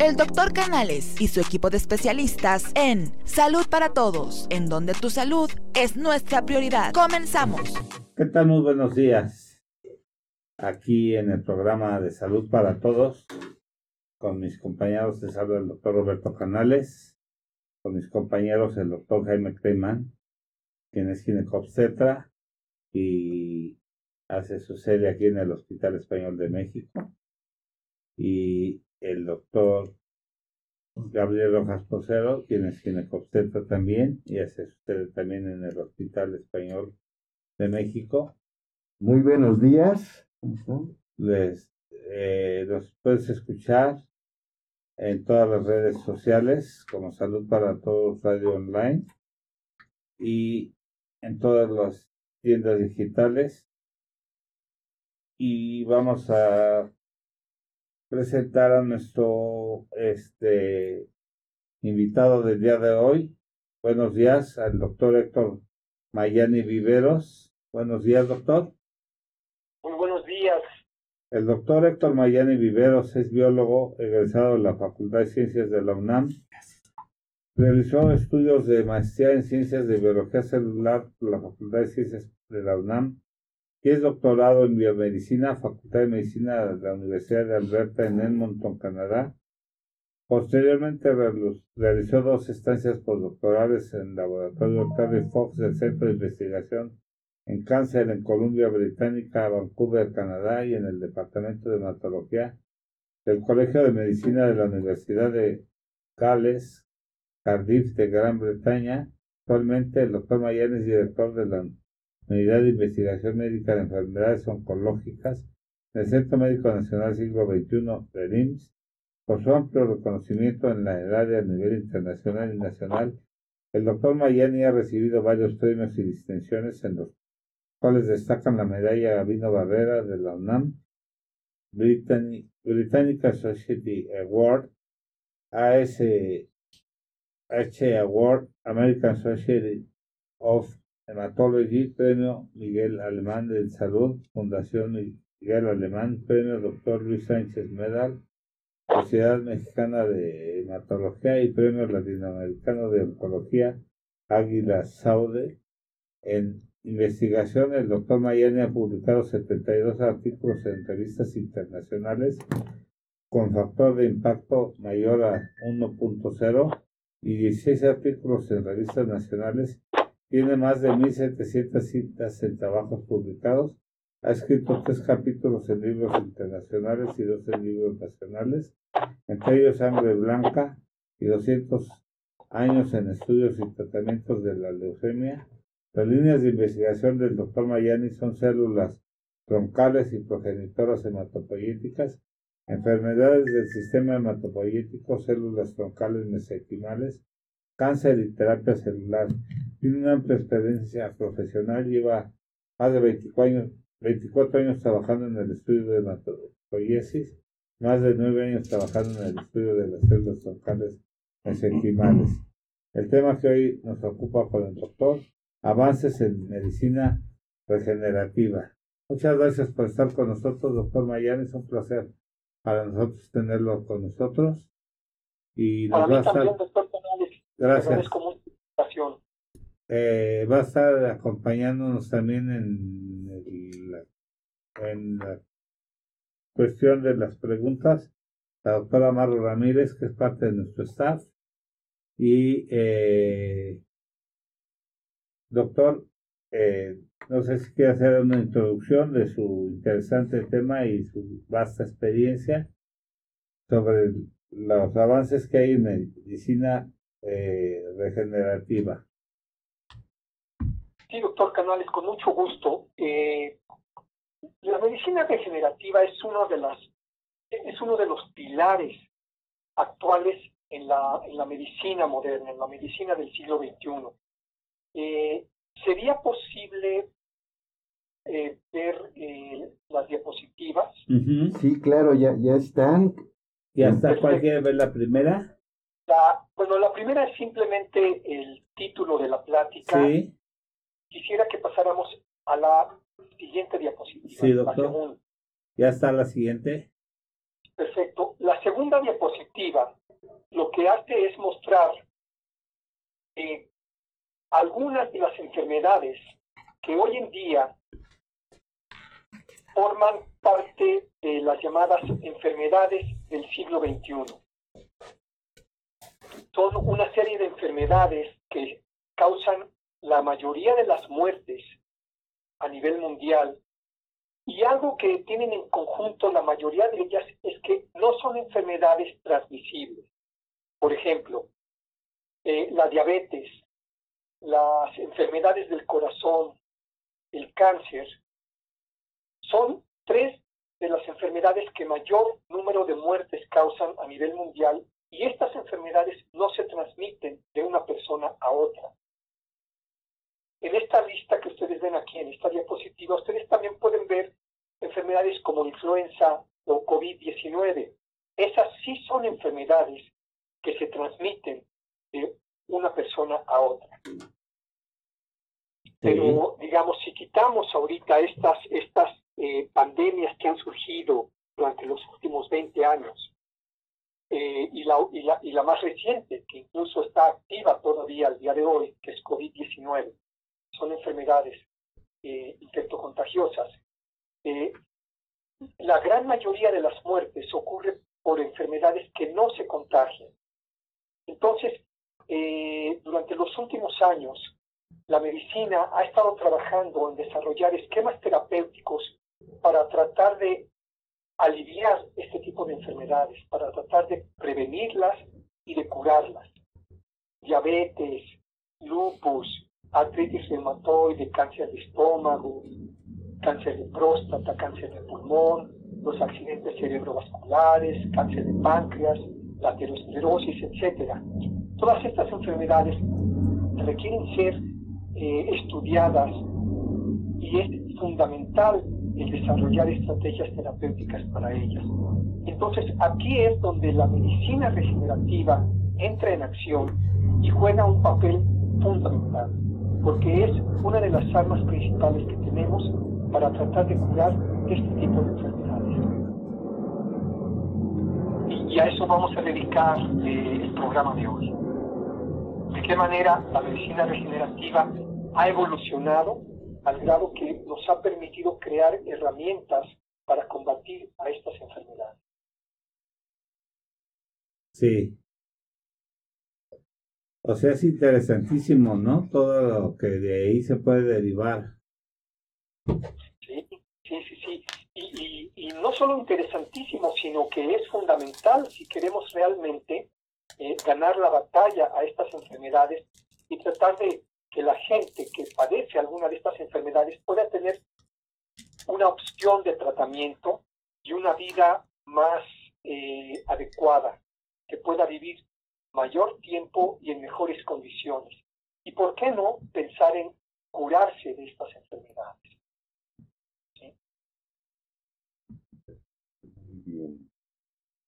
el doctor Canales y su equipo de especialistas en Salud para Todos, en donde tu salud es nuestra prioridad. Comenzamos. ¿Qué tal? Muy buenos días. Aquí en el programa de Salud para Todos, con mis compañeros de salud, el doctor Roberto Canales, con mis compañeros, el doctor Jaime Creiman, quien es ginecobstetra y hace su sede aquí en el Hospital Español de México, y el doctor Gabriel Rojas Posero, quien es ginecobstetra también y hace su sede también en el Hospital Español de México. Muy buenos días. Les, eh, los puedes escuchar en todas las redes sociales como Salud para Todos Radio Online y en todas las tiendas digitales. Y vamos a presentar a nuestro este invitado del día de hoy. Buenos días al doctor Héctor Mayani Viveros. Buenos días, doctor. Muy buenos días. El doctor Héctor Mayani Viveros es biólogo egresado de la Facultad de Ciencias de la UNAM. Realizó estudios de maestría en Ciencias de Biología Celular por la Facultad de Ciencias de la UNAM y es doctorado en Biomedicina, Facultad de Medicina de la Universidad de Alberta en Edmonton, Canadá. Posteriormente realizó dos estancias postdoctorales en el Laboratorio Octavio Fox del Centro de Investigación en Cáncer en Columbia Británica, Vancouver, Canadá, y en el Departamento de Hematología del Colegio de Medicina de la Universidad de Gales, Cardiff, de Gran Bretaña. Actualmente, el doctor Mayan es director de la Unidad de Investigación Médica de Enfermedades Oncológicas del Centro Médico Nacional Siglo XXI de IMSS. Por su amplio reconocimiento en la área a nivel internacional y nacional, el doctor Mayani ha recibido varios premios y distinciones en los cuales destacan la medalla Gabino Barrera de la UNAM, Britannica Society Award, ASH Award, American Society of Hematology, Premio Miguel Alemán de Salud, Fundación Miguel Alemán, Premio Dr. Luis Sánchez Medal, Sociedad Mexicana de Hematología y Premio Latinoamericano de Oncología Águila Saude. En investigación, el doctor Mayani ha publicado 72 artículos en revistas internacionales con factor de impacto mayor a 1.0 y 16 artículos en revistas nacionales. Tiene más de 1.700 citas en trabajos publicados. Ha escrito tres capítulos en libros internacionales y dos en libros nacionales, entre ellos Sangre Blanca y 200 años en estudios y tratamientos de la leucemia. Las líneas de investigación del Dr. Mayani son células troncales y progenitoras hematopoyéticas, enfermedades del sistema hematopoyético, células troncales mesenquimales, cáncer y terapia celular. Tiene una amplia experiencia profesional, lleva más de 24 años, 24 años trabajando en el estudio de hematopoiesis, más de 9 años trabajando en el estudio de las células troncales mesenquimales. El tema que hoy nos ocupa con el doctor avances en medicina regenerativa. Muchas gracias por estar con nosotros, doctor Mayani. Es un placer para nosotros tenerlo con nosotros. Y nos va a estar... doctor Gracias. Eh, va a estar acompañándonos también en, el, en la cuestión de las preguntas la doctora Marro Ramírez, que es parte de nuestro staff. Y eh, Doctor, eh, no sé si quiere hacer una introducción de su interesante tema y su vasta experiencia sobre los avances que hay en medicina eh, regenerativa. Sí, doctor Canales, con mucho gusto. Eh, la medicina regenerativa es uno de las es uno de los pilares actuales en la, en la medicina moderna, en la medicina del siglo XXI. Eh, ¿Sería posible eh, ver eh, las diapositivas? Sí, claro, ya, ya están. ¿Ya está? ¿Cuál quiere ver la primera? bueno, la primera es simplemente el título de la plática. Sí. Quisiera que pasáramos a la siguiente diapositiva. Sí, doctor. Ya está la siguiente. Perfecto. La segunda diapositiva lo que hace es mostrar eh, algunas de las enfermedades que hoy en día forman parte de las llamadas enfermedades del siglo XXI. Son una serie de enfermedades que causan la mayoría de las muertes a nivel mundial y algo que tienen en conjunto la mayoría de ellas es que no son enfermedades transmisibles. Por ejemplo, eh, la diabetes, las enfermedades del corazón, el cáncer, son tres de las enfermedades que mayor número de muertes causan a nivel mundial y estas enfermedades no se transmiten de una persona a otra. En esta lista que ustedes ven aquí, en esta diapositiva, ustedes también pueden ver enfermedades como influenza o COVID-19. Esas sí son enfermedades que se transmiten de una persona a otra. Pero, digamos, si quitamos ahorita estas, estas eh, pandemias que han surgido durante los últimos 20 años, eh, y, la, y, la, y la más reciente, que incluso está activa todavía al día de hoy, que es COVID-19, son enfermedades eh, infectocontagiosas. Eh, la gran mayoría de las muertes ocurre por enfermedades que no se contagian. Entonces, eh, durante los últimos años, la medicina ha estado trabajando en desarrollar esquemas terapéuticos para tratar de aliviar este tipo de enfermedades, para tratar de prevenirlas y de curarlas. Diabetes, lupus, artritis reumatoide, cáncer de estómago, cáncer de próstata, cáncer de pulmón, los accidentes cerebrovasculares, cáncer de páncreas, la aterosclerosis, etc. Todas estas enfermedades requieren ser eh, estudiadas y es fundamental el desarrollar estrategias terapéuticas para ellas. Entonces, aquí es donde la medicina regenerativa entra en acción y juega un papel fundamental porque es una de las armas principales que tenemos para tratar de curar este tipo de enfermedades. Y, a eso vamos a dedicar eh, el programa de hoy. De qué manera la medicina regenerativa ha evolucionado al grado que nos ha permitido crear herramientas para combatir a estas enfermedades. Sí, o sea, es interesantísimo, ¿no? Todo lo que de ahí se puede derivar. Sí, sí, sí, sí. Y, y, no solo interesantísimo, sino que es fundamental si queremos realmente eh, ganar la batalla a estas enfermedades y tratar de que la gente que padece alguna de estas enfermedades pueda tener una opción de tratamiento y una vida más eh, adecuada, que pueda vivir mayor tiempo y en mejores condiciones. ¿Y por qué no pensar en curarse de estas enfermedades?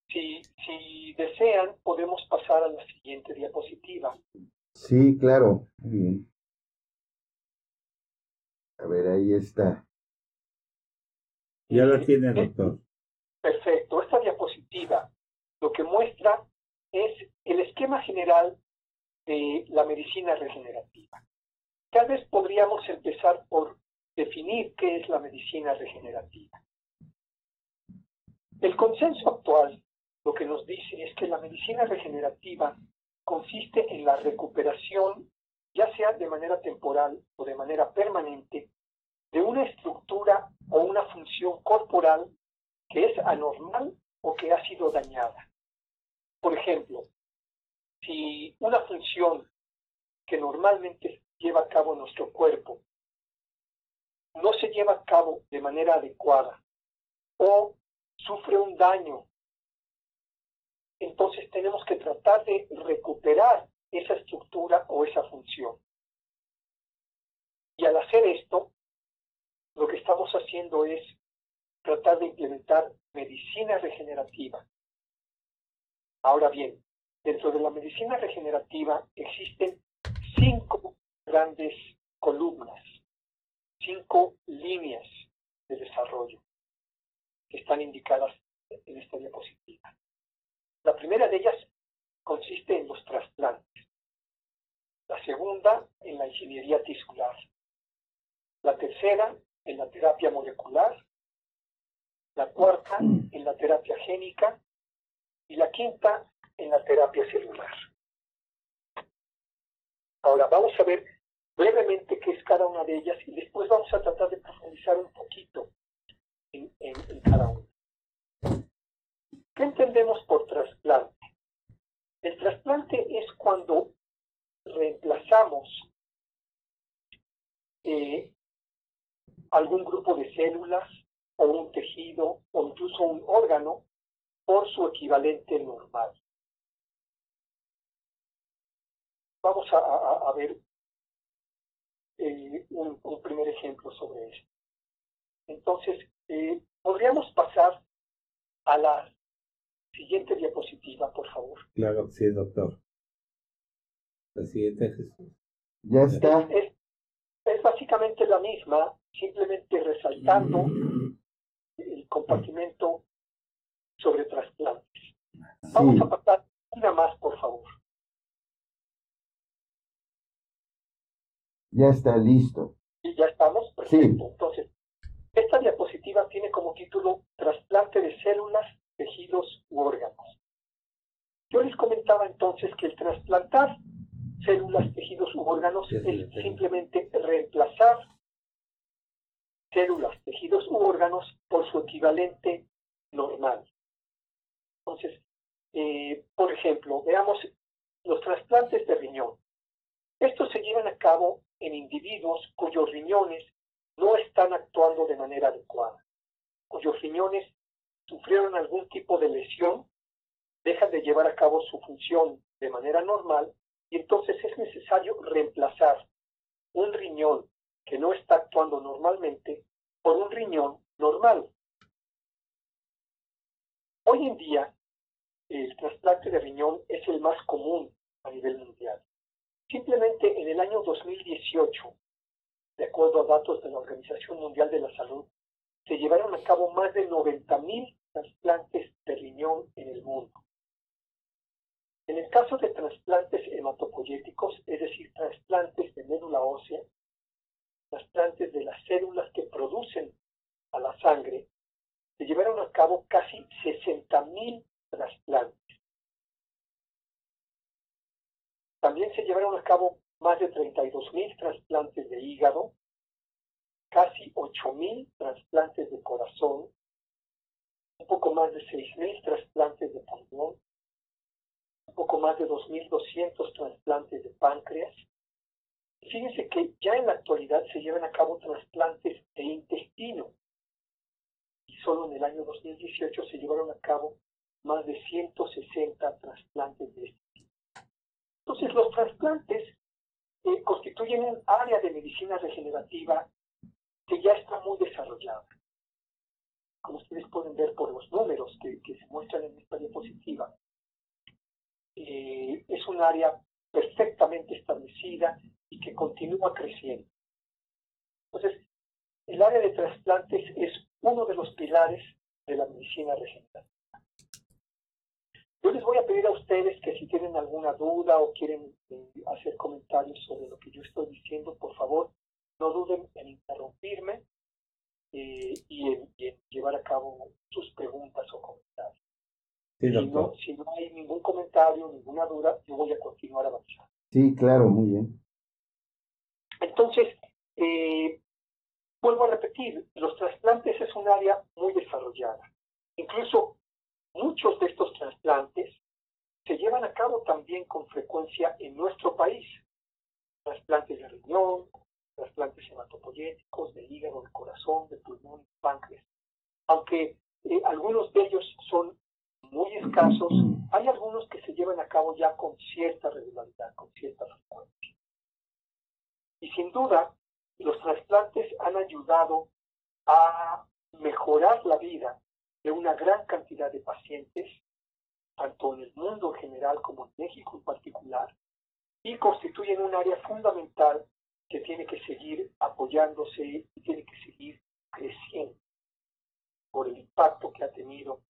Si, si desean, podemos pasar a la siguiente diapositiva. Sí, claro. A ver, ahí está. Ya la tiene, doctor. Perfecto. Esta diapositiva lo que muestra es el esquema general de la medicina regenerativa. Tal vez podríamos empezar por definir qué es la medicina regenerativa. El consenso actual lo que nos dice es que la medicina regenerativa consiste en la recuperación, ya sea de manera temporal o de manera permanente, de una estructura o una función corporal que es anormal o que ha sido dañada. Por ejemplo, si una función que normalmente lleva a cabo nuestro cuerpo no se lleva a cabo de manera adecuada o sufre un daño, entonces tenemos que tratar de recuperar esa estructura o esa función. Y al hacer esto, lo que estamos haciendo es tratar de implementar medicina regenerativa. Ahora bien, Dentro de la medicina regenerativa existen cinco grandes columnas, cinco líneas de desarrollo que están indicadas en esta diapositiva. La primera de ellas consiste en los trasplantes. La segunda en la ingeniería tisular. La tercera en la terapia molecular. La cuarta en la terapia génica. Y la quinta en la terapia celular. Ahora vamos a ver brevemente qué es cada una de ellas y después vamos a tratar de profundizar un poquito en, cada una. ¿Qué entendemos por trasplante? El trasplante es cuando reemplazamos eh, algún grupo de células o un tejido o incluso un órgano por su equivalente normal. Vamos a, ver eh, un, primer ejemplo sobre esto. Entonces, eh, podríamos pasar a la siguiente diapositiva, por favor. Claro, sí, doctor. La siguiente, Ya está. Es, básicamente la misma, simplemente resaltando el compartimento sobre trasplantes. Vamos a pasar una más, por favor. Ya está listo. ¿Y ya estamos? Perfecto. Entonces, esta diapositiva tiene como título Trasplante de células, tejidos u órganos. Yo les comentaba entonces que el trasplantar células, tejidos u órganos es simplemente reemplazar células, tejidos u órganos por su equivalente normal. Entonces, eh, por ejemplo, veamos los trasplantes de riñón. Estos se llevan a cabo en individuos cuyos riñones no están actuando de manera adecuada, cuyos riñones sufrieron algún tipo de lesión, dejan de llevar a cabo su función de manera normal y entonces es necesario reemplazar un riñón que no está actuando normalmente por un riñón normal. Hoy en día, el trasplante de riñón es el más común a nivel mundial. Simplemente en el año 2018, de acuerdo a datos de la Organización Mundial de la Salud, se llevaron a cabo más de 90.000 trasplantes de riñón en el mundo. En el caso de trasplantes hematopoyéticos, es decir, trasplantes de médula ósea, trasplantes de las células que producen a la sangre, se llevaron a cabo casi 60.000 trasplantes. También se llevaron a cabo más de 32.000 trasplantes de hígado, casi 8.000 trasplantes de corazón, un poco más de 6.000 trasplantes de pulmón, un poco más de 2.200 trasplantes de páncreas. Fíjense que ya en la actualidad se llevan a cabo trasplantes de intestino. Y solo en el año 2018 se llevaron a cabo más de 160 trasplantes de este tipo. Entonces, los trasplantes eh, constituyen un área de medicina regenerativa que ya está muy desarrollada. Como ustedes pueden ver por los números que, se muestran en esta diapositiva, eh, es un área perfectamente establecida y que continúa creciendo. Entonces, el área de trasplantes es uno de los pilares de la medicina regenerativa. Yo les voy a pedir a ustedes que si tienen alguna duda o quieren eh, hacer comentarios sobre lo que yo estoy diciendo, por favor, no duden en interrumpirme eh, y, en, llevar a cabo sus preguntas o comentarios si, no, hay ningún comentario, ninguna duda, yo voy a continuar avanzando. Sí, claro, muy bien. Entonces, eh, vuelvo a repetir, los trasplantes es un área muy desarrollada. Incluso muchos de estos trasplantes se llevan a cabo también con frecuencia en nuestro país. Trasplantes de riñón, trasplantes hematopoyéticos, de hígado, de corazón, de pulmón, de páncreas. Aunque eh, algunos de ellos son muy escasos, hay algunos que se llevan a cabo ya con cierta regularidad, con cierta frecuencia. Y sin duda, los trasplantes han ayudado a mejorar la vida de una gran cantidad de pacientes, tanto en el mundo en general como en México en particular, y constituyen un área fundamental que tiene que seguir apoyándose y tiene que seguir creciendo por el impacto que ha tenido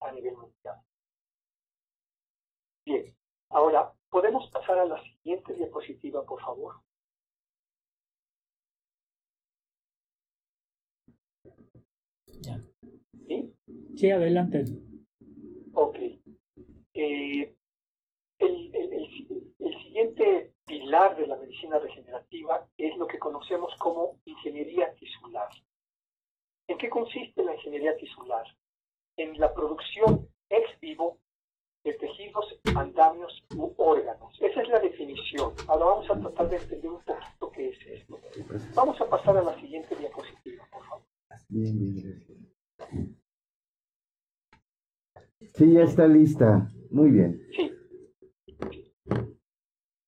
a nivel mundial. Bien, ahora, ¿podemos pasar a la siguiente diapositiva, por favor? ¿Sí? Sí, adelante. Ok. Eh, el, el, el, siguiente pilar de la medicina regenerativa es lo que conocemos como ingeniería tisular. ¿En qué consiste la ingeniería tisular? En la producción ex vivo de tejidos, andamios u órganos. Esa es la definición. Ahora vamos a tratar de entender un poquito qué es esto. Vamos a pasar a la siguiente diapositiva, por favor. Bien, bien, gracias. Sí, ya está lista. Muy bien. Sí.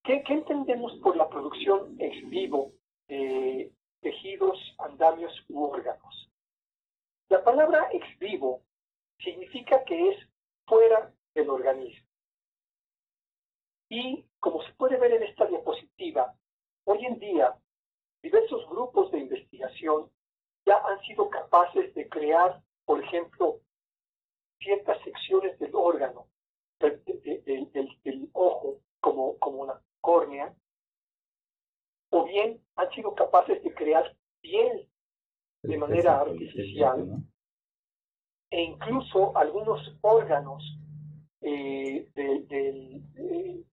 ¿Qué, entendemos por la producción ex vivo de tejidos, andamios u órganos? La palabra ex vivo significa que es fuera del organismo. Y como se puede ver en esta diapositiva, hoy en día diversos grupos de investigación ya han sido capaces de crear, por ejemplo, ciertas secciones del órgano, del, del, ojo, como, como la córnea, o bien han sido capaces de crear piel de manera artificial, e incluso algunos órganos, eh, de,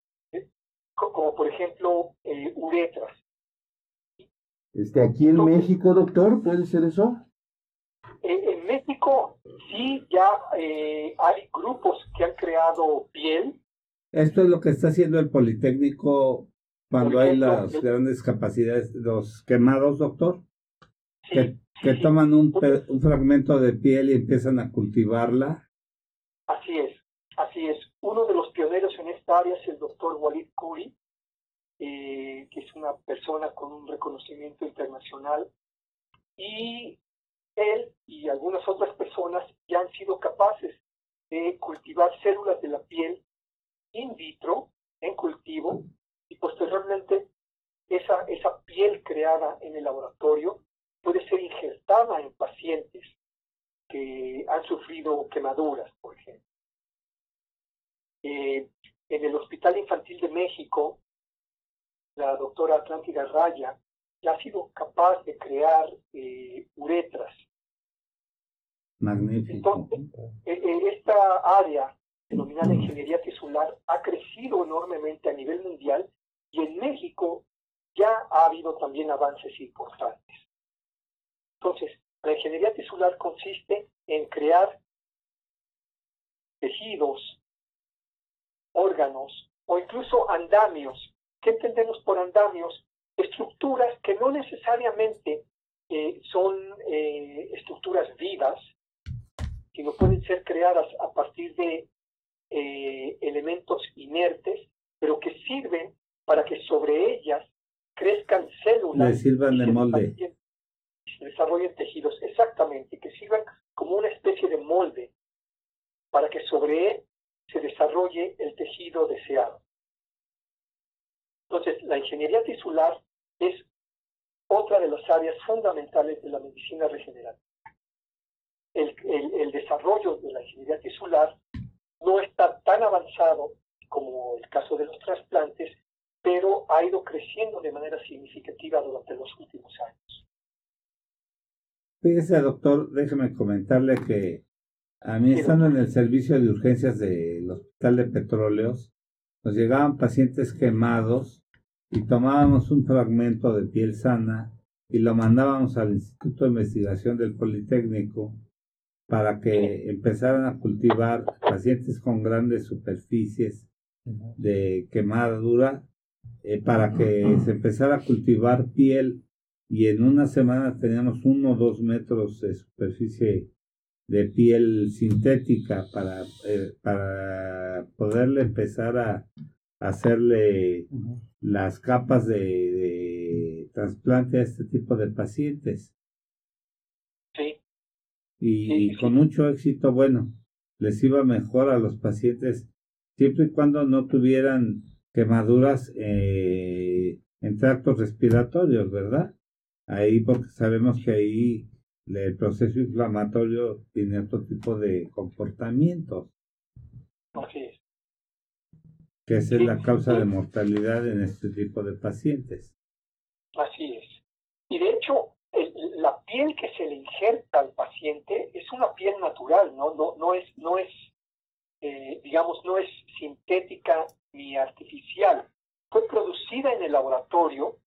como por ejemplo eh, uretras. Este, aquí en México, doctor, ¿puede ser eso? En México sí ya eh, hay grupos que han creado piel. Esto es lo que está haciendo el Politécnico cuando hay las grandes capacidades, los quemados, doctor. Sí, que, toman un, un fragmento de piel y empiezan a cultivarla. Así es, así es. Uno de los pioneros en esta área es el doctor Walid Kuri, eh, que es una persona con un reconocimiento internacional. Y él y algunas otras personas ya han sido capaces de cultivar células de la piel in vitro, en cultivo, y posteriormente esa, esa piel creada en el laboratorio puede ser injertada en pacientes que han sufrido quemaduras, por ejemplo. Eh, en el Hospital Infantil de México, la doctora Atlántida Raya ya ha sido capaz de crear eh, uretras Magnífico. Entonces, e, e, esta área denominada ingeniería tisular ha crecido enormemente a nivel mundial y en México ya ha habido también avances importantes. Entonces, la ingeniería tisular consiste en crear tejidos, órganos o incluso andamios. ¿Qué entendemos por andamios? Estructuras que no necesariamente eh, son eh, estructuras vivas, sino pueden ser creadas a partir de eh, elementos inertes, pero que sirven para que sobre ellas crezcan células. Le sirvan de molde. Se desarrollen tejidos, exactamente, que sirvan como una especie de molde para que sobre él se desarrolle el tejido deseado. Entonces, la ingeniería tisular es otra de las áreas fundamentales de la medicina regenerativa el, el, desarrollo de la ingeniería tisular no está tan avanzado como el caso de los trasplantes, pero ha ido creciendo de manera significativa durante los últimos años. Fíjese, doctor, déjeme comentarle que a mí, estando en el servicio de urgencias del Hospital de Petróleos, nos llegaban pacientes quemados y tomábamos un fragmento de piel sana y lo mandábamos al Instituto de Investigación del Politécnico para que empezaran a cultivar pacientes con grandes superficies de quemadura, eh, para que se empezara a cultivar piel y en una semana teníamos uno o dos metros de superficie de piel sintética para, eh, para poderle empezar a, hacerle las capas de, de trasplante a este tipo de pacientes y, con mucho éxito, bueno, les iba mejor a los pacientes siempre y cuando no tuvieran quemaduras eh, en tractos respiratorios, ¿verdad? Ahí porque sabemos que ahí el proceso inflamatorio tiene otro tipo de comportamientos. Así es. Que esa es la causa de mortalidad en este tipo de pacientes. Así es. Y de hecho, la piel que se le injerta al paciente es una piel natural, no, no, no es, no es eh, digamos, no es sintética ni artificial. Fue producida en el laboratorio,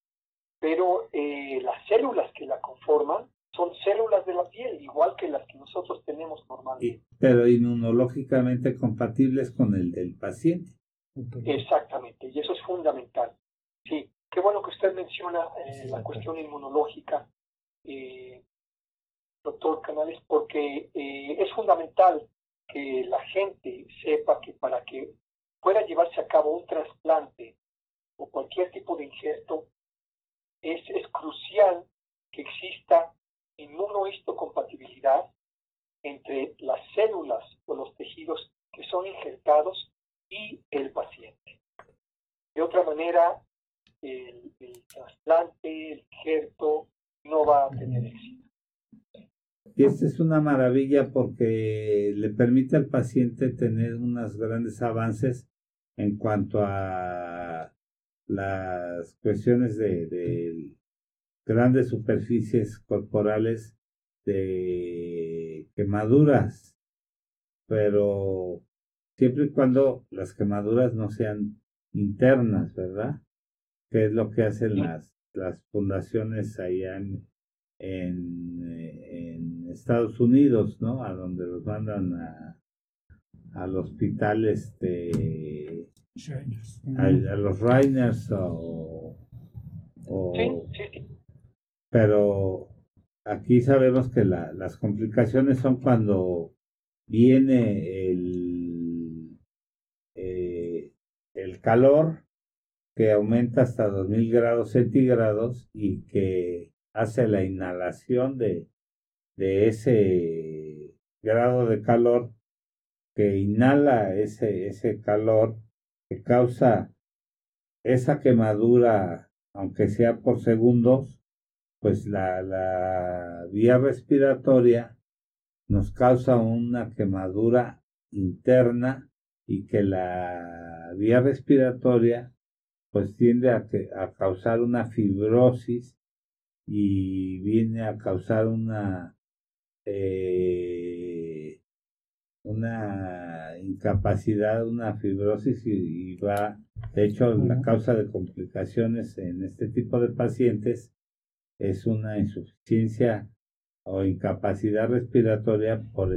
pero eh, las células que la conforman son células de la piel, igual que las que nosotros tenemos normalmente. pero inmunológicamente compatibles con el del paciente. Exactamente, y eso es fundamental. Sí, qué bueno que usted menciona eh, la cuestión inmunológica, eh, doctor Canales, porque eh, es fundamental que la gente sepa que para que pueda llevarse a cabo un trasplante o cualquier tipo de injerto, es, es crucial que exista inmunohistocompatibilidad entre las células o los tejidos que son injertados y el paciente. De otra manera, el, el trasplante, el injerto, no va a tener éxito. Y esta es una maravilla porque le permite al paciente tener unos grandes avances en cuanto a las cuestiones de, grandes superficies corporales de quemaduras, pero siempre y cuando las quemaduras no sean internas, ¿verdad? Que es lo que hacen las, las fundaciones allá en, en, Estados Unidos, ¿no? A donde los mandan a, al hospital, este, a, los Rainers o, pero aquí sabemos que la, las complicaciones son cuando viene el, eh, el calor que aumenta hasta 2000 grados centígrados y que hace la inhalación de, de ese grado de calor que inhala ese, ese calor que causa esa quemadura, aunque sea por segundos, pues la, la vía respiratoria nos causa una quemadura interna y que la vía respiratoria pues tiende a, a causar una fibrosis y viene a causar una eh, una incapacidad, una fibrosis y, va, de hecho, la causa de complicaciones en este tipo de pacientes es una insuficiencia o incapacidad respiratoria por,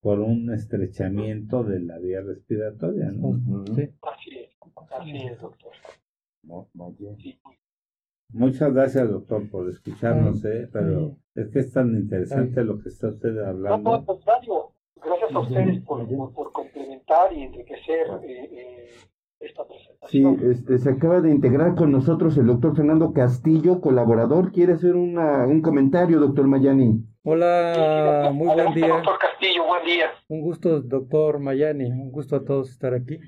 por un estrechamiento de la vía respiratoria, ¿no? Sí. Así es, así es, doctor. Muchas gracias, doctor, por escucharnos, ¿eh? pero es que es tan interesante lo que está usted hablando. No, contrario, gracias a ustedes por, por, complementar y enriquecer eh, eh, esta presentación. Sí, este, se acaba de integrar con nosotros el doctor Fernando Castillo, colaborador. ¿Quiere hacer una, un comentario, doctor Mayani? Hola, muy buen día. Doctor Castillo, buen día. Un gusto, doctor Mayani, un gusto a todos estar aquí.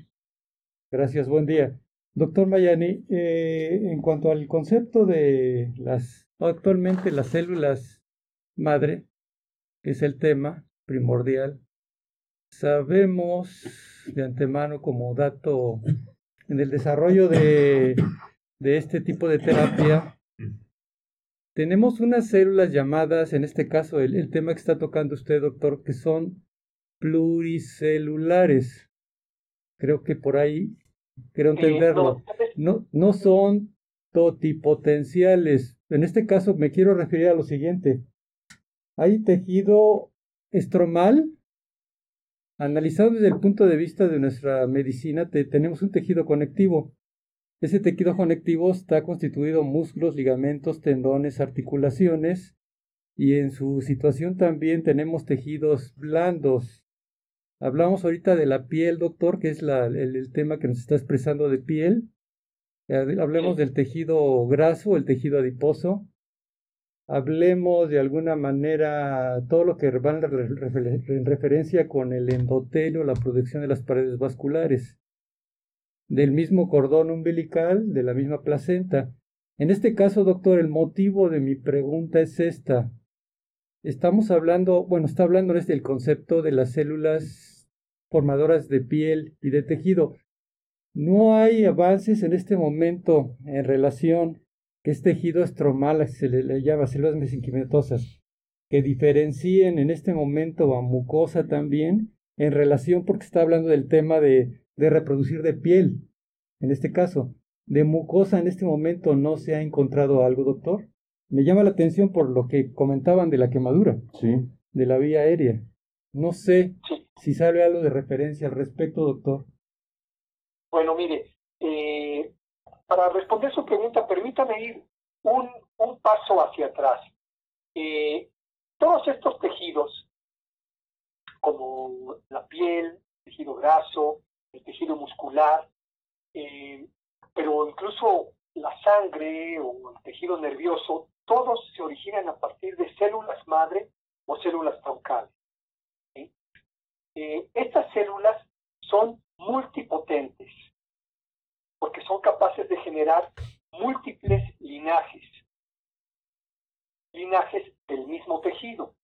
Gracias, buen día. Doctor Mayani, eh, en cuanto al concepto de las, actualmente las células madre, que es el tema primordial, sabemos de antemano como dato en el desarrollo de, de este tipo de terapia, tenemos unas células llamadas, en este caso el, el tema que está tocando usted, doctor, que son pluricelulares. Creo que por ahí Quiero entenderlo. No, no son totipotenciales. En este caso me quiero referir a lo siguiente. Hay tejido estromal. Analizado desde el punto de vista de nuestra medicina, tenemos un tejido conectivo. Ese tejido conectivo está constituido músculos, ligamentos, tendones, articulaciones y en su situación también tenemos tejidos blandos, Hablamos ahorita de la piel, doctor, que es la, el, tema que nos está expresando de piel. Hablemos del tejido graso, el tejido adiposo. Hablemos de alguna manera todo lo que va en referencia con el endotelio, la producción de las paredes vasculares, del mismo cordón umbilical, de la misma placenta. En este caso, doctor, el motivo de mi pregunta es esta. estamos hablando, bueno, está hablando desde el concepto de las células formadoras de piel y de tejido. No hay avances en este momento en relación que es tejido estromal, se le, llama células mesenquimatosas, que diferencien en este momento a mucosa también en relación, porque está hablando del tema de, de reproducir de piel, en este caso. De mucosa en este momento no se ha encontrado algo, doctor. Me llama la atención por lo que comentaban de la quemadura, sí. de la vía aérea. No sé si sabe algo de referencia al respecto, doctor. Bueno, mire, eh, para responder su pregunta, permítame ir un, un paso hacia atrás. Eh, todos estos tejidos, como la piel, el tejido graso, el tejido muscular, eh, pero incluso la sangre o el tejido nervioso, todos se originan a partir de células madre o células troncales. Eh, estas células son multipotentes porque son capaces de generar múltiples linajes, linajes del mismo tejido.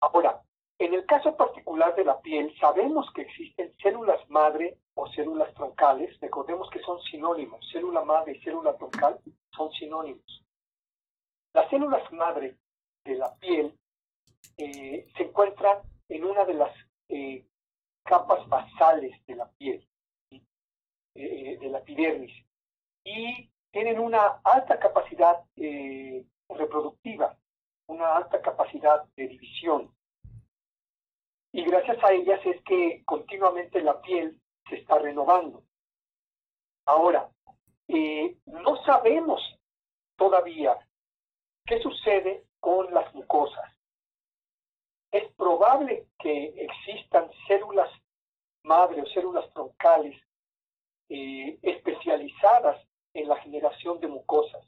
Ahora, en el caso particular de la piel, sabemos que existen células madre o células troncales. Recordemos que son sinónimos. Célula madre y célula troncal son sinónimos. Las células madre de la piel eh, se encuentran en una de las eh, capas basales de la piel, eh, de la epidermis, y tienen una alta capacidad reproductiva, una alta capacidad de división. Y gracias a ellas es que continuamente la piel se está renovando. Ahora, no sabemos todavía ¿Qué sucede con las mucosas? Es probable que existan células madre o células troncales eh, especializadas en la generación de mucosas.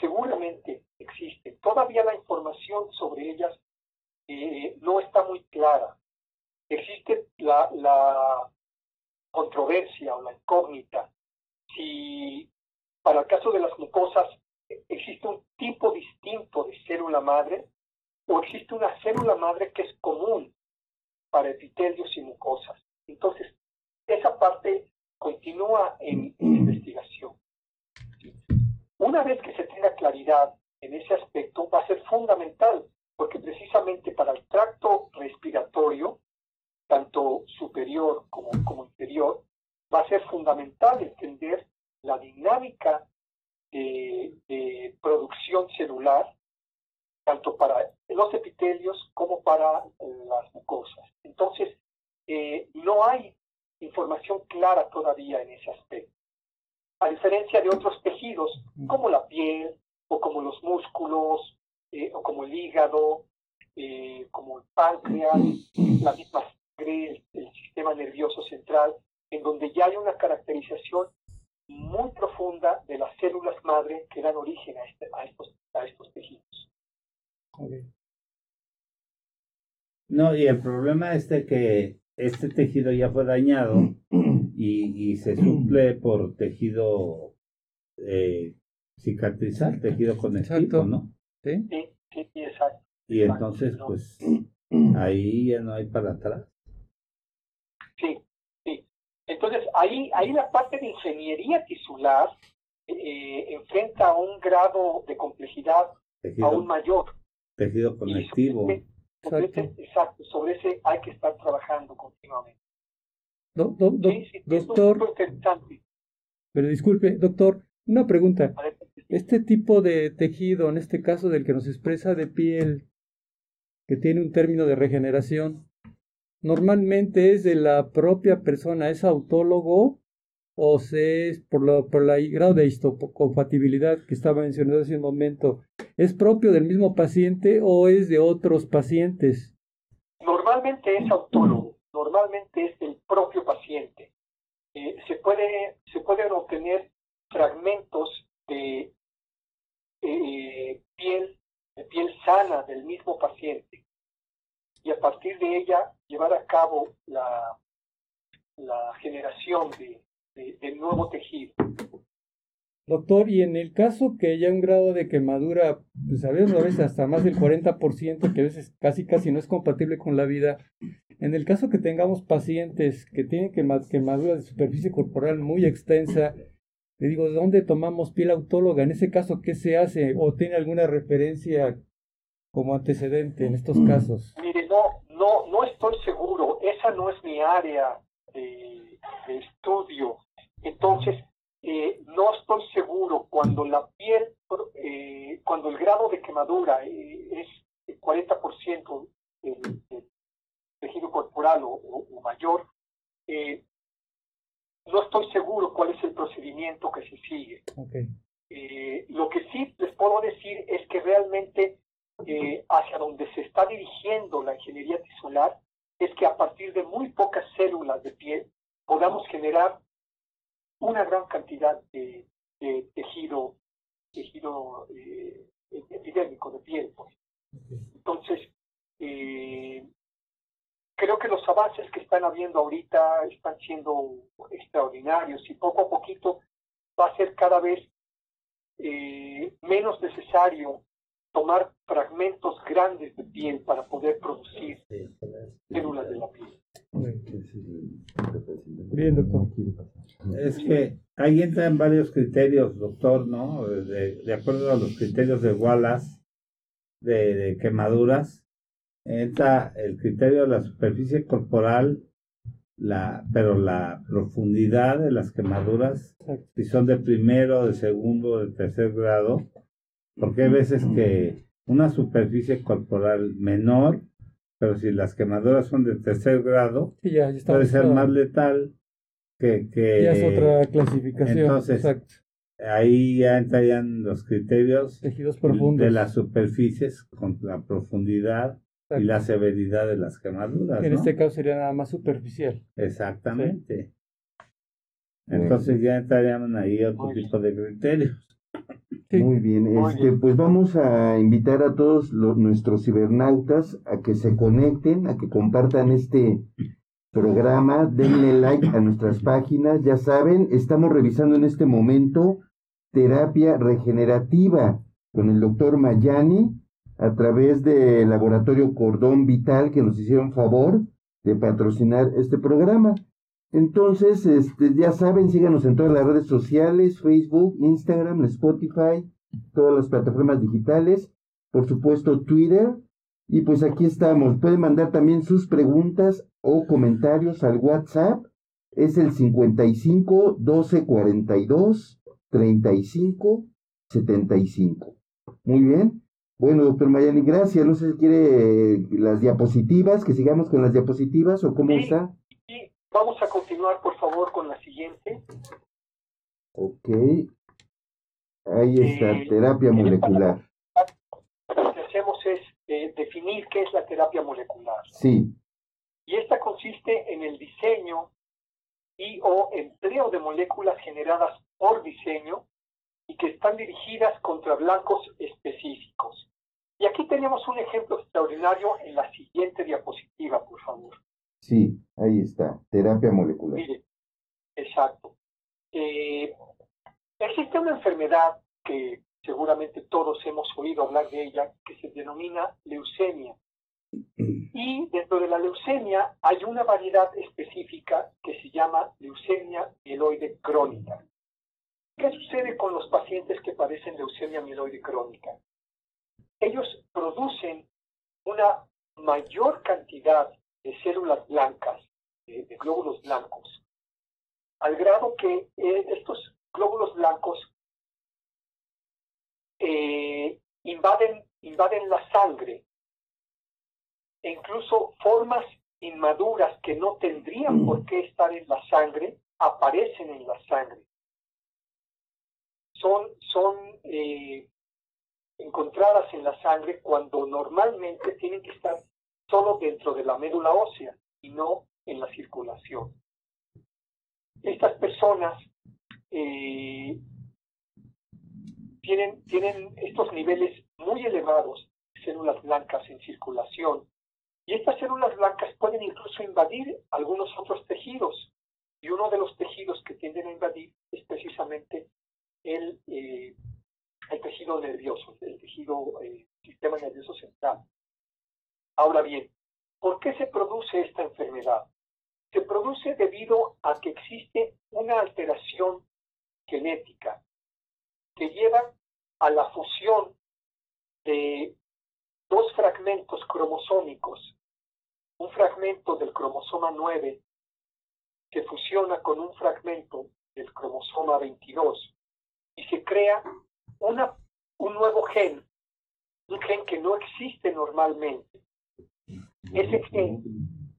Seguramente existe. Todavía la información sobre ellas eh, no está muy clara. Existe la controversia o la incógnita si para el caso de las mucosas existe un tipo distinto de célula madre o existe una célula madre que es común para epitelios y mucosas. Entonces, esa parte continúa en, investigación. Una vez que se tenga claridad en ese aspecto, va a ser fundamental, porque precisamente para el tracto respiratorio, tanto superior como, como inferior, va a ser fundamental entender la dinámica de, producción celular, tanto para los epitelios como para las mucosas. Entonces, eh, no hay información clara todavía en ese aspecto. A diferencia de otros tejidos, como la piel, o como los músculos, eh, o como el hígado, eh, como el páncreas, la misma sangre, el sistema nervioso central, en donde ya hay una caracterización muy profunda de las células madre que dan origen a, este, a, estos, a estos tejidos. No, y el problema es de que este tejido ya fue dañado y, y se suple por tejido eh, cicatrizal, tejido conectivo, ¿no? ¿Sí? Sí, sí, exacto. Y entonces, pues, ahí ya no hay para atrás. Sí, entonces, ahí, ahí la parte de ingeniería tisular eh, enfrenta un grado de complejidad aún mayor. Tejido conectivo. Exacto. sobre ese hay que estar trabajando continuamente. doctor, pero disculpe, doctor, una pregunta. Este tipo de tejido, en este caso del que nos expresa de piel, que tiene un término de regeneración, normalmente es de la propia persona, es autólogo o se es por, por el grado de histocompatibilidad que estaba mencionando hace un momento, ¿es propio del mismo paciente o es de otros pacientes? Normalmente es autólogo, normalmente es del propio paciente. Eh, se, puede, se pueden obtener fragmentos de eh, piel, de piel sana del mismo paciente y a partir de ella llevar a cabo la, la generación de, de, nuevo tejido. Doctor, y en el caso que haya un grado de quemadura, pues a veces, a veces hasta más del 40%, que a veces casi casi no es compatible con la vida, en el caso que tengamos pacientes que tienen quemadura de superficie corporal muy extensa, le digo, ¿dónde tomamos piel autóloga? En ese caso, ¿qué se hace? ¿O tiene alguna referencia como antecedente en estos casos? Mire, no, no, no estoy seguro. Esa no es mi área de estudio. Entonces, eh, no estoy seguro cuando la piel, eh, cuando el grado de quemadura eh, es el 40% del, tejido corporal o, mayor, no estoy seguro cuál es el procedimiento que se sigue. lo que sí les puedo decir es que realmente hacia donde se está dirigiendo la ingeniería tisular es que a partir de muy pocas células de piel podamos generar una gran cantidad de, tejido, tejido eh, epidémico de piel. Pues. Entonces, eh, creo que los avances que están habiendo ahorita están siendo extraordinarios y poco a poquito va a ser cada vez eh, menos necesario tomar fragmentos grandes de piel para poder producir células de la piel. Bien, doctor. Es que ahí entran varios criterios, doctor, ¿no? De, acuerdo a los criterios de Wallace de, quemaduras, entra el criterio de la superficie corporal, la, pero la profundidad de las quemaduras, si son de primero, de segundo, de tercer grado, porque hay veces que una superficie corporal menor, pero si las quemaduras son de tercer grado, puede ser más letal que, ya es otra clasificación. Entonces, ahí ya entrarían los criterios de las superficies con la profundidad y la severidad de las quemaduras. En este caso sería nada más superficial. Exactamente. Entonces ya entrarían ahí otro tipo de criterios. Muy bien, este, pues vamos a invitar a todos los, nuestros cibernautas a que se conecten, a que compartan este programa, denle like a nuestras páginas, ya saben, estamos revisando en este momento terapia regenerativa con el doctor Mayani a través del laboratorio Cordón Vital que nos hicieron favor de patrocinar este programa. Entonces, este, ya saben, síganos en todas las redes sociales, Facebook, Instagram, Spotify, todas las plataformas digitales, por supuesto Twitter, y pues aquí estamos. Pueden mandar también sus preguntas o comentarios al WhatsApp. Es el 55 12 42 35 75. Muy bien. Bueno, doctor Mayani, gracias. No sé si quiere las diapositivas, que sigamos con las diapositivas o cómo está. Vamos a continuar, por favor, con la siguiente. Ok. Ahí está, eh, terapia molecular. Lo que hacemos es definir qué es la terapia molecular. Sí. Y esta consiste en el diseño y o empleo de moléculas generadas por diseño y que están dirigidas contra blancos específicos. Y aquí tenemos un ejemplo extraordinario en la siguiente diapositiva, por favor. Sí, ahí está, terapia molecular. Mire, exacto. Eh, existe una enfermedad que seguramente todos hemos oído hablar de ella, que se denomina leucemia. Y dentro de la leucemia hay una variedad específica que se llama leucemia mieloide crónica. ¿Qué sucede con los pacientes que padecen leucemia mieloide crónica? Ellos producen una mayor cantidad de células blancas, de, glóbulos blancos, al grado que eh, estos glóbulos blancos eh, invaden, invaden la sangre e incluso formas inmaduras que no tendrían por qué estar en la sangre aparecen en la sangre. Son, son eh, encontradas en la sangre cuando normalmente tienen que estar solo dentro de la médula ósea y no en la circulación. Estas personas eh, tienen, tienen estos niveles muy elevados de células blancas en circulación y estas células blancas pueden incluso invadir algunos otros tejidos y uno de los tejidos que tienden a invadir es precisamente el, tejido nervioso, el tejido, eh, sistema nervioso central. Ahora bien, ¿por qué se produce esta enfermedad? Se produce debido a que existe una alteración genética que lleva a la fusión de dos fragmentos cromosómicos, un fragmento del cromosoma 9 que fusiona con un fragmento del cromosoma 22 y se crea una, un nuevo gen, un gen que no existe normalmente. Ese gen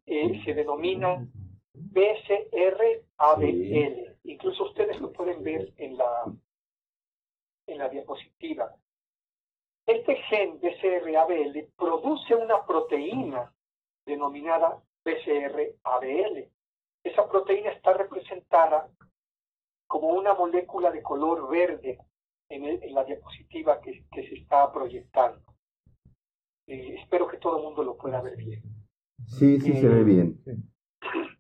eh, se denomina BCR-ABL. Incluso ustedes lo pueden ver en la, en la diapositiva. Este gen BCR-ABL produce una proteína denominada BCR-ABL. Esa proteína está representada como una molécula de color verde en, la diapositiva que, se está proyectando. Eh, espero que todo el mundo lo pueda ver bien. Sí, sí se ve bien.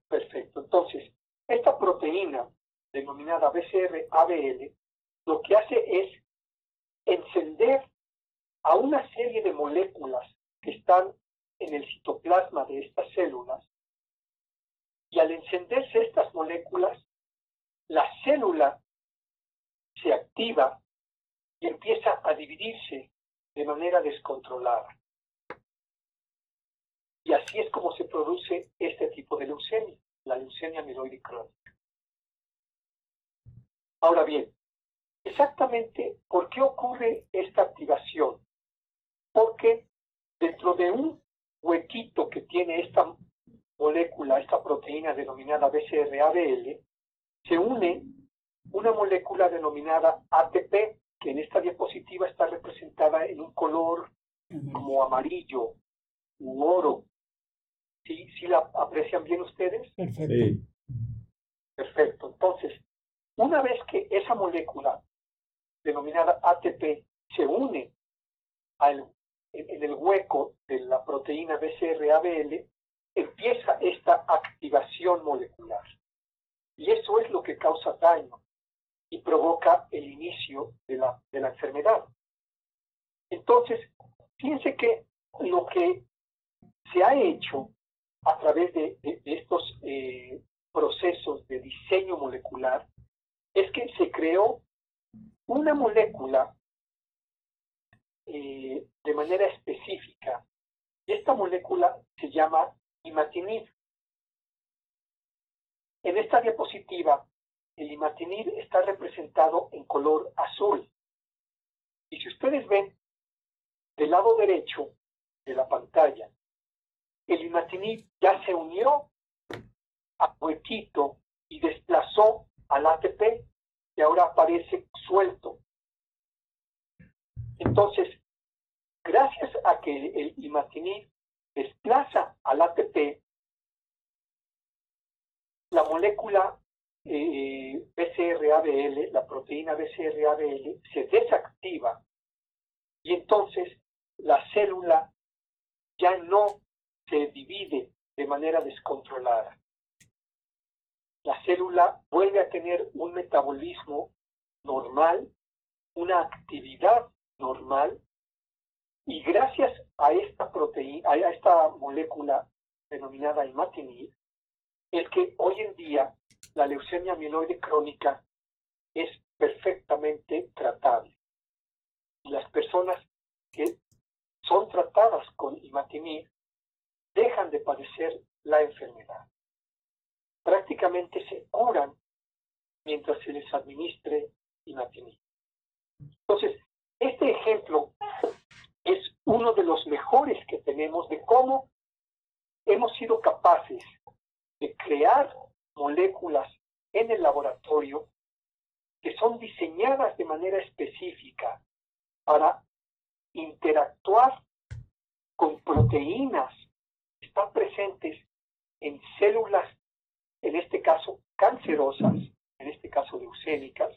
Perfecto. Entonces, esta proteína denominada BCR-ABL lo que hace es encender a una serie de moléculas que están en el citoplasma de estas células y al encenderse estas moléculas, la célula se activa y empieza a dividirse de manera descontrolada. Y así es como se produce este tipo de leucemia, la leucemia mieloide crónica. Ahora bien, exactamente por qué ocurre esta activación. Porque dentro de un huequito que tiene esta molécula, esta proteína denominada BCR-ABL, se une una molécula denominada ATP, que en esta diapositiva está representada en un color como amarillo u oro. ¿Sí, ¿Sí la aprecian bien ustedes? Perfecto. Perfecto. Entonces, una vez que esa molécula denominada ATP se une al, en el hueco de la proteína BCR-ABL, empieza esta activación molecular. Y eso es lo que causa daño y provoca el inicio de la, de la enfermedad. Entonces, fíjense que lo que se ha hecho a través de, estos eh, procesos de diseño molecular es que se creó una molécula eh, de manera específica. Esta molécula se llama imatinib. En esta diapositiva el imatinib está representado en color azul. Y si ustedes ven del lado derecho de la pantalla, el imatinib ya se unió a huequito y desplazó al ATP y ahora aparece suelto. Entonces, gracias a que el imatinib desplaza al ATP, la molécula eh, BCR-ABL, la proteína BCR-ABL, se desactiva y entonces la célula ya no se divide de manera descontrolada. La célula vuelve a tener un metabolismo normal, una actividad normal, y gracias a esta proteína, a esta molécula denominada imatinib, es que hoy en día la leucemia mieloide crónica es perfectamente tratable. Las personas que son tratadas con imatinib dejan de padecer la enfermedad. Prácticamente se curan mientras se les administre imatinib. Entonces, este ejemplo es uno de los mejores que tenemos de cómo hemos sido capaces de crear moléculas en el laboratorio que son diseñadas de manera específica para interactuar con proteínas están presentes en células, en este caso cancerosas, en este caso leucémicas,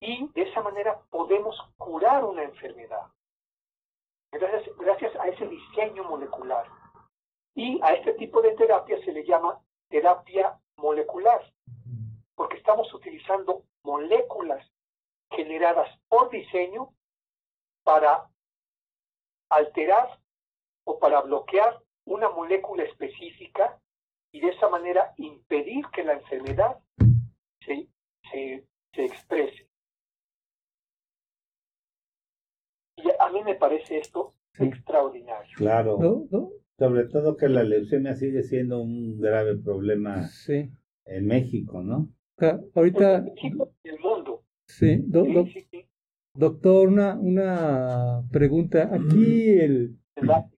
y de esa manera podemos curar una enfermedad. Gracias, gracias a ese diseño molecular. Y a este tipo de terapia se le llama terapia molecular, porque estamos utilizando moléculas generadas por diseño para alterar o para bloquear una molécula específica y de esa manera impedir que la enfermedad se, se, se exprese. Y a mí me parece esto extraordinario. Claro. Sobre todo que la leucemia sigue siendo un grave problema en México, ¿no? ahorita. En el mundo. Sí, doctor, una, una pregunta. Aquí el,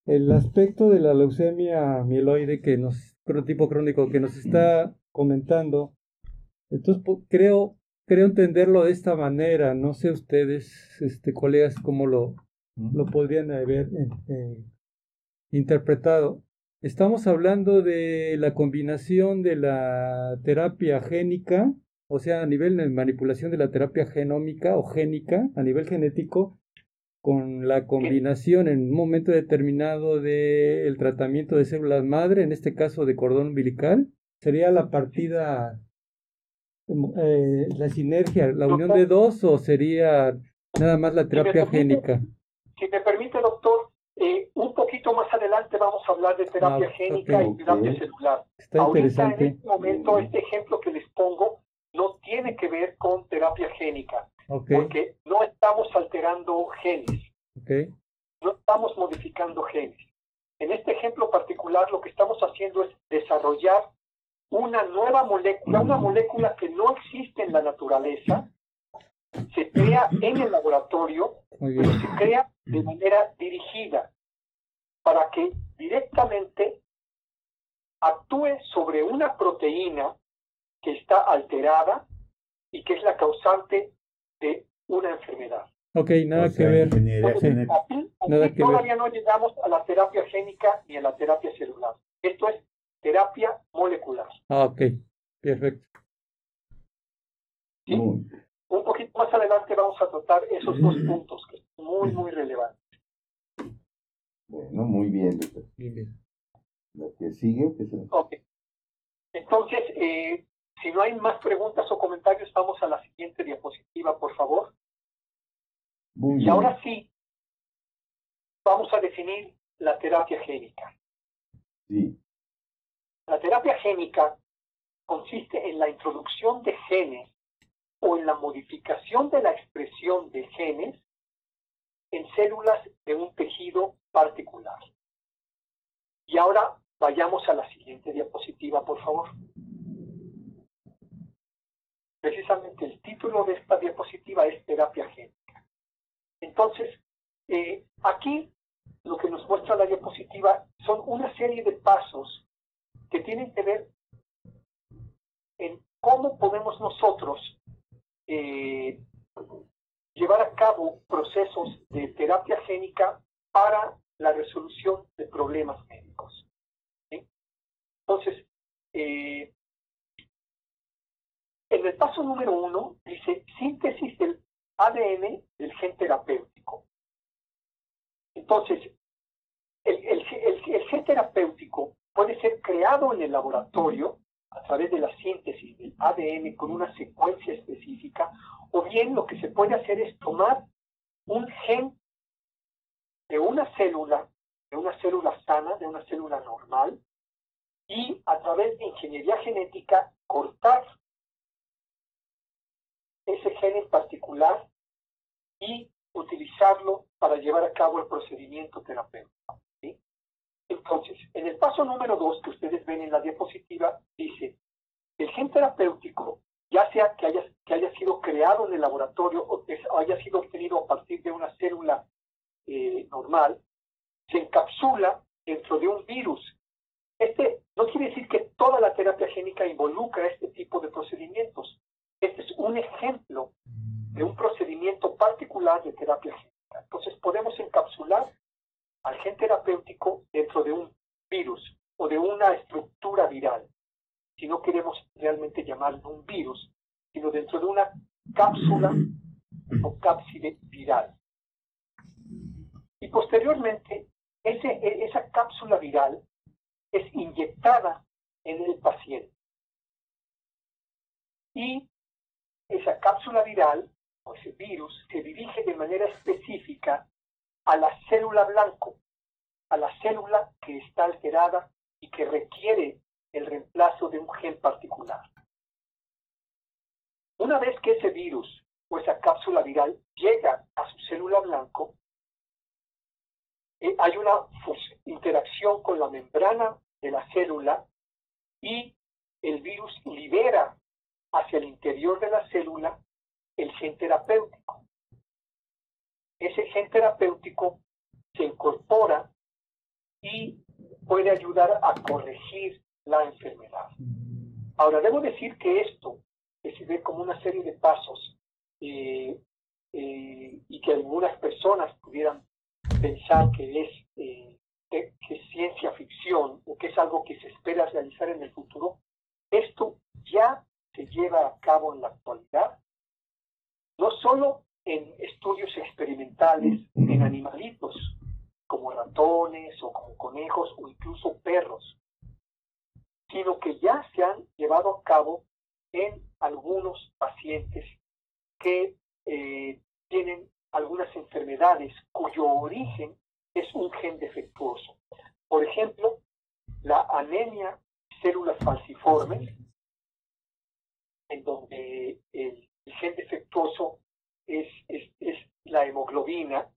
el aspecto de la leucemia mieloide que nos, tipo crónico que nos está comentando, entonces creo, creo entenderlo de esta manera. No sé ustedes, este, colegas, cómo lo, lo podrían haber eh, interpretado. Estamos hablando de la combinación de la terapia génica, o sea, a nivel de manipulación de la terapia genómica o génica, a nivel genético, con la combinación en un momento determinado del tratamiento de células madre, en este caso de cordón umbilical, sería la partida, eh, la sinergia, la unión de dos o sería nada más la terapia génica. Si me permite, doctor, eh, un poquito más adelante vamos a hablar de terapia ah, génica y terapia celular. Está Ahorita, en este momento, este ejemplo que les pongo no tiene que ver con terapia génica, porque no estamos alterando genes, no estamos modificando genes. En este ejemplo particular, lo que estamos haciendo es desarrollar una nueva molécula, una molécula que no existe en la naturaleza, se crea en el laboratorio, pero se crea de manera dirigida para que directamente actúe sobre una proteína que está alterada y que es la causante de una enfermedad. Ok, nada que ver. todavía no llegamos a la terapia génica ni a la terapia celular. Esto es terapia molecular. Ah, ok, perfecto. Un poquito más adelante vamos a tratar esos dos puntos que son muy, muy relevantes. Bueno, muy bien. Lo que sigue, que Ok. Entonces, eh, si no hay más preguntas o comentarios, vamos a la siguiente diapositiva, por favor. y ahora sí, vamos a definir la terapia génica. Sí. La terapia génica consiste en la introducción de genes o en la modificación de la expresión de genes en células de un tejido particular. Y ahora vayamos a la siguiente diapositiva, por favor. Precisamente el título de esta diapositiva es terapia génica. Entonces, eh, aquí lo que nos muestra la diapositiva son una serie de pasos que tienen que ver en cómo podemos nosotros eh, llevar a cabo procesos de terapia génica para la resolución de problemas médicos. Entonces, eh, en el paso número uno dice síntesis del ADN del gen terapéutico. Entonces, el, el gen terapéutico puede ser creado en el laboratorio a través de la síntesis del ADN con una secuencia específica, o bien lo que se puede hacer es tomar un gen de una célula, de una célula sana, de una célula normal, y a través de ingeniería genética cortar ese gen en particular y utilizarlo para llevar a cabo el procedimiento terapéutico. Entonces, en el paso número dos que ustedes ven en la diapositiva, dice, el gen terapéutico, ya sea que haya, que haya sido creado en el laboratorio o que haya sido obtenido a partir de una célula eh, normal, se encapsula dentro de un virus. Este no quiere decir que toda la terapia génica involucra este tipo de procedimientos. Este es un ejemplo de un procedimiento particular de terapia génica. Entonces podemos encapsular al gen terapéutico dentro de un virus o de una estructura viral. Si no queremos realmente llamarlo un virus, sino dentro de una cápsula o cápside viral. Y posteriormente, e, esa cápsula viral es inyectada en el paciente. Y esa cápsula viral o ese virus se dirige de manera específica a la célula blanco, a la célula que está alterada y que requiere el reemplazo de un gen particular. Una vez que ese virus o esa cápsula viral llega a su célula blanco, eh, hay una interacción con la membrana de la célula y el virus libera hacia el interior de la célula el gen terapéutico. Ese gen terapéutico se incorpora y puede ayudar a corregir la enfermedad. Ahora, debo decir que esto, que se ve como una serie de pasos eh, eh, y que algunas personas pudieran pensar que es, eh, que es ciencia ficción o que es algo que se espera realizar en el futuro, esto ya se lleva a cabo en la actualidad, no solo en estudios experimentales en animalitos, como ratones o como conejos o incluso perros, sino que ya se han llevado a cabo en algunos pacientes que eh, tienen algunas enfermedades cuyo origen es un gen defectuoso. Por ejemplo, la anemia células falciformes, en donde el, gen defectuoso es, es, la hemoglobina,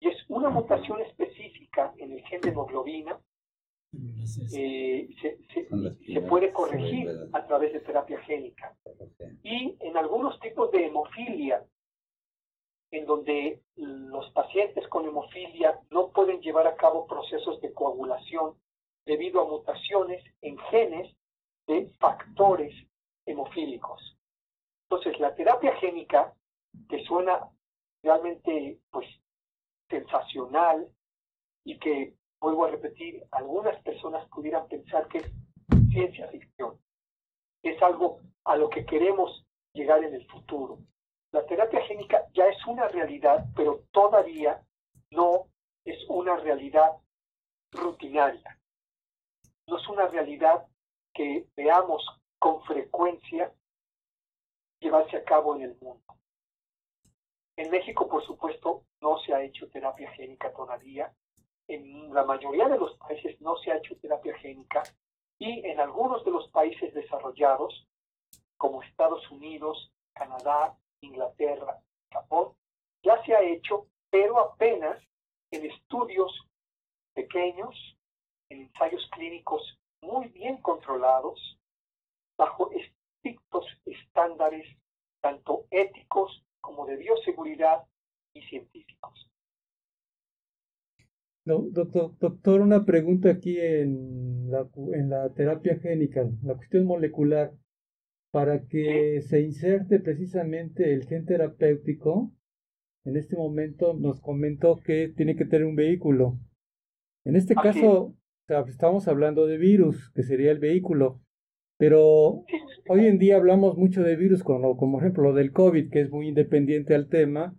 y es una mutación específica en el gen de hemoglobina, eh, se, se, puede corregir a través de terapia génica. Y en algunos tipos de hemofilia, en donde los pacientes con hemofilia no pueden llevar a cabo procesos de coagulación debido a mutaciones en genes de factores hemofílicos. Entonces, la terapia génica, que suena realmente pues sensacional y que, vuelvo a repetir, algunas personas pudieran pensar que es ciencia ficción, es algo a lo que queremos llegar en el futuro. La terapia génica ya es una realidad, pero todavía no es una realidad rutinaria no es una realidad que veamos con frecuencia llevarse a cabo en el mundo. En México, por supuesto, no se ha hecho terapia génica todavía. En la mayoría de los países no se ha hecho terapia génica y en algunos de los países desarrollados, como Estados Unidos, Canadá, Inglaterra, Japón, ya se ha hecho, pero apenas en estudios pequeños en ensayos clínicos muy bien controlados, bajo estrictos estándares tanto éticos como de bioseguridad y científicos. doctor, doctor, una pregunta aquí en la, en la terapia génica, la cuestión molecular. Para que se inserte precisamente el gen terapéutico, en este momento nos comentó que tiene que tener un vehículo. En este caso, estamos hablando de virus, que sería el vehículo, pero hoy en día hablamos mucho de virus, como, como ejemplo lo del COVID, que es muy independiente al tema,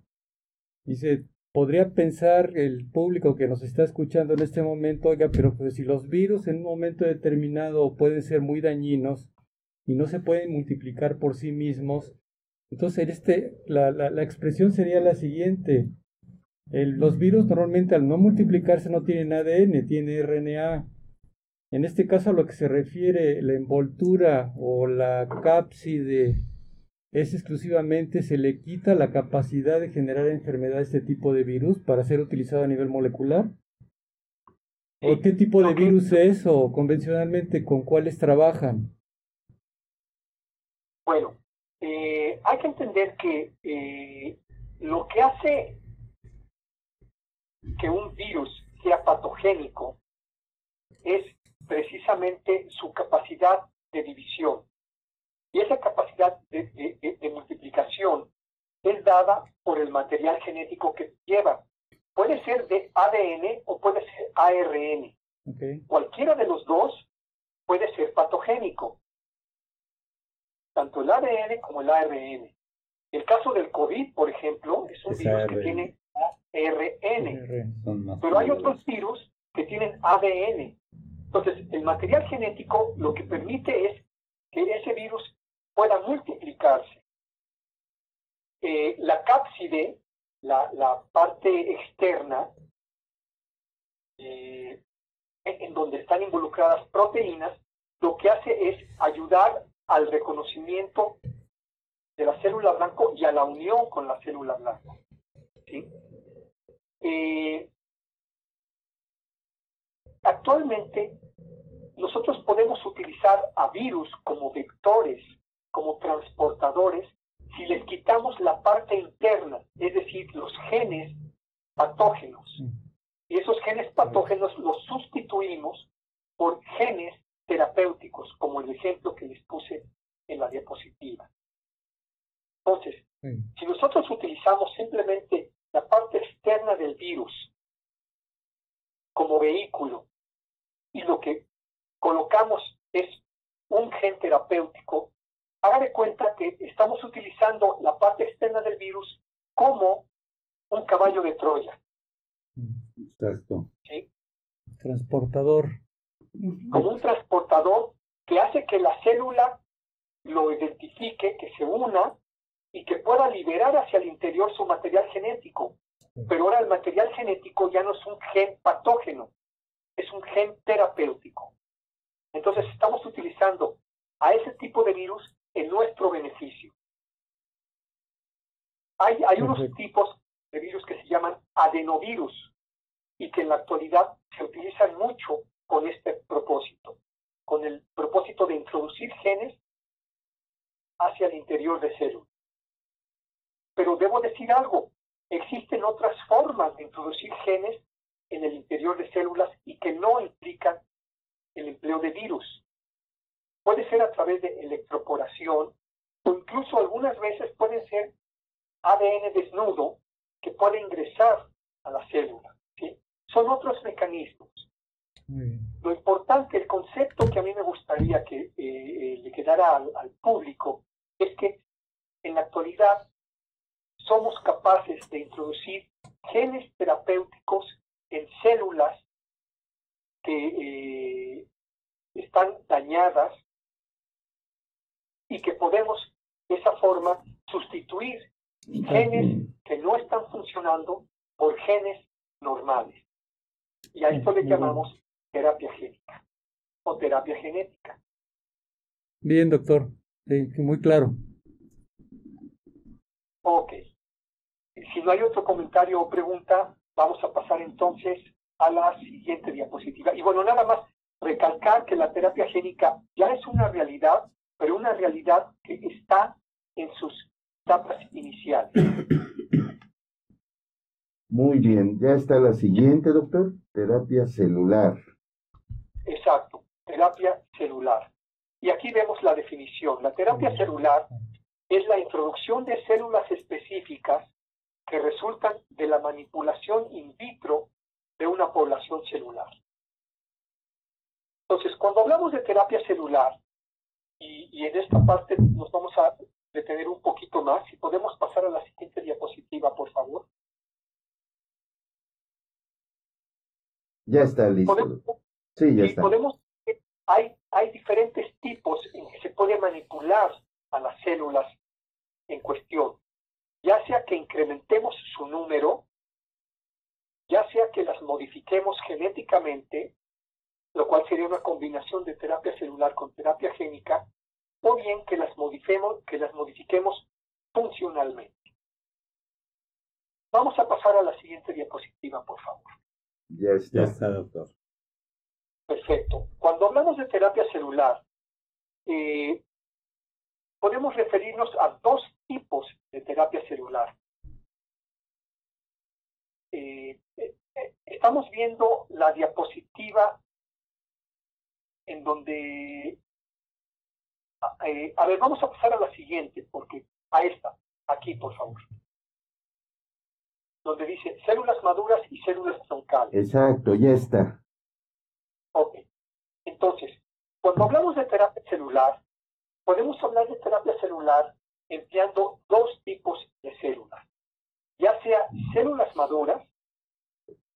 se podría pensar el público que nos está escuchando en este momento, oiga, pero pues si los virus en un momento determinado pueden ser muy dañinos y no se pueden multiplicar por sí mismos, entonces este, la, la, la expresión sería la siguiente, los virus normalmente al no multiplicarse no tienen ADN, tienen RNA. En este caso a lo que se refiere la envoltura o la cápside es exclusivamente se le quita la capacidad de generar enfermedad a este tipo de virus para ser utilizado a nivel molecular. ¿O qué tipo de virus es o convencionalmente con cuáles trabajan? Bueno, eh, hay que entender que eh, lo que hace que un virus sea patogénico es precisamente su capacidad de división. Y esa capacidad de, multiplicación es dada por el material genético que lleva. Puede ser de ADN o puede ser ARN. Cualquiera de los dos puede ser patogénico. Tanto el ADN como el ARN. El caso del COVID, por ejemplo, es un virus que tiene RN. Pero hay otros virus que tienen ADN. Entonces, el material genético lo que permite es que ese virus pueda multiplicarse. eh, la cápside, la, la parte externa, eh, en donde están involucradas proteínas, lo que hace es ayudar al reconocimiento de la célula blanco y a la unión con la célula blanco. Eh, actualmente, nosotros podemos utilizar a virus como vectores, como transportadores, si les quitamos la parte interna, es decir, los genes patógenos. Y esos genes patógenos los sustituimos por genes terapéuticos, como el ejemplo que les puse en la diapositiva. Entonces, si nosotros utilizamos simplemente la parte externa del virus como vehículo y lo que colocamos es un gen terapéutico, haga de cuenta que estamos utilizando la parte externa del virus como un caballo de Troya. Exacto. ¿Sí? Transportador. Como un transportador que hace que la célula lo identifique, que se una y que pueda liberar hacia el interior su material genético. Pero ahora el material genético ya no es un gen patógeno, es un gen terapéutico. Entonces estamos utilizando a ese tipo de virus en nuestro beneficio. Hay, hay unos tipos de virus que se llaman adenovirus y que en la actualidad se utilizan mucho con este propósito, con el propósito de introducir genes hacia el interior de células. Pero debo decir algo, existen otras formas de introducir genes en el interior de células y que no implican el empleo de virus. Puede ser a través de o incluso algunas veces puede ser ADN desnudo que puede ingresar a la célula. ¿sí? Son otros mecanismos. Lo importante, el concepto que a mí me gustaría que eh, eh, le quedara al público es que en la actualidad somos capaces de introducir genes terapéuticos en células que eh, están dañadas y que podemos de esa forma sustituir genes que no están funcionando por genes normales. Y a esto le llamamos terapia génica o terapia genética. Bien, doctor. Sí, muy claro. Ok. Si no hay otro comentario o pregunta, vamos a pasar entonces a la siguiente diapositiva. Y bueno, nada más recalcar que la terapia génica ya es una realidad, pero una realidad que está en sus etapas iniciales. Muy bien, ya está la siguiente, doctor, terapia celular. Exacto, terapia celular. Y aquí vemos la definición. La terapia celular es la introducción de células específicas que resultan de la manipulación in vitro de una población celular. Entonces, cuando hablamos de terapia celular, y, en esta parte nos vamos a detener un poquito más, si podemos pasar a la siguiente diapositiva, por favor. Ya está listo. sí, ya está. Podemos, hay, hay diferentes tipos en que se puede manipular a las células en cuestión, ya sea que incrementemos su número, ya sea que las modifiquemos genéticamente, lo cual sería una combinación de terapia celular con terapia génica, o bien que las modifiquemos, que las modifiquemos funcionalmente. Vamos a pasar a la siguiente diapositiva, por favor. Ya está, ya está doctor. Perfecto. Cuando hablamos de terapia celular, eh, podemos referirnos a dos tipos de terapia celular. Eh, eh, eh, estamos viendo la diapositiva en donde... a ver, vamos a pasar a la siguiente, porque a esta, aquí por favor. Donde dice células maduras y células troncales. Exacto, ya está. Ok. Entonces, cuando hablamos de terapia celular, podemos hablar de terapia celular empleando dos tipos de células, ya sea células maduras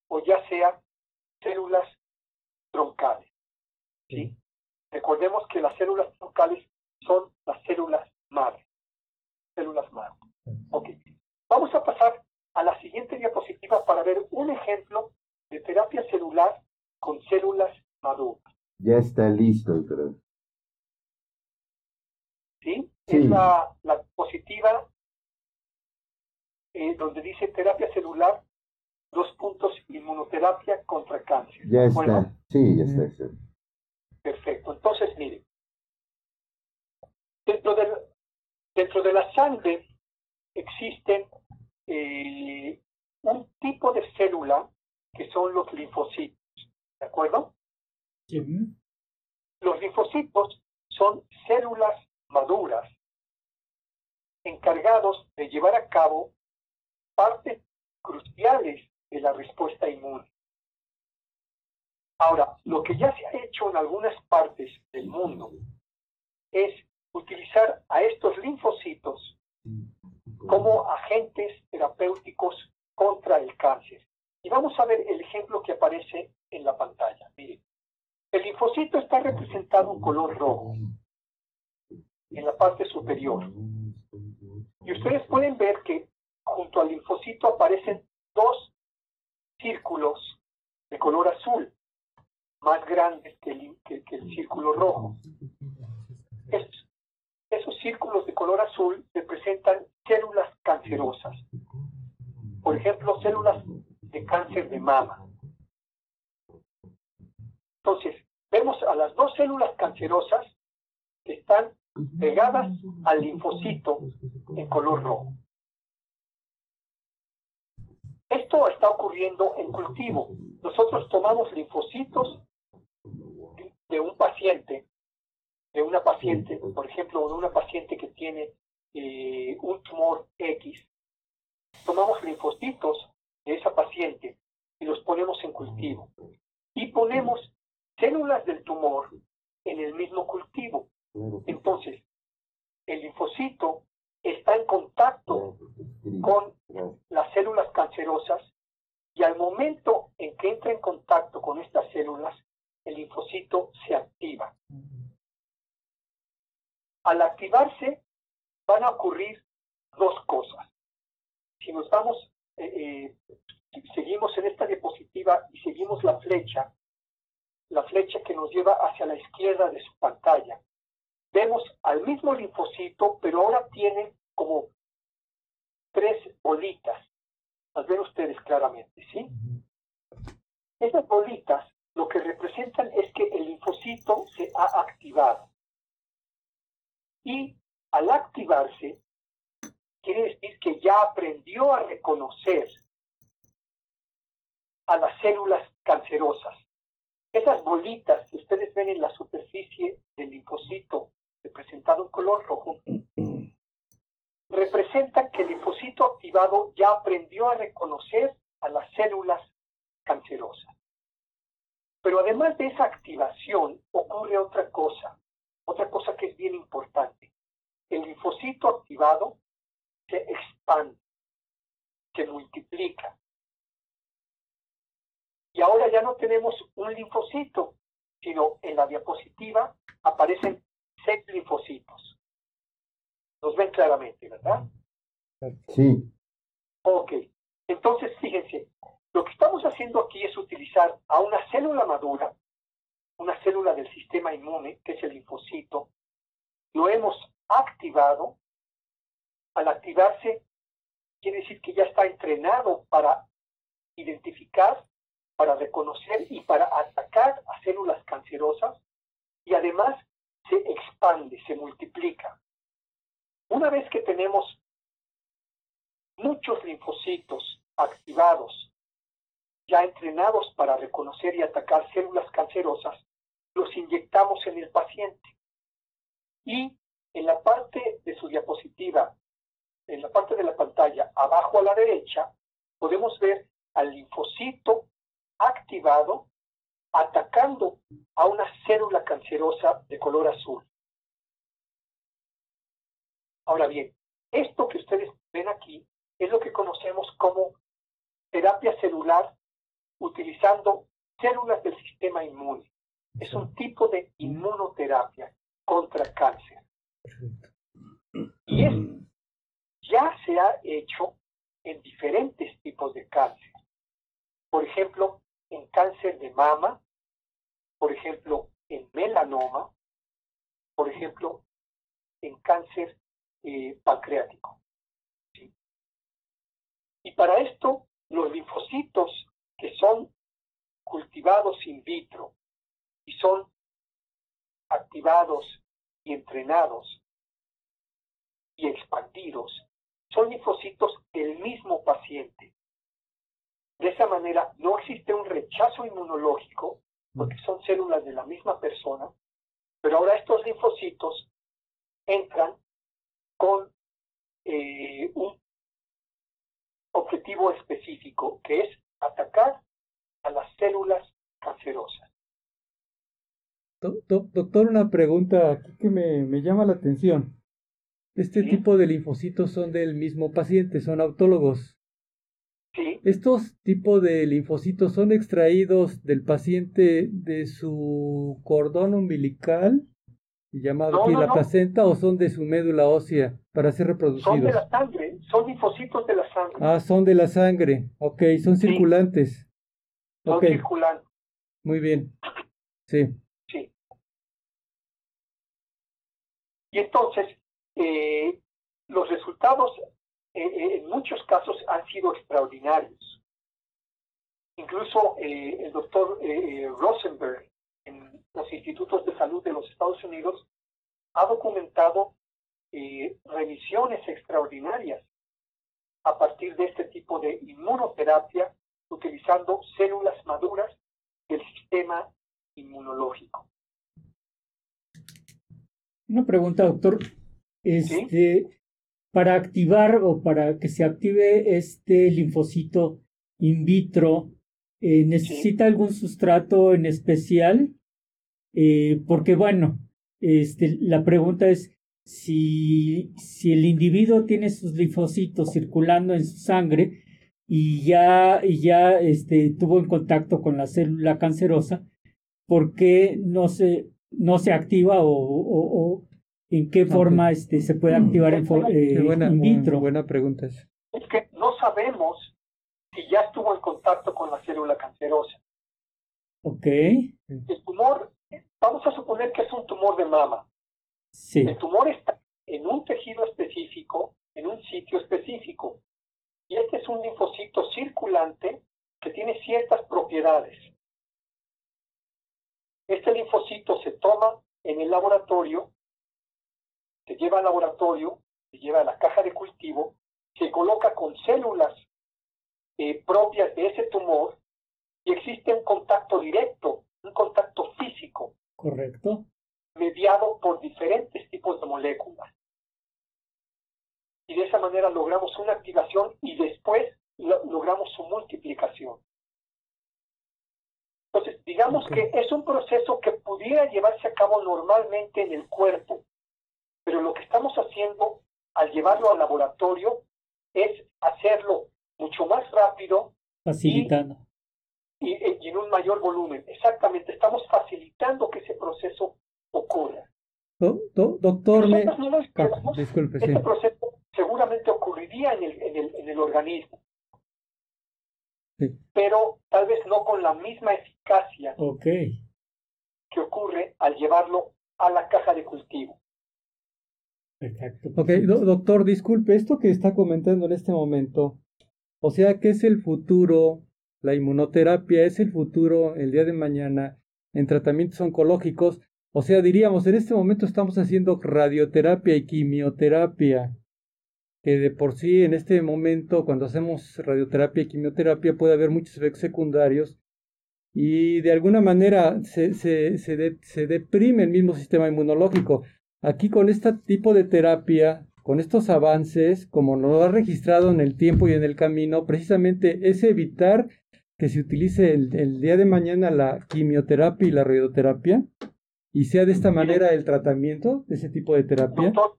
o ya sea células troncales. ¿Sí? Recordemos que las células troncales son las células madre. Células madre. Ok. Vamos a pasar a la siguiente diapositiva para ver un ejemplo de terapia celular con células maduras. Ya está listo, doctor. ¿Sí? Es la, la diapositiva eh, donde dice terapia celular, dos puntos, inmunoterapia contra cáncer. Ya está, sí, ya está. Perfecto. Entonces, mire, dentro, del, dentro de la sangre existen eh, un tipo de célula que son los linfocitos. ¿De acuerdo? Sí. Los linfocitos son células maduras encargados de llevar a cabo partes cruciales de la respuesta inmune. Ahora, lo que ya se ha hecho en algunas partes del mundo es utilizar a estos linfocitos como agentes terapéuticos contra el cáncer. Y vamos a ver el ejemplo que aparece en la pantalla. Miren, el linfocito está representado en color rojo en la parte superior. Y ustedes pueden ver que junto al linfocito aparecen dos círculos de color azul, más grandes que el, círculo rojo. esos círculos de color azul representan células cancerosas. Por ejemplo, células de cáncer de mama. Entonces, vemos a las dos células cancerosas que están pegadas al linfocito en color rojo. Esto está ocurriendo en cultivo. Nosotros tomamos linfocitos de un paciente, de una paciente, por ejemplo, de una paciente que tiene eh, un tumor X, tomamos linfocitos de esa paciente y los ponemos en cultivo. Y ponemos células del tumor en el mismo cultivo. Entonces, el linfocito está en contacto con las células cancerosas y al momento en que entra en contacto con estas células, el linfocito se activa. Al activarse, van a ocurrir dos cosas. Si nos vamos, eh, eh, seguimos en esta diapositiva y seguimos la flecha, la flecha que nos lleva hacia la izquierda de su pantalla, vemos al mismo linfocito, pero ahora tiene como tres bolitas. Las ven ustedes claramente, ¿sí? Esas bolitas lo que representan es que el linfocito se ha activado. Y al activarse, quiere decir que ya aprendió a reconocer a las células cancerosas. Esas bolitas que ustedes ven en la superficie del linfocito representado en color rojo, representan que el linfocito activado ya aprendió a reconocer a las células cancerosas. Pero además de esa activación ocurre otra cosa, otra cosa que es bien importante. El linfocito activado se expande, se multiplica. Y ahora ya no tenemos un linfocito, sino en la diapositiva aparecen seis linfocitos. Los ven claramente, ¿verdad? Sí. Ok. Entonces, fíjense, lo que estamos haciendo aquí es utilizar a una célula madura, una célula del sistema inmune, que es el linfocito, lo hemos activado. Al activarse, quiere decir que ya está entrenado para identificar, para reconocer y para atacar a células cancerosas y además se expande, se multiplica. Una vez que tenemos muchos linfocitos activados, ya entrenados para reconocer y atacar células cancerosas, los inyectamos en el paciente. Y en la parte de su diapositiva, en la parte de la pantalla, abajo a la derecha, podemos ver al linfocito activado atacando a una célula cancerosa de color azul. Ahora bien, esto que ustedes ven aquí es lo que conocemos como terapia celular utilizando células del sistema inmune. Es un tipo de inmunoterapia contra cáncer. Y es ya se ha hecho en diferentes tipos de cáncer. Por ejemplo, en cáncer de mama, por ejemplo, en melanoma, por ejemplo, en cáncer eh, pancreático. Y para esto, los linfocitos que son cultivados in vitro y son activados y entrenados y expandidos, son linfocitos del mismo paciente. De esa manera no existe un rechazo inmunológico, porque son células de la misma persona, pero ahora estos linfocitos entran con eh, un objetivo específico, que es atacar a las células cancerosas. Doctor, una pregunta aquí que me, me llama la atención. Este tipo de linfocitos son del mismo paciente, son autólogos. Sí. ¿Estos tipos de linfocitos son extraídos del paciente de su cordón umbilical, llamado aquí la placenta, o son de su médula ósea para ser reproducidos? Son de la sangre, son linfocitos de la sangre. Ah, son de la sangre, ok, son circulantes. Son circulantes. Muy bien, sí. Sí. Y entonces, eh, los resultados eh, eh, en muchos casos han sido extraordinarios. Incluso el doctor Rosenberg en los institutos de salud de los Estados Unidos ha documentado revisiones extraordinarias a partir de este tipo de inmunoterapia utilizando células maduras del sistema inmunológico. Una pregunta, doctor. Este, Para activar o para que se active este linfocito in vitro, eh, ¿necesita algún sustrato en especial? Eh, porque bueno, este, la pregunta es si, si el individuo tiene sus linfocitos circulando en su sangre y ya, y ya este, tuvo en contacto con la célula cancerosa, ¿por qué no se, no se activa o, en qué forma este, se puede activar en, eh, buena, in vitro. Buena pregunta. Es. que no sabemos si ya estuvo en contacto con la célula cancerosa. Ok. El tumor, vamos a suponer que es un tumor de mama. Sí. El tumor está en un tejido específico, en un sitio específico. Y este es un linfocito circulante que tiene ciertas propiedades. Este linfocito se toma en el laboratorio se lleva al laboratorio, se lleva a la caja de cultivo, se coloca con células eh, propias de ese tumor y existe un contacto directo, un contacto físico. Correcto. Mediado por diferentes tipos de moléculas. Y de esa manera logramos una activación y después logramos su multiplicación. Entonces, digamos que es un proceso que pudiera llevarse a cabo normalmente en el cuerpo, pero lo que estamos haciendo al llevarlo al laboratorio es hacerlo mucho más rápido. Facilitando. Y, en un mayor volumen. Exactamente, estamos facilitando que ese proceso ocurra. doctor, me... Disculpe, este proceso seguramente ocurriría en el, en el, en el organismo. Pero tal vez no con la misma eficacia okay. que ocurre al llevarlo a la caja de cultivo. Exacto. Ok, doctor, disculpe, esto que está comentando en este momento, o sea, ¿qué es el futuro? La inmunoterapia es el futuro el día de mañana en tratamientos oncológicos. O sea, diríamos, en este momento estamos haciendo radioterapia y quimioterapia, que de por sí en este momento, cuando hacemos radioterapia y quimioterapia, puede haber muchos efectos secundarios y de alguna manera se, se, se deprime el mismo sistema inmunológico. Aquí con este tipo de terapia, con estos avances, como lo ha registrado en el tiempo y en el camino, precisamente es evitar que se utilice el, día de mañana la quimioterapia y la radioterapia y sea de esta manera el tratamiento de ese tipo de terapia. Doctor,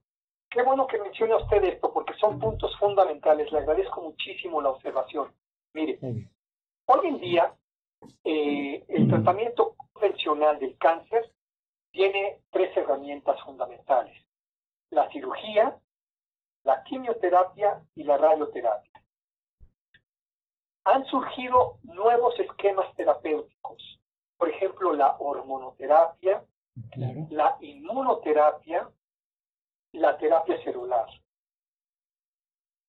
qué bueno que mencione usted esto porque son puntos fundamentales. Le agradezco muchísimo la observación. Mire, hoy en día eh, el tratamiento convencional del cáncer tiene tres herramientas fundamentales. La cirugía, la quimioterapia y la radioterapia. Han surgido nuevos esquemas terapéuticos, por ejemplo, la hormonoterapia, la inmunoterapia, la terapia celular.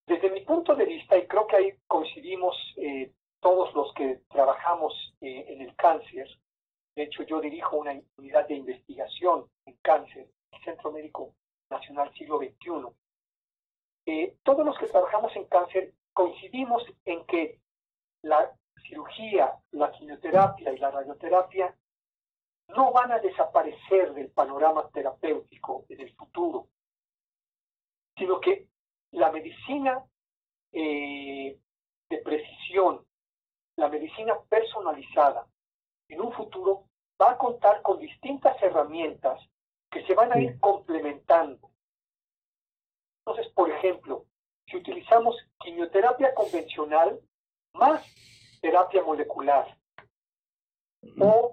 Desde mi punto de vista, y creo que ahí coincidimos eh, todos los que trabajamos eh, en el cáncer, de hecho yo dirijo una unidad de investigación en cáncer, el Centro Médico Nacional Siglo XXI, eh, todos los que trabajamos en cáncer coincidimos en que la cirugía, la quimioterapia y la radioterapia no van a desaparecer del panorama terapéutico en el futuro, sino que la medicina eh, de precisión, la medicina personalizada, en un futuro va a contar con distintas herramientas que se van a ir complementando. Entonces, por ejemplo, si utilizamos quimioterapia convencional más terapia molecular o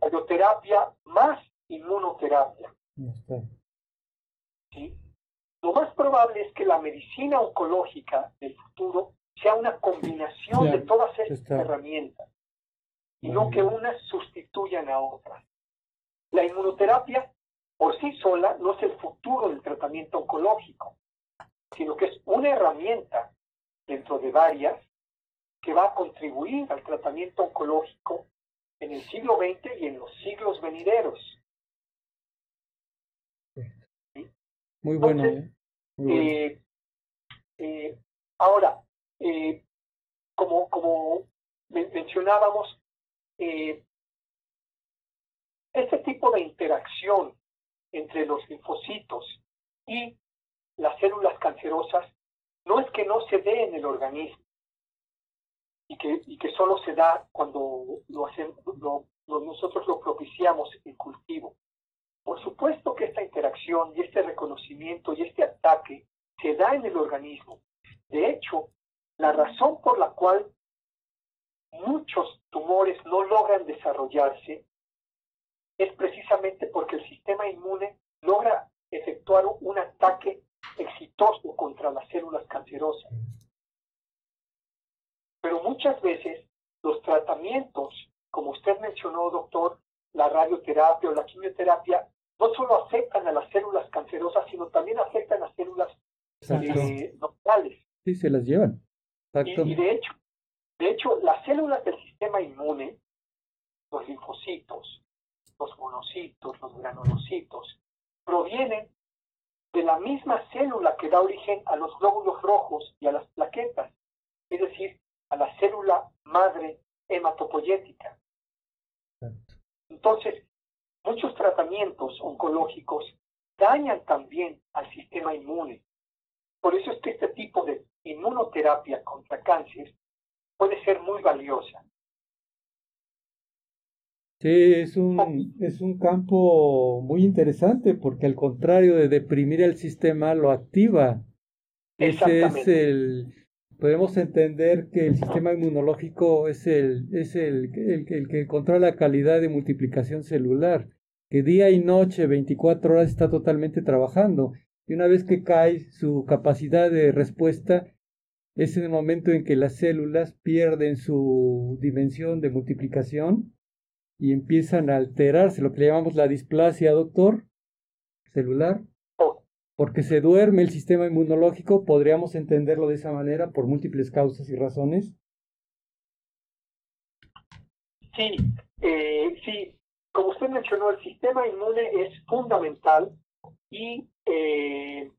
radioterapia más inmunoterapia. ¿Sí? Lo más probable es que la medicina oncológica del futuro sea una combinación de todas estas herramientas y no que unas sustituyan a otras. La inmunoterapia por sí sola no es el futuro del tratamiento oncológico, sino que es una herramienta dentro de varias que va a contribuir al tratamiento oncológico en el siglo XX y en los siglos venideros. Muy bueno. ¿eh? Eh, eh, ahora, como, como mencionábamos, este tipo de interacción entre los linfocitos y las células cancerosas no es que no se dé en el organismo y que, solo se da cuando lo hacemos, nosotros lo propiciamos en cultivo. Por supuesto que esta interacción y este reconocimiento y este ataque se da en el organismo. De hecho, la razón por la cual muchos tumores no logran desarrollarse es precisamente porque el sistema inmune logra efectuar un ataque exitoso contra las células cancerosas. Pero muchas veces los tratamientos, como usted mencionó, doctor, la radioterapia o la quimioterapia, no solo afectan a las células cancerosas, sino también afectan a las células eh, normales. Sí, se las llevan. Y, de hecho, de hecho, las células del sistema inmune, los linfocitos, los monocitos, los granulocitos, provienen de la misma célula que da origen a los glóbulos rojos y a las plaquetas, es decir, a la célula madre hematopoyética. Entonces, muchos tratamientos oncológicos dañan también al sistema inmune. Por eso es que este tipo de inmunoterapia contra cáncer puede ser muy valiosa. Sí, es un, es un campo muy interesante porque al contrario de deprimir el sistema, lo activa. Ese es el, podemos entender que el sistema inmunológico es el, es el, el, el, que controla la calidad de multiplicación celular, que día y noche, 24 horas está totalmente trabajando. Y una vez que cae su capacidad de respuesta, es en el momento en que las células pierden su dimensión de multiplicación y empiezan a alterarse, lo que le llamamos la displasia, doctor, celular, porque se duerme el sistema inmunológico, podríamos entenderlo de esa manera por múltiples causas y razones. Sí, eh, sí, como usted mencionó, el sistema inmune es fundamental y eh,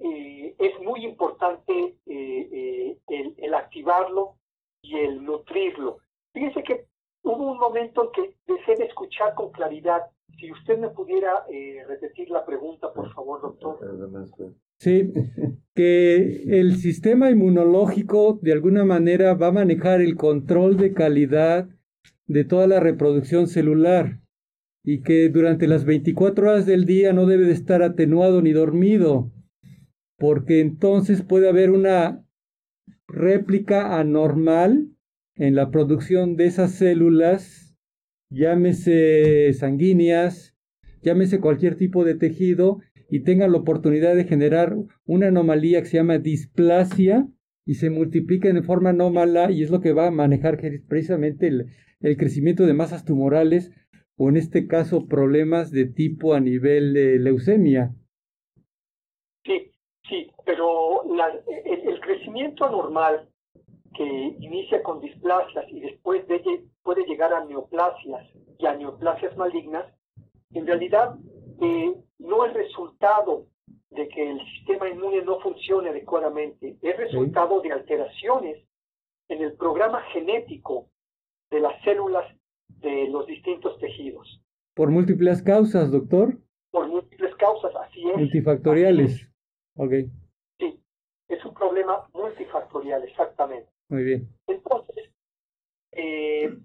eh, es muy importante el, el activarlo y el nutrirlo. Fíjese que hubo un momento en que dejé de escuchar con claridad. Si usted me pudiera eh, repetir la pregunta, por favor, doctor. Sí, que el sistema inmunológico de alguna manera va a manejar el control de calidad de toda la reproducción celular y que durante las 24 horas del día no debe de estar atenuado ni dormido, porque entonces puede haber una réplica anormal en la producción de esas células, llámese sanguíneas, llámese cualquier tipo de tejido, y tengan la oportunidad de generar una anomalía que se llama displasia y se multipliquen en forma anómala y es lo que va a manejar precisamente el, el crecimiento de masas tumorales o en este caso problemas de tipo a nivel de leucemia. Sí, sí, pero el, crecimiento anormal que inicia con displasias y después de, puede llegar a neoplasias y a neoplasias malignas, en realidad eh, no es resultado de que el sistema inmune no funcione adecuadamente, es resultado de alteraciones en el programa genético de las células de los distintos tejidos. Por múltiples causas, doctor. Por múltiples causas, así es. Multifactoriales. Ok. Sí, es un problema multifactorial, exactamente. Muy bien. Entonces, eh,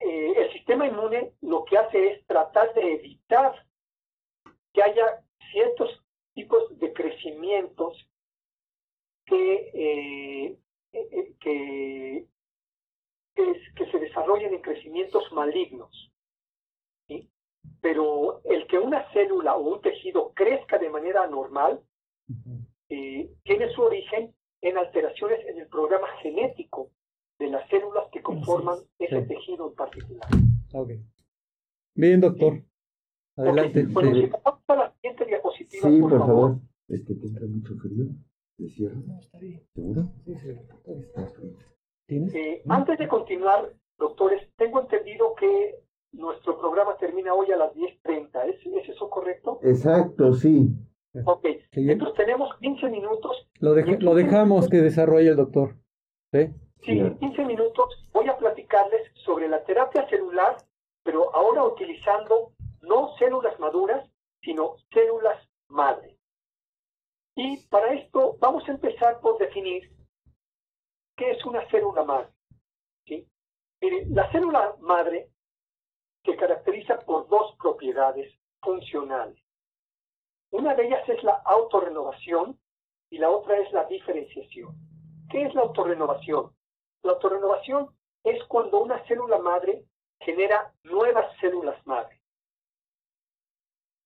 eh, el sistema inmune lo que hace es tratar de evitar que haya ciertos tipos de crecimientos que, eh, que, que, se desarrollen en crecimientos malignos. Pero el que una célula o un tejido crezca de manera normal tiene su origen en alteraciones en el programa genético de las células que conforman ese tejido en particular. Okay. Bien, doctor. Adelante. Bueno, si pasamos a la siguiente diapositiva, sí, por, por favor. favor. Es que te entra mucho frío. ¿De cierro? No, está bien. ¿Seguro? Sí, sí, está bien. ¿Tienes? Eh, antes de continuar, doctores, tengo entendido que nuestro programa termina hoy a las 10.30. ¿Es, ¿Es eso correcto? Exacto, sí. Ok, entonces tenemos 15 minutos. Lo, lo dejamos que desarrolle el doctor. ¿Sí? Sí, en 15 minutos voy a platicarles sobre la terapia celular, pero ahora utilizando no células maduras, sino células madre. Y para esto vamos a empezar por definir qué es una célula madre. ¿sí? la célula madre se caracteriza por dos propiedades funcionales. Una de ellas es la autorrenovación y la otra es la diferenciación. ¿Qué es la autorrenovación? La autorrenovación es cuando una célula madre genera nuevas células madre.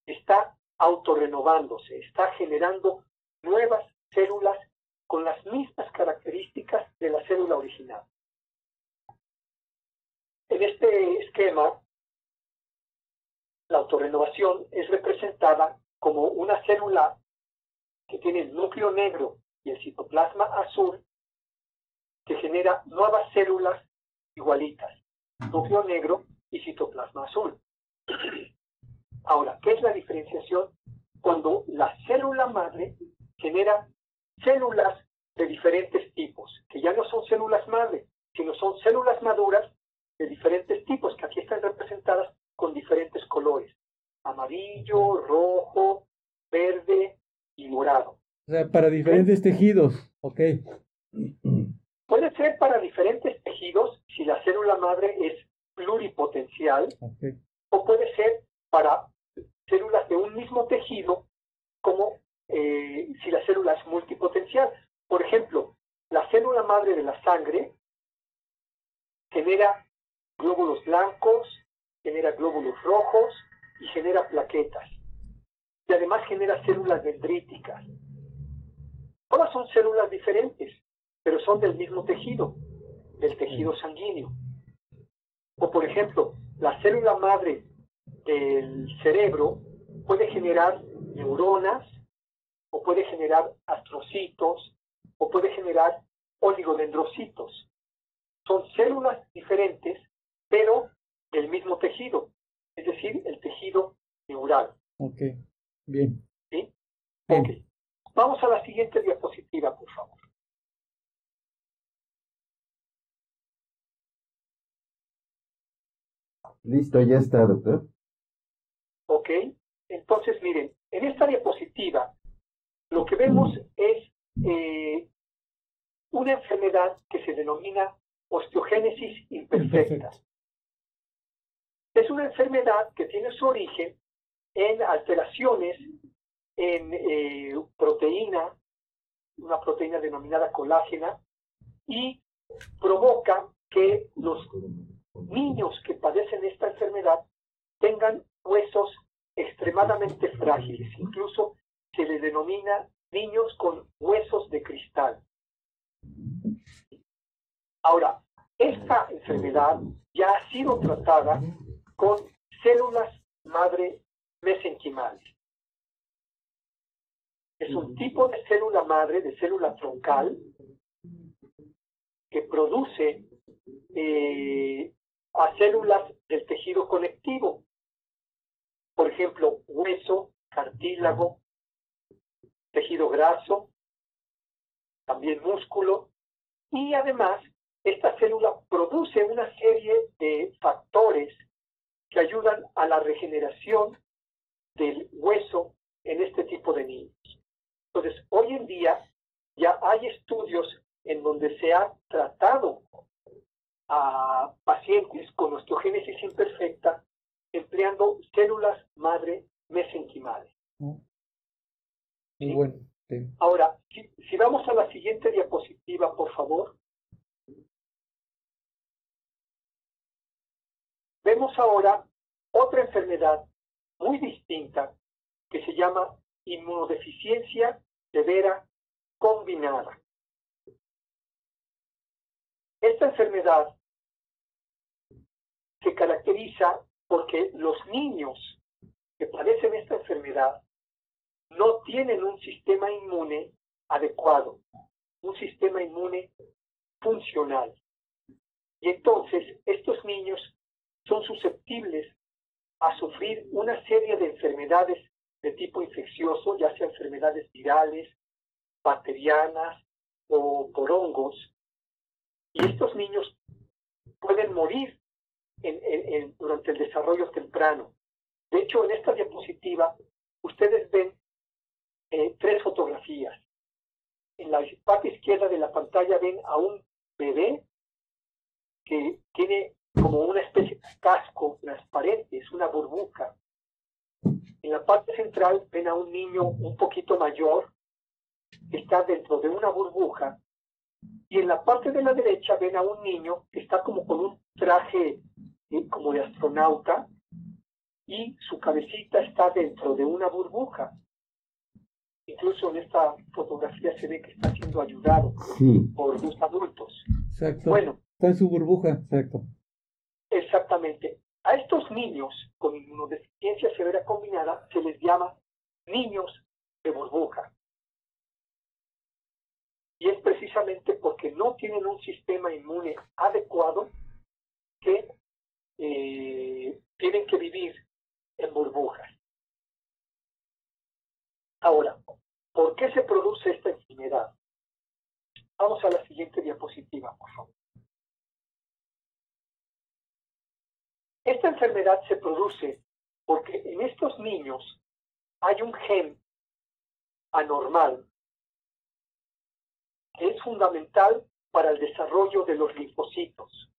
Está autorrenovándose, está generando nuevas células con las mismas características de la célula original. En este esquema, la autorrenovación es representada como una célula que tiene el núcleo negro y el citoplasma azul que genera nuevas células igualitas, núcleo negro y citoplasma azul. Ahora, ¿qué es la diferenciación? Cuando la célula madre genera células de diferentes tipos, que ya no son células madre, sino son células maduras de diferentes tipos, que aquí están representadas con diferentes colores, amarillo, rojo, verde y morado. O sea, para diferentes tejidos, ok. Puede ser para diferentes tejidos si la célula madre es pluripotencial, o puede ser para células de un mismo tejido, como eh, si la célula es multipotencial. Por ejemplo, la célula madre de la sangre genera glóbulos blancos, genera glóbulos rojos y genera plaquetas. Y además genera células dendríticas. Todas son células diferentes, pero son del mismo tejido, del tejido sanguíneo. O por ejemplo, la célula madre del cerebro puede generar neuronas, o puede generar astrocitos, o puede generar oligodendrocitos. Son células diferentes, pero del mismo tejido, es decir, el tejido neural. Ok, bien. ¿Sí? Ok. Vamos a la siguiente diapositiva, por favor. Listo, ya está, doctor. Ok, entonces miren, en esta diapositiva lo que vemos es eh, una enfermedad que se denomina osteogénesis imperfecta. Es una enfermedad que tiene su origen en alteraciones en eh, proteína, una proteína denominada colágena, y provoca que los niños que padecen esta enfermedad tengan huesos extremadamente frágiles, incluso se les denomina niños con huesos de cristal. Ahora, esta enfermedad ya ha sido tratada con células madre mesenquimales. Es un tipo de célula madre, de célula troncal, que produce eh, a células del tejido conectivo. Por ejemplo, hueso, cartílago, tejido graso, también músculo, y además esta célula produce una serie de factores que ayudan a la regeneración del hueso en este tipo de niños. Entonces, hoy en día ya hay estudios en donde se ha tratado a pacientes con osteogénesis imperfecta empleando células madre mesenquimales. Muy bueno. Ahora, si vamos a la siguiente diapositiva, por favor. Vemos ahora otra enfermedad muy distinta que se llama inmunodeficiencia severa combinada. Esta enfermedad se caracteriza porque los niños que padecen esta enfermedad no tienen un sistema inmune adecuado, un sistema inmune funcional. Y entonces estos niños son susceptibles a sufrir una serie de enfermedades de tipo infeccioso, ya sea enfermedades virales, bacterianas o por hongos. Y estos niños pueden morir durante el desarrollo temprano. De hecho, en esta diapositiva, ustedes ven eh, tres fotografías. En la parte izquierda de la pantalla ven a un bebé que tiene como una especie casco transparente, es una burbuja. En la parte central ven a un niño un poquito mayor que está dentro de una burbuja y en la parte de la derecha ven a un niño que está como con un traje eh, como de astronauta y su cabecita está dentro de una burbuja. Incluso en esta fotografía se ve que está siendo ayudado por los adultos. Exacto. Bueno, está en su burbuja, exacto. Exactamente. A estos niños con inmunodeficiencia severa combinada se les llama niños de burbuja. Y es precisamente porque no tienen un sistema inmune adecuado que eh, tienen que vivir en burbujas. Ahora, ¿por qué se produce esta enfermedad? Vamos a la siguiente diapositiva, por favor. Esta enfermedad se produce porque en estos niños hay un gen anormal que es fundamental para el desarrollo de los linfocitos.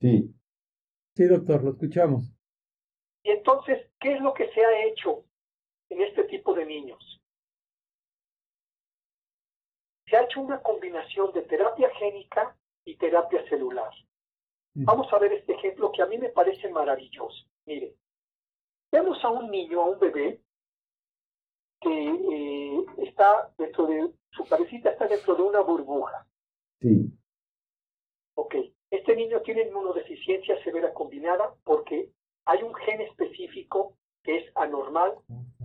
Sí. Sí, doctor, lo escuchamos. Y entonces, ¿qué es lo que se ha hecho en este tipo de niños? Se ha hecho una combinación de terapia génica y terapia celular. Vamos a ver este ejemplo que a mí me parece maravilloso. Mire, vemos a un niño, a un bebé, que eh, está dentro de, su cabecita está dentro de una burbuja. Sí. Ok, este niño tiene inmunodeficiencia severa combinada porque hay un gen específico que es anormal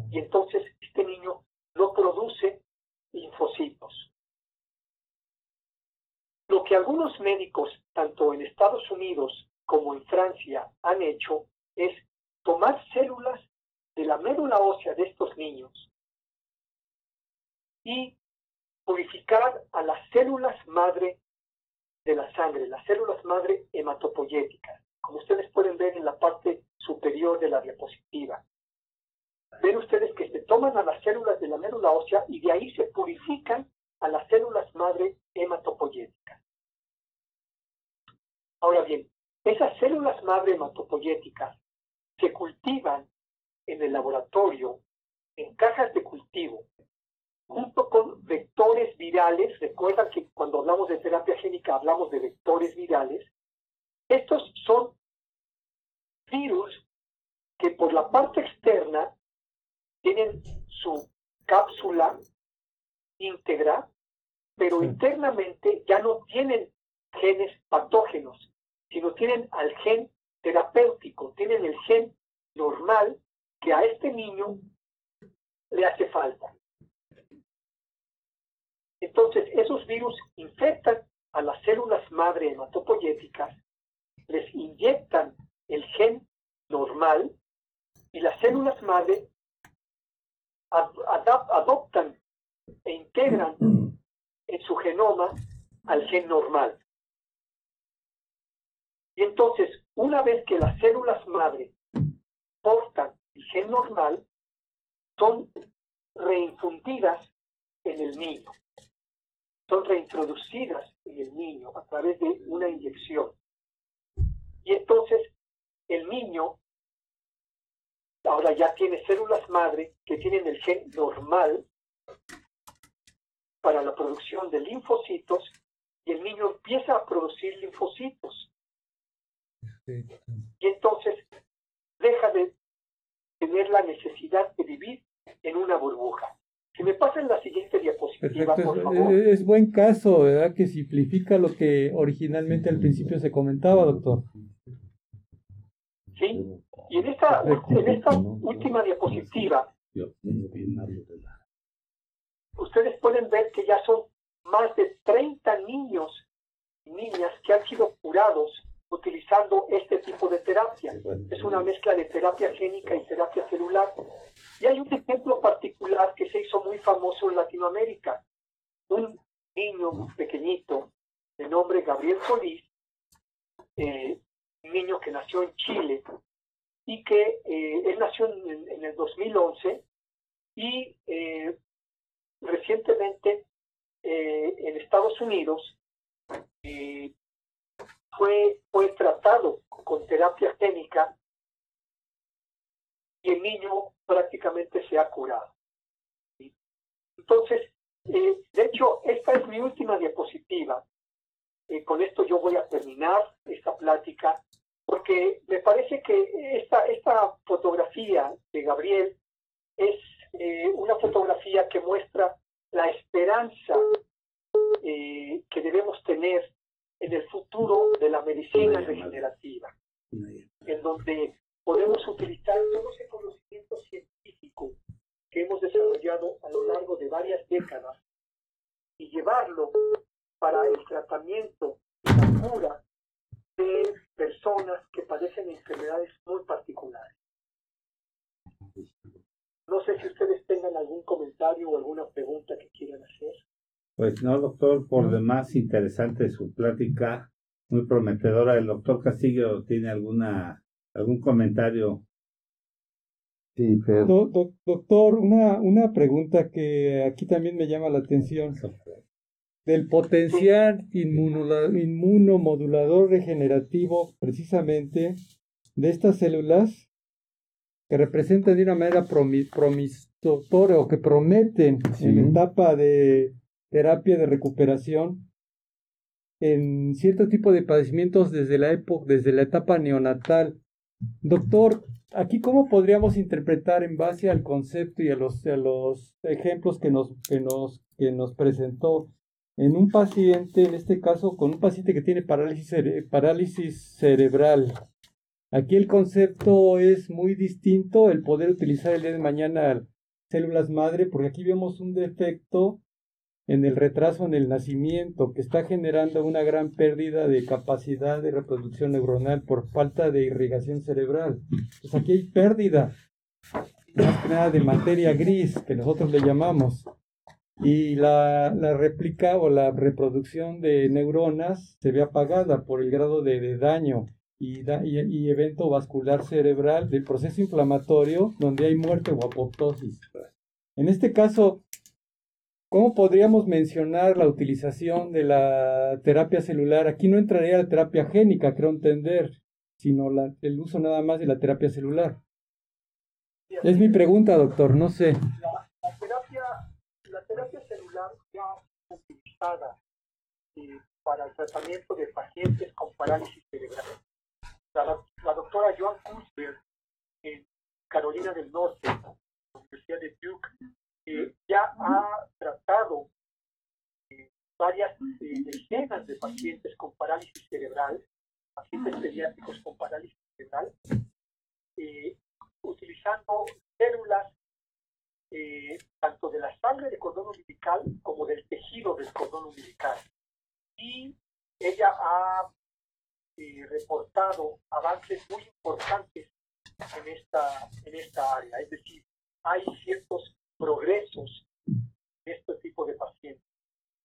y entonces este niño no produce linfocitos. Lo que algunos médicos, tanto en Estados Unidos como en Francia, han hecho es tomar células de la médula ósea de estos niños y purificar a las células madre de la sangre, las células madre hematopoyéticas, como ustedes pueden ver en la parte superior de la diapositiva. Ven ustedes que se toman a las células de la médula ósea y de ahí se purifican a las células madre hematopoyéticas. Ahora bien, esas células madre hematopoyéticas se cultivan en el laboratorio, en cajas de cultivo, junto con vectores virales. Recuerdan que cuando hablamos de terapia génica hablamos de vectores virales. Estos son virus que por la parte externa tienen su cápsula íntegra, pero internamente ya no tienen genes patógenos, sino tienen al gen terapéutico, tienen el gen normal que a este niño le hace falta. Entonces, esos virus infectan a las células madre hematopoyéticas, les inyectan el gen normal y las células madre adoptan e integran en su genoma al gen normal. Y entonces, una vez que las células madre portan el gen normal, son reinfundidas en el niño, son reintroducidas en el niño a través de una inyección. Y entonces el niño ahora ya tiene células madre que tienen el gen normal para la producción de linfocitos y el niño empieza a producir linfocitos. Y entonces deja de tener la necesidad de vivir en una burbuja. Si me pasan la siguiente diapositiva, por favor. Es, buen caso, ¿verdad? Que simplifica lo que originalmente al principio se comentaba, doctor. Sí, y en esta, en esta última diapositiva, ustedes pueden ver que ya son más de 30 niños y niñas que han sido curados utilizando este tipo de terapia. Es una mezcla de terapia génica y terapia celular. Y hay un ejemplo particular que se hizo muy famoso en Latinoamérica. Un niño pequeñito de nombre Gabriel Solís, eh, un niño que nació en Chile y que eh, él nació en, el 2011 y eh, recientemente en Estados Unidos fue, fue tratado con terapia génica y el niño prácticamente se ha curado. Entonces, eh, de hecho, esta es mi última diapositiva. Eh, con esto yo voy a terminar esta plática, porque me parece que esta, esta fotografía de Gabriel es eh, una fotografía que muestra la esperanza que debemos tener en el futuro de la medicina regenerativa, en donde podemos utilizar todo ese conocimiento científico que hemos desarrollado a lo largo de varias décadas y llevarlo para el tratamiento y la cura de personas que padecen enfermedades muy particulares. No sé si ustedes tengan algún comentario o alguna pregunta que quieran hacer. Pues no, doctor, por demás interesante su plática, muy prometedora. ¿El doctor Castillo tiene alguna algún comentario? Sí, doctor, una, una pregunta que aquí también me llama la atención. Del potencial inmunomodulador regenerativo, precisamente, de estas células que representan de una manera promisoria o que prometen en la etapa de terapia de recuperación en cierto tipo de padecimientos desde la época, desde la etapa neonatal. Doctor, aquí cómo podríamos interpretar en base al concepto y a los, a los ejemplos que nos, que, nos, que nos presentó en un paciente, en este caso con un paciente que tiene parálisis, parálisis cerebral. Aquí el concepto es muy distinto, el poder utilizar el día de mañana células madre, porque aquí vemos un defecto en el retraso en el nacimiento, que está generando una gran pérdida de capacidad de reproducción neuronal por falta de irrigación cerebral. Pues aquí hay pérdida, más que nada de materia gris, que nosotros le llamamos. Y la, la réplica o la reproducción de neuronas se ve apagada por el grado de, daño y, y, evento vascular cerebral del proceso inflamatorio donde hay muerte o apoptosis. En este caso, ¿Cómo podríamos mencionar la utilización de la terapia celular? Aquí no entraría la terapia génica, creo entender, sino el uso nada más de la terapia celular. Es mi pregunta, doctor, no sé. La, terapia, celular ya utilizada eh, para el tratamiento de pacientes con parálisis cerebral. La, doctora Joan Kurzberg en Carolina del Norte, la Universidad de Duke, eh, ya ha tratado eh, varias eh, decenas de pacientes con parálisis cerebral, pacientes pediátricos con parálisis cerebral, utilizando células tanto de la sangre del cordón umbilical como del tejido del cordón umbilical. Y ella ha reportado avances muy importantes en esta, en esta área. Es decir, hay ciertos progresos de este tipo de pacientes.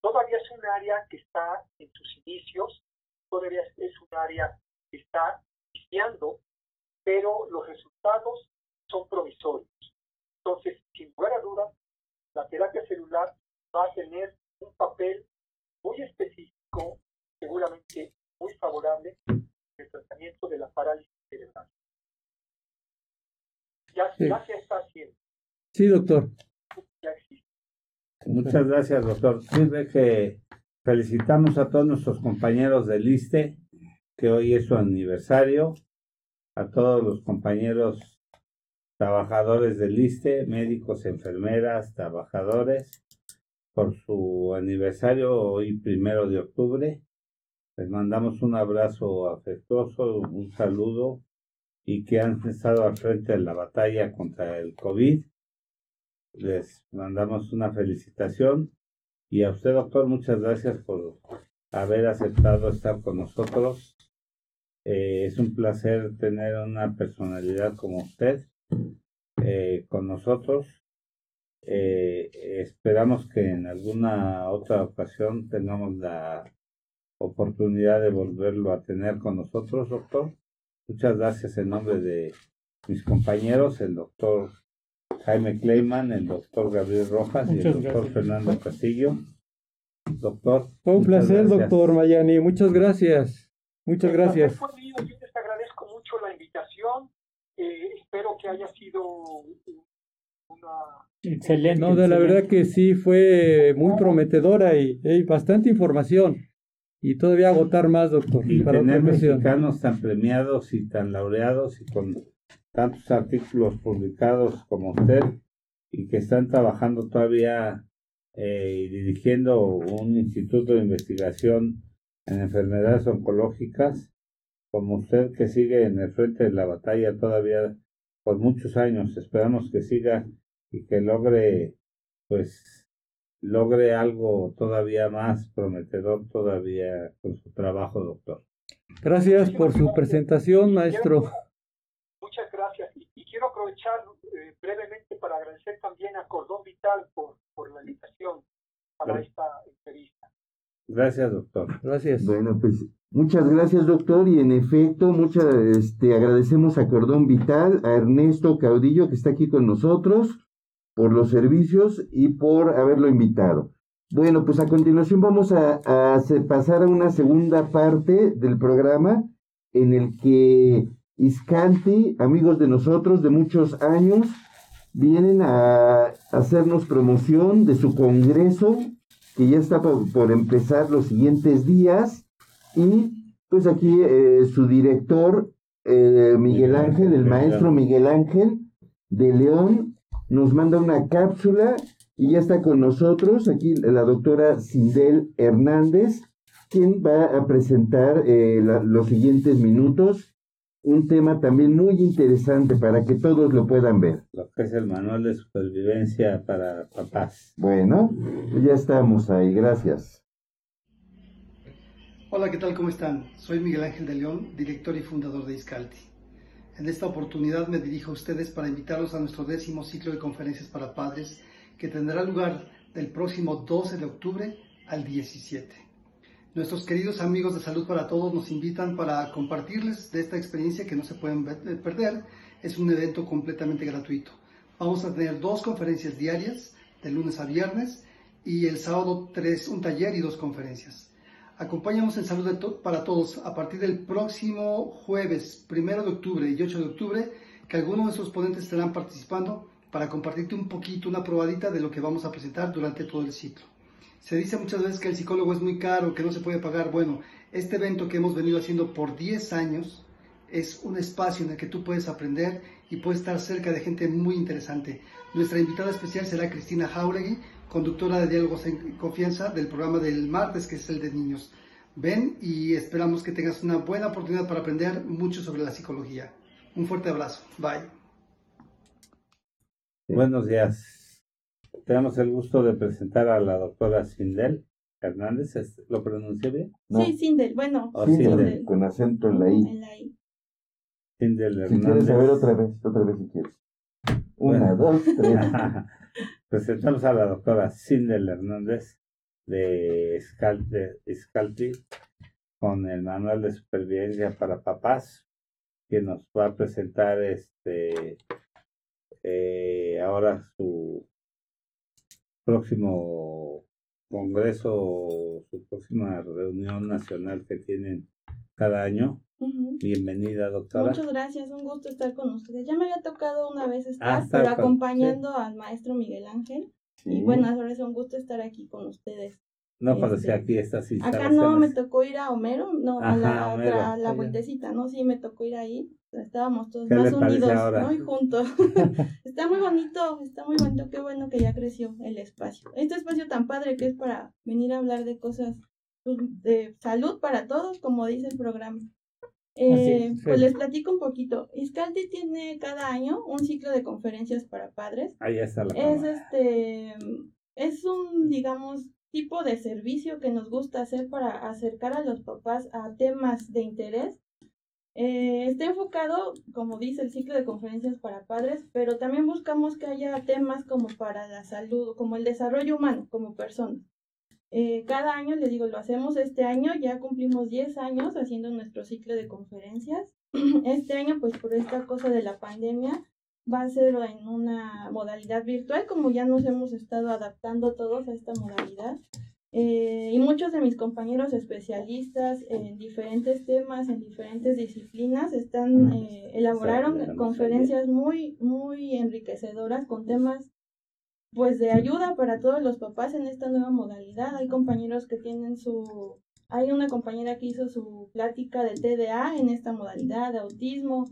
Todavía es un área que está en sus inicios, todavía es un área que está iniciando, pero los resultados son provisorios. Entonces, sin lugar a dudas, la terapia celular va a tener un papel muy específico, seguramente muy favorable, en el tratamiento de la parálisis cerebral. Ya, ya se está haciendo. Sí, doctor. Muchas gracias, doctor. Sirve que felicitamos a todos nuestros compañeros del ISTE, que hoy es su aniversario, a todos los compañeros trabajadores del ISTE, médicos, enfermeras, trabajadores, por su aniversario hoy primero de octubre. Les mandamos un abrazo afectuoso, un saludo y que han estado al frente de la batalla contra el COVID les mandamos una felicitación y a usted, doctor, muchas gracias por haber aceptado estar con nosotros. Eh, es un placer tener una personalidad como usted eh, con nosotros. Eh, esperamos que en alguna otra ocasión tengamos la oportunidad de volverlo a tener con nosotros, doctor. Muchas gracias en nombre de mis compañeros, el doctor Jaime Kleiman, el doctor Gabriel Rojas y el doctor Fernando Castillo. Doctor. Fue un placer, doctor Mayani. Muchas gracias. Muchas gracias. Yo les agradezco mucho la invitación. Eh, espero que haya sido una. Excelente. No, de la verdad que sí, fue muy prometedora y, bastante información. Y todavía agotar más, doctor. Y para tener mexicanos tan premiados y tan laureados y con tantos artículos publicados como usted y que están trabajando todavía eh, y dirigiendo un instituto de investigación en enfermedades oncológicas, como usted que sigue en el frente de la batalla todavía por muchos años. Esperamos que siga y que logre, pues, logre algo todavía más prometedor todavía con su trabajo, doctor. Gracias por su presentación, maestro quiero aprovechar eh, brevemente para agradecer también a Cordón Vital por, por la invitación para esta entrevista. Gracias, doctor. Gracias. Bueno, pues muchas gracias, doctor. Y en efecto, muchas este, agradecemos a Cordón Vital, a Ernesto Caudillo, que está aquí con nosotros, por los servicios y por haberlo invitado. Bueno, pues a continuación vamos a, a pasar a una segunda parte del programa en el que Iscanti, amigos de nosotros de muchos años, vienen a hacernos promoción de su congreso, que ya está por, empezar los siguientes días. Y pues aquí eh, su director, eh, Miguel Ángel, el maestro Miguel Ángel de León, nos manda una cápsula y ya está con nosotros aquí la doctora Sindel Hernández, quien va a presentar eh, los siguientes minutos un tema también muy interesante para que todos lo puedan ver. Lo que es el manual de supervivencia para papás. Bueno, ya estamos ahí, gracias. Hola, ¿qué tal? ¿Cómo están? Soy Miguel Ángel de León, director y fundador de Iscalti. En esta oportunidad me dirijo a ustedes para invitarlos a nuestro décimo ciclo de conferencias para padres que tendrá lugar del próximo 12 de octubre al 17. Nuestros queridos amigos de Salud para Todos nos invitan para compartirles de esta experiencia que no se pueden eh, perder. Es un evento completamente gratuito. Vamos a tener dos conferencias diarias, de lunes a viernes, y el sábado tres, un taller y dos conferencias. Acompáñanos en Salud para Todos a partir del próximo jueves, primero de octubre y 8 de octubre, que algunos de esos ponentes estarán participando para compartirte un poquito, una probadita de lo que vamos a presentar durante todo el ciclo. Se dice muchas veces que el psicólogo es muy caro, que no se puede pagar. Bueno, este evento que hemos venido haciendo por 10 años es un espacio en el que tú puedes aprender y puedes estar cerca de gente muy interesante. Nuestra invitada especial será Cristina Jauregui, conductora de Diálogos en Confianza del programa del martes, que es el de niños. Ven y esperamos que tengas una buena oportunidad para aprender mucho sobre la psicología. Un fuerte abrazo. Bye. Buenos días. Tenemos el gusto de presentar a la doctora Sindel Hernández. ¿Lo pronuncié bien? Sí, Sindel. Bueno, oh, Sindel, con acento en la I. En la I. Sindel Hernández. Si quieres saber otra vez, otra vez si quieres. Una, dos, tres. Presentamos a la doctora Sindel Hernández de Scalti con el manual de supervivencia para papás que nos va a presentar este eh, ahora su próximo congreso, su próxima reunión nacional que tienen cada año. Bienvenida, doctora. Muchas gracias, un gusto estar con ustedes. Ya me había tocado una vez estar, ah, pero acompañando al maestro Miguel Ángel. Y bueno, ahora es un gusto estar aquí con ustedes. No conocía este, aquí estas Acá no, me tocó ir a Homero, no, a la otra, a la vueltecita, ¿no? Sí, me tocó ir ahí. Estábamos todos más unidos, ¿no? Y juntos. está muy bonito, está muy bonito, qué bueno que ya creció el espacio. Este espacio tan padre que es para venir a hablar de cosas pues, de salud para todos, como dice el programa. Eh, pues les platico un poquito. Iscaldi tiene cada año un ciclo de conferencias para padres. Ahí está la Es este, es un, digamos, tipo de servicio que nos gusta hacer para acercar a los papás a temas de interés. Eh, está enfocado, como dice el ciclo de conferencias para padres, pero también buscamos que haya temas como para la salud, como el desarrollo humano como persona. Eh, cada año, les digo, lo hacemos este año, ya cumplimos 10 años haciendo nuestro ciclo de conferencias. Este año, pues por esta cosa de la pandemia, va a ser en una modalidad virtual, como ya nos hemos estado adaptando todos a esta modalidad. Eh, y muchos de mis compañeros especialistas en diferentes temas, en diferentes disciplinas, están eh, elaboraron conferencias muy, muy enriquecedoras con temas pues de ayuda para todos los papás en esta nueva modalidad. Hay compañeros que tienen su, hay una compañera que hizo su plática de TDA en esta modalidad, de autismo,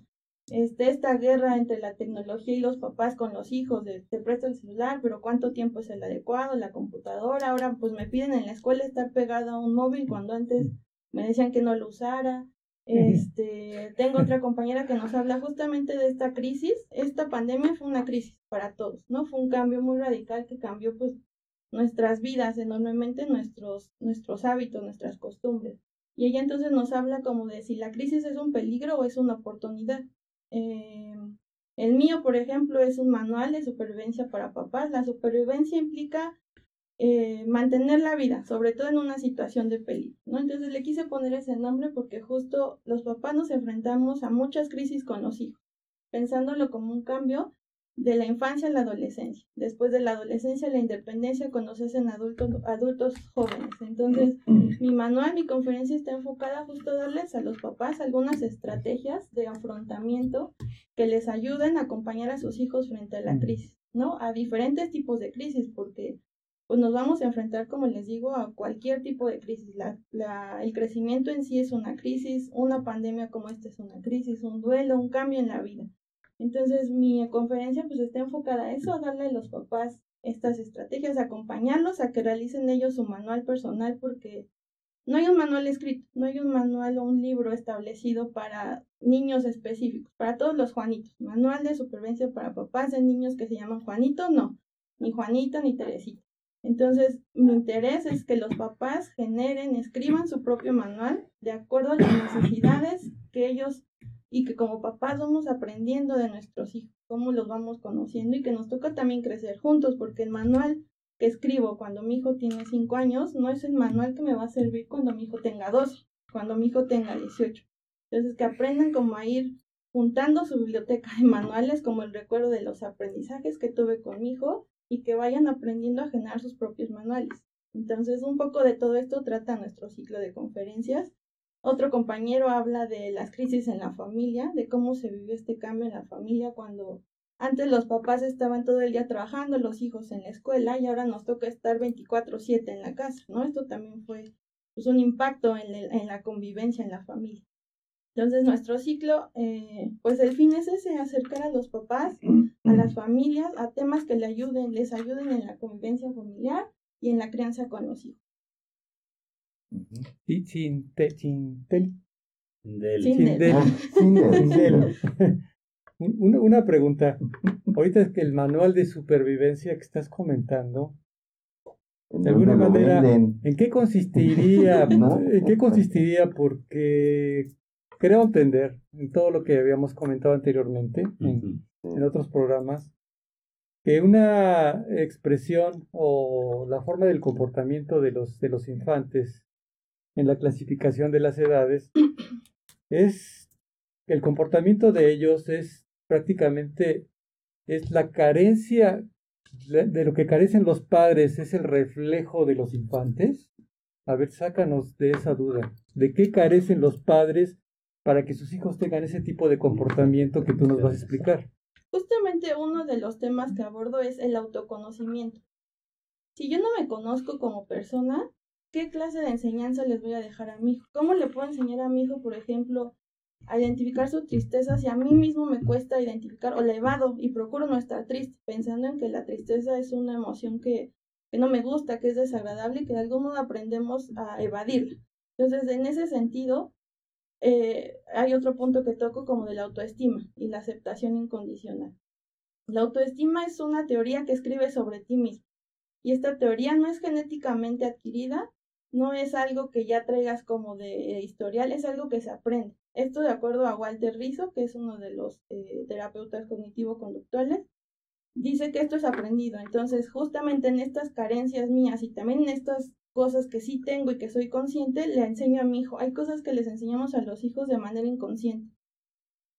este, esta guerra entre la tecnología y los papás con los hijos, de te presto el celular, pero cuánto tiempo es el adecuado, la computadora, ahora pues me piden en la escuela estar pegado a un móvil cuando antes me decían que no lo usara. Este, tengo otra compañera que nos habla justamente de esta crisis. Esta pandemia fue una crisis para todos, ¿no? Fue un cambio muy radical que cambió pues nuestras vidas enormemente, nuestros, nuestros hábitos, nuestras costumbres. Y ella entonces nos habla como de si la crisis es un peligro o es una oportunidad. Eh, el mío, por ejemplo, es un manual de supervivencia para papás. La supervivencia implica eh, mantener la vida, sobre todo en una situación de peligro, ¿no? Entonces le quise poner ese nombre porque justo los papás nos enfrentamos a muchas crisis con los hijos, pensándolo como un cambio de la infancia a la adolescencia. Después de la adolescencia, la independencia, cuando se hacen adultos, adultos jóvenes. Entonces, mi manual, mi conferencia está enfocada justo a darles a los papás algunas estrategias de afrontamiento que les ayuden a acompañar a sus hijos frente a la crisis, ¿no? A diferentes tipos de crisis, porque pues nos vamos a enfrentar, como les digo, a cualquier tipo de crisis. El crecimiento en sí es una crisis, una pandemia como esta es una crisis, un duelo, un cambio en la vida. Entonces mi conferencia pues está enfocada a eso, a darle a los papás estas estrategias, acompañarlos a que realicen ellos su manual personal porque no hay un manual escrito, no hay un manual o un libro establecido para niños específicos, para todos los Juanitos. Manual de supervivencia para papás de niños que se llaman Juanito, no, ni Juanito ni Teresita. Entonces, mi interés es que los papás generen, escriban su propio manual de acuerdo a las necesidades que ellos y que como papás vamos aprendiendo de nuestros hijos, cómo los vamos conociendo y que nos toca también crecer juntos, porque el manual que escribo cuando mi hijo tiene 5 años no es el manual que me va a servir cuando mi hijo tenga 12, cuando mi hijo tenga 18. Entonces, que aprendan como a ir juntando su biblioteca de manuales como el recuerdo de los aprendizajes que tuve con mi hijo y que vayan aprendiendo a generar sus propios manuales. Entonces, un poco de todo esto trata nuestro ciclo de conferencias otro compañero habla de las crisis en la familia, de cómo se vivió este cambio en la familia cuando Antes los papás estaban todo el día trabajando, los hijos en la escuela y ahora nos toca estar 24/7 en la casa, ¿no? Esto también fue pues, un impacto en, en, la convivencia en la familia. Entonces nuestro ciclo, eh, pues el fin es ese, acercar a los papás, a las familias, a temas que les ayuden, les ayuden en la convivencia familiar y en la crianza con los hijos. Sí, sin, sin, sin, una, una pregunta. Ahorita es que el manual de supervivencia que estás comentando, de alguna manera, ¿en qué consistiría? ¿En qué consistiría? Porque creo entender en todo lo que habíamos comentado anteriormente en, en otros programas que una expresión o la forma del comportamiento de los, de los infantes en la clasificación de las edades es el comportamiento de ellos es prácticamente es la carencia de lo que carecen los padres es el reflejo de los infantes. A ver, sácanos de esa duda. ¿De qué carecen los padres para que sus hijos tengan ese tipo de comportamiento que tú nos vas a explicar? Justamente uno de los temas que abordo es el autoconocimiento. Si yo no me conozco como persona, ¿qué clase de enseñanza les voy a dejar a mi hijo? ¿Cómo le puedo enseñar a mi hijo, por ejemplo, a identificar su tristeza si a mí mismo me cuesta identificar o la evado y procuro no estar triste, pensando en que la tristeza es una emoción que, que no me gusta, que es desagradable y que de algún modo aprendemos a evadirla. Entonces, en ese sentido, eh, hay otro punto que toco como de la autoestima y la aceptación incondicional. La autoestima es una teoría que escribe sobre ti mismo y esta teoría no es genéticamente adquirida, no es algo que ya traigas como de historial, es algo que se aprende. Esto de acuerdo a Walter Rizzo, que es uno de los eh, terapeutas cognitivo-conductuales, dice que esto es aprendido. Entonces, justamente en estas carencias mías y también en estas cosas que sí tengo y que soy consciente, le enseño a mi hijo. Hay cosas que les enseñamos a los hijos de manera inconsciente.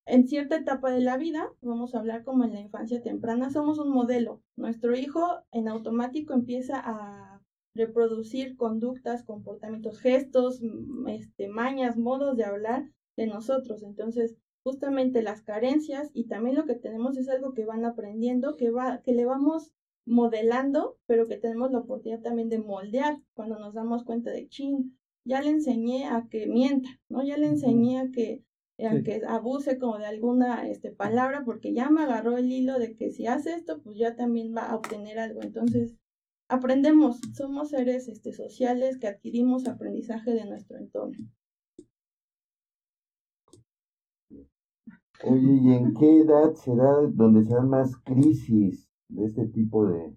En cierta etapa de la vida, vamos a hablar como en la infancia temprana, somos un modelo. Nuestro hijo en automático empieza a reproducir conductas, comportamientos, gestos, este, mañas, modos de hablar de nosotros. Entonces, justamente las carencias y también lo que tenemos es algo que van aprendiendo, que, va, que le vamos modelando, pero que tenemos la oportunidad también de moldear cuando nos damos cuenta de, chin, ya le enseñé a que mienta, ¿no? Ya le enseñé a que, a que abuse como de alguna este, palabra, porque ya me agarró el hilo de que si hace esto, pues ya también va a obtener algo. Entonces, aprendemos, somos seres este, sociales que adquirimos aprendizaje de nuestro entorno. Oye, ¿y en qué edad se da donde se dan más crisis de este tipo de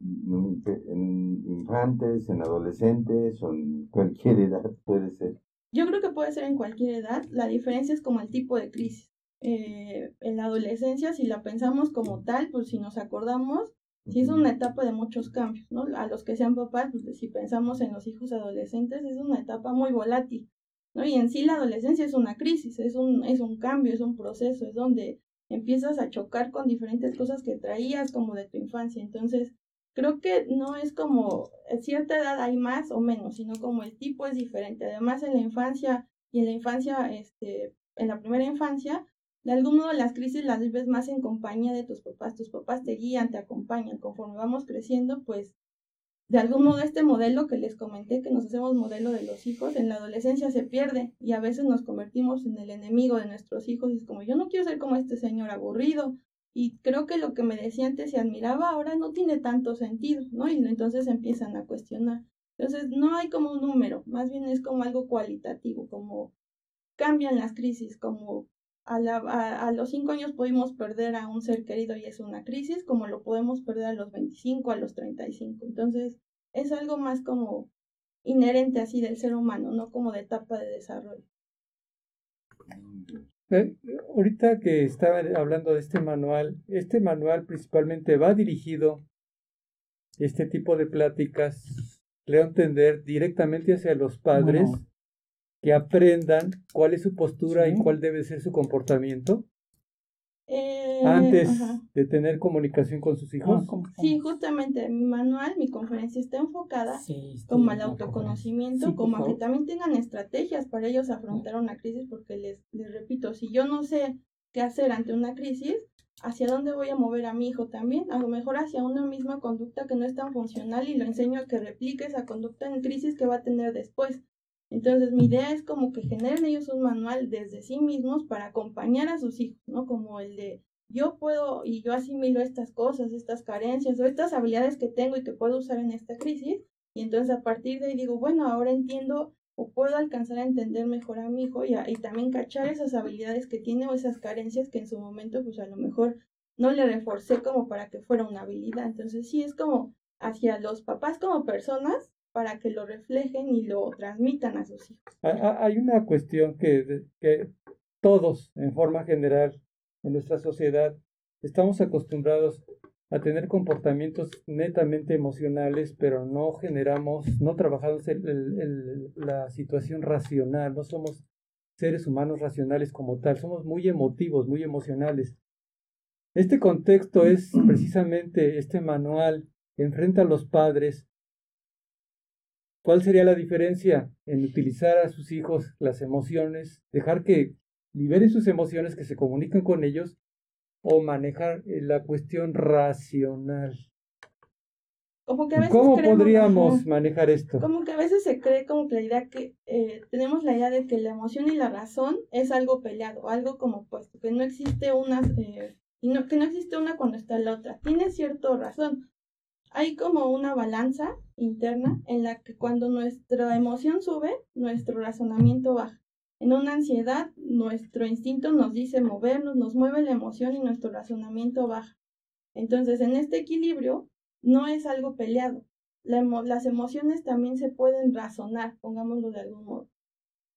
en infantes, en adolescentes o en cualquier edad puede ser? Yo creo que puede ser en cualquier edad. La diferencia es como el tipo de crisis. Eh, en la adolescencia, si la pensamos como tal, pues si nos acordamos, sí es una etapa de muchos cambios, ¿no? A los que sean papás, pues si pensamos en los hijos adolescentes, es una etapa muy volátil, ¿no? Y en sí la adolescencia es una crisis, es un, es un cambio, es un proceso, es donde empiezas a chocar con diferentes cosas que traías como de tu infancia. Entonces, creo que no es como en cierta edad hay más o menos, sino como el tipo es diferente. Además, en la infancia y en la infancia, este, en la primera infancia, de algún modo las crisis las vives más en compañía de tus papás, tus papás te guían, te acompañan, conforme vamos creciendo, pues de algún modo este modelo que les comenté, que nos hacemos modelo de los hijos, en la adolescencia se pierde y a veces nos convertimos en el enemigo de nuestros hijos y es como yo no quiero ser como este señor aburrido y creo que lo que me decía antes se admiraba ahora no tiene tanto sentido, ¿no? Y entonces empiezan a cuestionar. Entonces no hay como un número, más bien es como algo cualitativo, como cambian las crisis, como a, los cinco años pudimos perder a un ser querido y es una crisis, como lo podemos perder a los 25, a los 35. Entonces, es algo más como inherente así del ser humano, no como de etapa de desarrollo. Eh, ahorita que estaba hablando de este manual, este manual principalmente va dirigido este tipo de pláticas, le a entender directamente hacia los padres que aprendan cuál es su postura y cuál debe ser su comportamiento eh, antes de tener comunicación con sus hijos. sí, justamente mi manual, mi conferencia está enfocada como al autoconocimiento, como a que también tengan estrategias para ellos afrontar una crisis, porque les, les repito, si yo no sé qué hacer ante una crisis, hacia dónde voy a mover a mi hijo también, a lo mejor hacia una misma conducta que no es tan funcional y lo enseño a que replique esa conducta en crisis que va a tener después. Entonces mi idea es como que generen ellos un manual desde sí mismos para acompañar a sus hijos, ¿no? Como el de yo puedo y yo asimilo estas cosas, estas carencias o estas habilidades que tengo y que puedo usar en esta crisis. Y entonces a partir de ahí digo, bueno, ahora entiendo o puedo alcanzar a entender mejor a mi hijo y, y también cachar esas habilidades que tiene o esas carencias que en su momento pues a lo mejor no le reforcé como para que fuera una habilidad. Entonces sí es como hacia los papás como personas para que lo reflejen y lo transmitan a sus hijos. Hay una cuestión que, que todos, en forma general, en nuestra sociedad, estamos acostumbrados a tener comportamientos netamente emocionales, pero no generamos, no trabajamos la situación racional, no somos seres humanos racionales como tal, somos muy emotivos, muy emocionales. Este contexto es precisamente este manual que enfrenta a los padres. ¿Cuál sería la diferencia en utilizar a sus hijos las emociones, dejar que liberen sus emociones, que se comuniquen con ellos o manejar eh, la cuestión racional. Como que a veces ¿Cómo podríamos manejar esto? Como que a veces se cree como que la idea que eh, tenemos la idea de que la emoción y la razón es algo peleado, algo como puesto, que no existe una eh, y no, que no existe una cuando está la otra. Tiene cierta razón. Hay como una balanza interna en la que cuando nuestra emoción sube, nuestro razonamiento baja. En una ansiedad, nuestro instinto nos dice movernos, nos mueve la emoción y nuestro razonamiento baja. Entonces, en este equilibrio no es algo peleado. las emociones también se pueden razonar, pongámoslo de algún modo.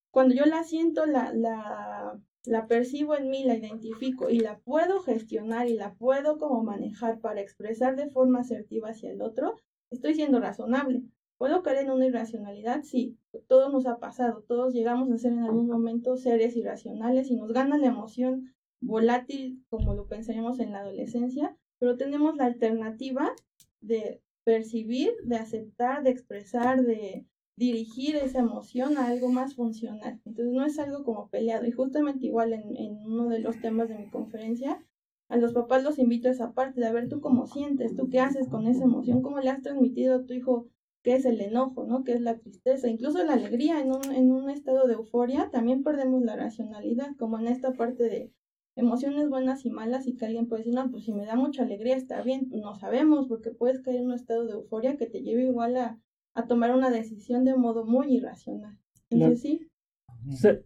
Cuando yo la siento, la, la, la percibo en mí, la identifico y la puedo gestionar y la puedo como manejar para expresar de forma asertiva hacia el otro, estoy siendo razonable. ¿Puedo caer en una irracionalidad? Sí, todo nos ha pasado, todos llegamos a ser en algún momento seres irracionales y nos gana la emoción volátil como lo pensaríamos en la adolescencia, pero tenemos la alternativa de percibir, de aceptar, de expresar, de dirigir esa emoción a algo más funcional. Entonces no es algo como peleado. Y justamente igual en, en uno de los temas de mi conferencia, a los papás los invito a esa parte de a ver tú cómo sientes, tú qué haces con esa emoción, cómo le has transmitido a tu hijo que es el enojo, ¿no? Que es la tristeza, incluso la alegría en un, en un estado de euforia, también perdemos la racionalidad, como en esta parte de emociones buenas y malas y que alguien puede decir, no, pues si me da mucha alegría está bien, no sabemos, porque puedes caer en un estado de euforia que te lleve igual a, a tomar una decisión de modo muy irracional. Entonces sí.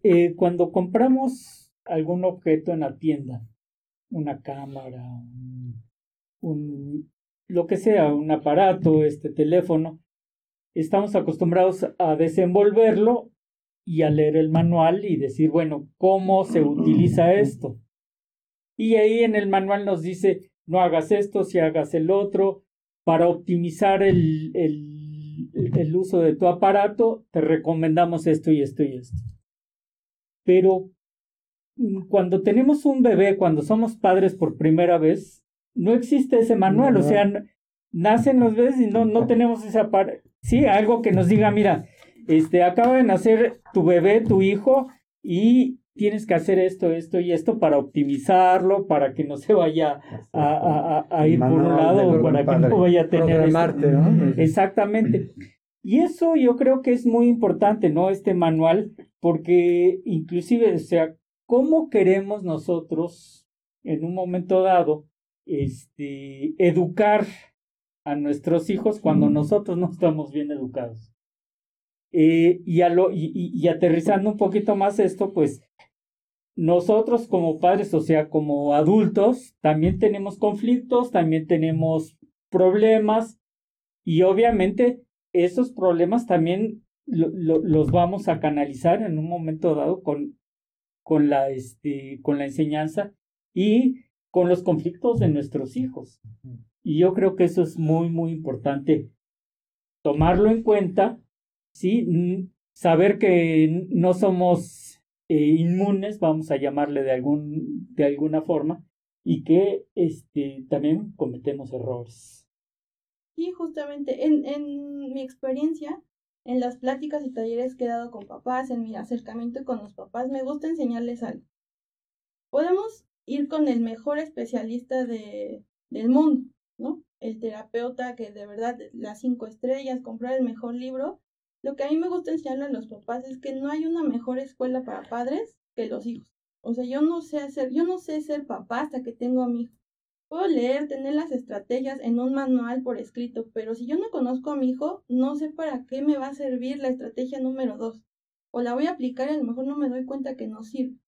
eh, cuando compramos algún objeto en la tienda, una cámara, un, lo que sea, un aparato, este teléfono, estamos acostumbrados a desenvolverlo y a leer el manual y decir, bueno, ¿cómo se utiliza esto? Y ahí en el manual nos dice, no hagas esto, si hagas el otro, para optimizar el, el, el uso de tu aparato, te recomendamos esto y esto y esto. Pero mm, cuando tenemos un bebé, cuando somos padres por primera vez, no existe ese manual, o sea, nacen los bebés y no, no tenemos ese aparato Sí, algo que nos diga, mira, este, acaba de nacer tu bebé, tu hijo, y tienes que hacer esto, esto y esto para optimizarlo, para que no se vaya a, a, ir por un lado o para que no vaya a tener... ¿no? Exactamente. Y eso yo creo que es muy importante, ¿no? Este manual, porque inclusive, o sea, ¿cómo queremos nosotros en un momento dado este, educar a nuestros hijos cuando nosotros no estamos bien educados. Eh, y, a lo, y, y, aterrizando un poquito más esto, pues nosotros como padres, o sea, como adultos, también tenemos conflictos, también tenemos problemas y obviamente esos problemas también los vamos a canalizar en un momento dado con, con, la, este, con la enseñanza y con los conflictos de nuestros hijos. Y yo creo que eso es muy, muy importante tomarlo en cuenta, ¿sí? Saber que no somos eh, inmunes, vamos a llamarle de, algún, de alguna forma, y que este, también cometemos errores. Sí, justamente, en, en mi experiencia, en las pláticas y talleres que he dado con papás, en mi acercamiento con los papás, me gusta enseñarles algo. Podemos ir con el mejor especialista de, del mundo, ¿no? El terapeuta que de verdad las cinco estrellas, comprar el mejor libro. Lo que a mí me gusta enseñarle a los papás es que no hay una mejor escuela para padres que los hijos. O sea, yo no sé hacer, yo no sé ser papá hasta que tengo a mi hijo. Puedo leer, tener las estrategias en un manual por escrito, pero si yo no conozco a mi hijo, no sé para qué me va a servir la estrategia número dos. O la voy a aplicar y a lo mejor no me doy cuenta que no sirve.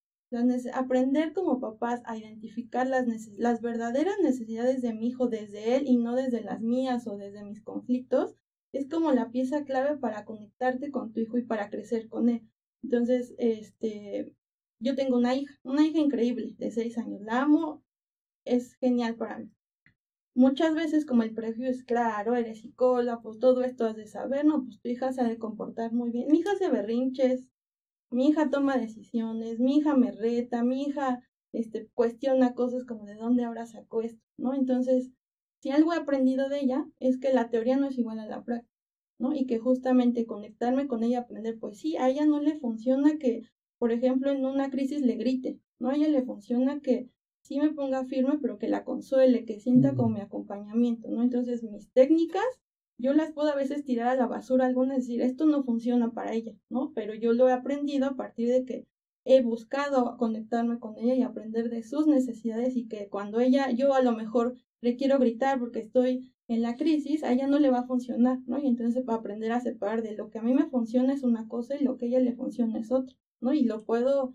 aprender como papás a identificar las, las verdaderas necesidades de mi hijo desde él y no desde las mías o desde mis conflictos es como la pieza clave para conectarte con tu hijo y para crecer con él. Entonces, este, yo tengo una hija, una hija increíble de seis años, la amo, es genial para mí. Muchas veces como el prejuicio es claro, eres psicóloga, pues todo esto has de saber, no, pues tu hija se ha de comportar muy bien. Mi hija se berrinches, mi hija toma decisiones, mi hija me reta, mi hija este, cuestiona cosas como de dónde ahora sacó esto, ¿no? Entonces, si algo he aprendido de ella es que la teoría no es igual a la práctica, ¿no? Y que justamente conectarme con ella, aprender, pues sí, a ella no le funciona que, por ejemplo, en una crisis le grite, ¿no? A ella le funciona que sí me ponga firme, pero que la consuele, que sienta como mi acompañamiento, ¿no? Entonces mis técnicas, yo las puedo a veces tirar a la basura, algunas decir, esto no funciona para ella, ¿no? Pero yo lo he aprendido a partir de que he buscado conectarme con ella y aprender de sus necesidades y que cuando ella, yo a lo mejor le quiero gritar porque estoy en la crisis, a ella no le va a funcionar, ¿no? Y entonces para aprender a separar de lo que a mí me funciona es una cosa y lo que a ella le funciona es otra, ¿no? Y lo puedo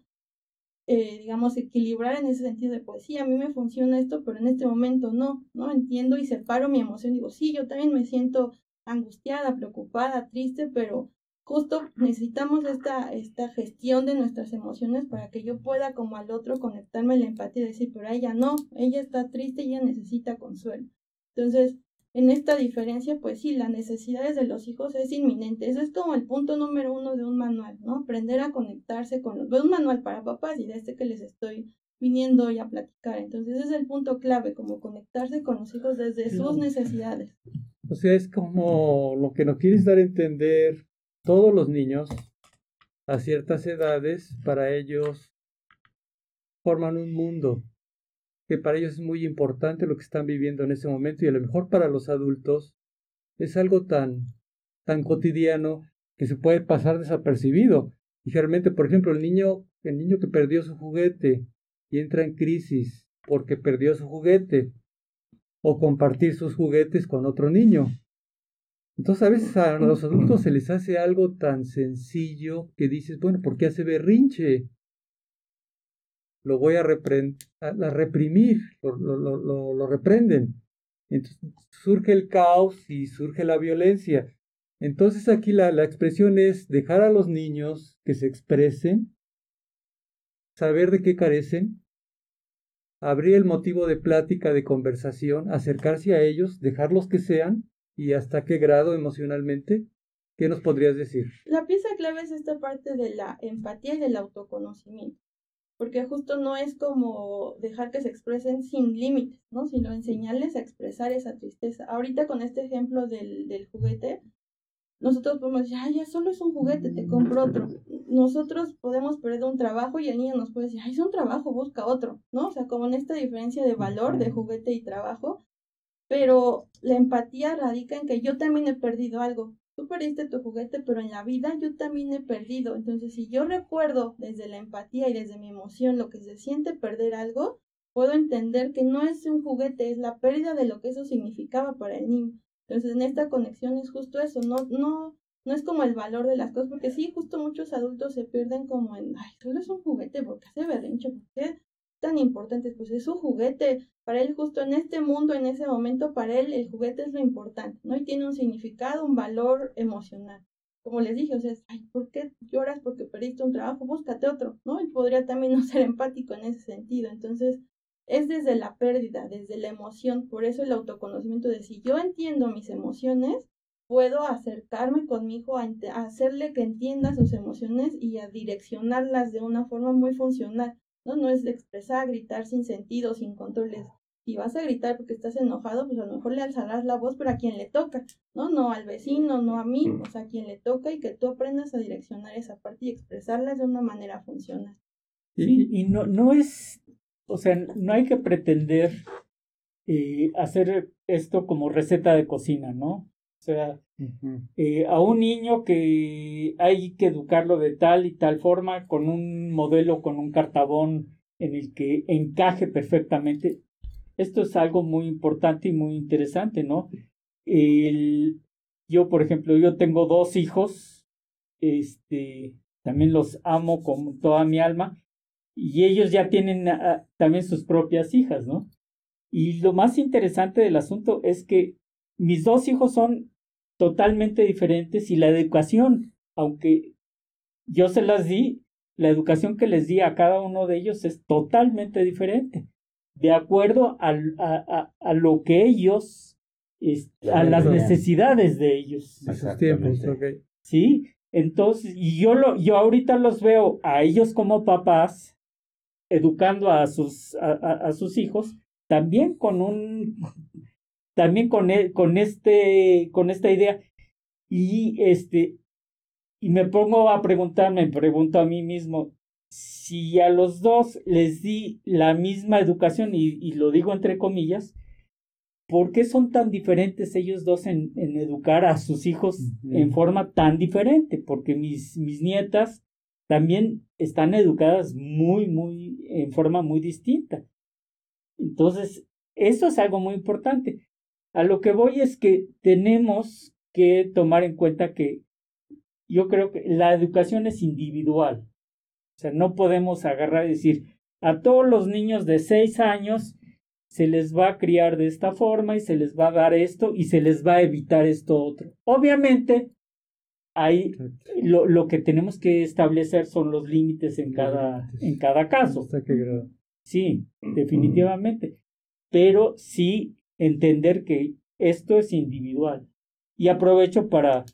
eh, digamos, equilibrar en ese sentido de, pues sí, a mí me funciona esto, pero en este momento no, ¿no? Entiendo y separo mi emoción. Digo, sí, yo también me siento angustiada, preocupada, triste, pero justo necesitamos esta, esta gestión de nuestras emociones para que yo pueda como al otro conectarme la empatía y decir, pero ella no, ella está triste y ella necesita consuelo. Entonces, en esta diferencia, pues sí, las necesidades de los hijos es inminente. Eso es como el punto número uno de un manual, ¿no? Aprender a conectarse con los... un manual para papás y de este que les estoy viniendo hoy a platicar. Entonces, ese es el punto clave, como conectarse con los hijos desde sus necesidades. O sea, es como lo que nos quieres dar a entender todos los niños a ciertas edades, para ellos forman un mundo que para ellos es muy importante lo que están viviendo en ese momento y a lo mejor para los adultos es algo tan, tan cotidiano que se puede pasar desapercibido. Y por ejemplo, el niño, el niño que perdió su juguete y entra en crisis porque perdió su juguete o compartir sus juguetes con otro niño. Entonces a veces a los adultos se les hace algo tan sencillo que dices, bueno, ¿por qué hace berrinche? lo voy a, reprimir, lo, reprenden. Entonces surge el caos y surge la violencia. Entonces aquí la, la expresión es dejar a los niños que se expresen, saber de qué carecen, abrir el motivo de plática, de conversación, acercarse a ellos, dejarlos que sean y hasta qué grado emocionalmente. ¿Qué nos podrías decir? La pieza clave es esta parte de la empatía y del autoconocimiento porque justo no es como dejar que se expresen sin límites, ¿no? Sino enseñarles a expresar esa tristeza. Ahorita con este ejemplo del, del juguete, nosotros podemos decir, ay, ya solo es un juguete, te compro otro. Nosotros podemos perder un trabajo y el niño nos puede decir, ay, es un trabajo, busca otro, ¿no? O sea, como en esta diferencia de valor de juguete y trabajo, pero la empatía radica en que yo también he perdido algo, tú perdiste tu juguete, pero en la vida yo también he perdido. Entonces, si yo recuerdo desde la empatía y desde mi emoción lo que se siente perder algo, puedo entender que no es un juguete, es la pérdida de lo que eso significaba para el niño. Entonces, en esta conexión es justo eso, no, no, no es como el valor de las cosas, porque sí, justo muchos adultos se pierden como en, ay, solo es un juguete, porque hace berrinche? ¿Por qué tan importante? Pues es un juguete, para él justo en este mundo, en ese momento, para él el juguete es lo importante, ¿no? Y tiene un significado, un valor emocional. Como les dije, o sea, ay, ¿por qué lloras porque perdiste un trabajo? Búscate otro, ¿no? Y podría también no ser empático en ese sentido. Entonces, es desde la pérdida, desde la emoción. Por eso el autoconocimiento de si yo entiendo mis emociones, puedo acercarme con mi hijo a hacerle que entienda sus emociones y a direccionarlas de una forma muy funcional. ¿No? No es expresar, gritar sin sentido, sin controles. Si vas a gritar porque estás enojado, pues a lo mejor le alzarás la voz, pero a quien le toca, ¿no? No al vecino, no a mí, o sea, a quien le toca y que tú aprendas a direccionar esa parte y expresarla de una manera funcional. y no, no es o sea, no hay que pretender eh, hacer esto como receta de cocina, ¿no? O sea, eh, a un niño que hay que educarlo de tal y tal forma, con un modelo, con un cartabón en el que encaje perfectamente. Esto es algo muy importante y muy interesante, ¿no? El, yo, por ejemplo, yo tengo dos hijos, este, también los amo con toda mi alma, y ellos ya tienen ah, también sus propias hijas, ¿no? Y lo más interesante del asunto es que mis dos hijos son totalmente diferentes y la educación, aunque yo se las di, la educación que les di a cada uno de ellos es totalmente diferente, de acuerdo a, a, a, lo que ellos, a las necesidades de ellos. A sus tiempos, Sí, entonces, y yo, lo, yo ahorita los veo a ellos como papás, educando a sus, a sus hijos, también con un, también con, e, con, este, con esta idea. Y, este, y me pongo a preguntarme, me pregunto a mí mismo, si a los dos les di la misma educación, y, y lo digo entre comillas, ¿por qué son tan diferentes ellos dos en, en educar a sus hijos en forma tan diferente? Porque mis, mis nietas también están educadas muy, muy, en forma muy distinta. Entonces, eso es algo muy importante. A lo que voy es que tenemos que tomar en cuenta que yo creo que la educación es individual. O sea, no podemos agarrar y decir, a todos los niños de seis años se les va a criar de esta forma y se les va a dar esto y se les va a evitar esto otro. Obviamente, ahí lo, lo que tenemos que establecer son los límites en cada, en cada caso. ¿Hasta qué grado? Sí, definitivamente. Pero sí entender que esto es individual. Y aprovecho para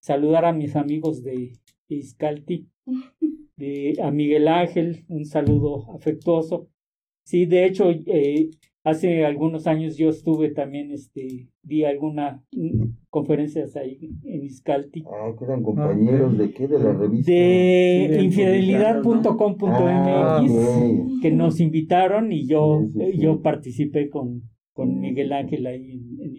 saludar a mis amigos de Iscalti, de, a Miguel Ángel, un saludo afectuoso. Sí, de hecho, eh, hace algunos años yo estuve también, este, di algunas mm, conferencias ahí en Iscalti. Ah, que eran compañeros de qué, de la revista. De infidelidad.com.mx, ah, que nos invitaron y yo, yo participé con, con Miguel Ángel ahí en, en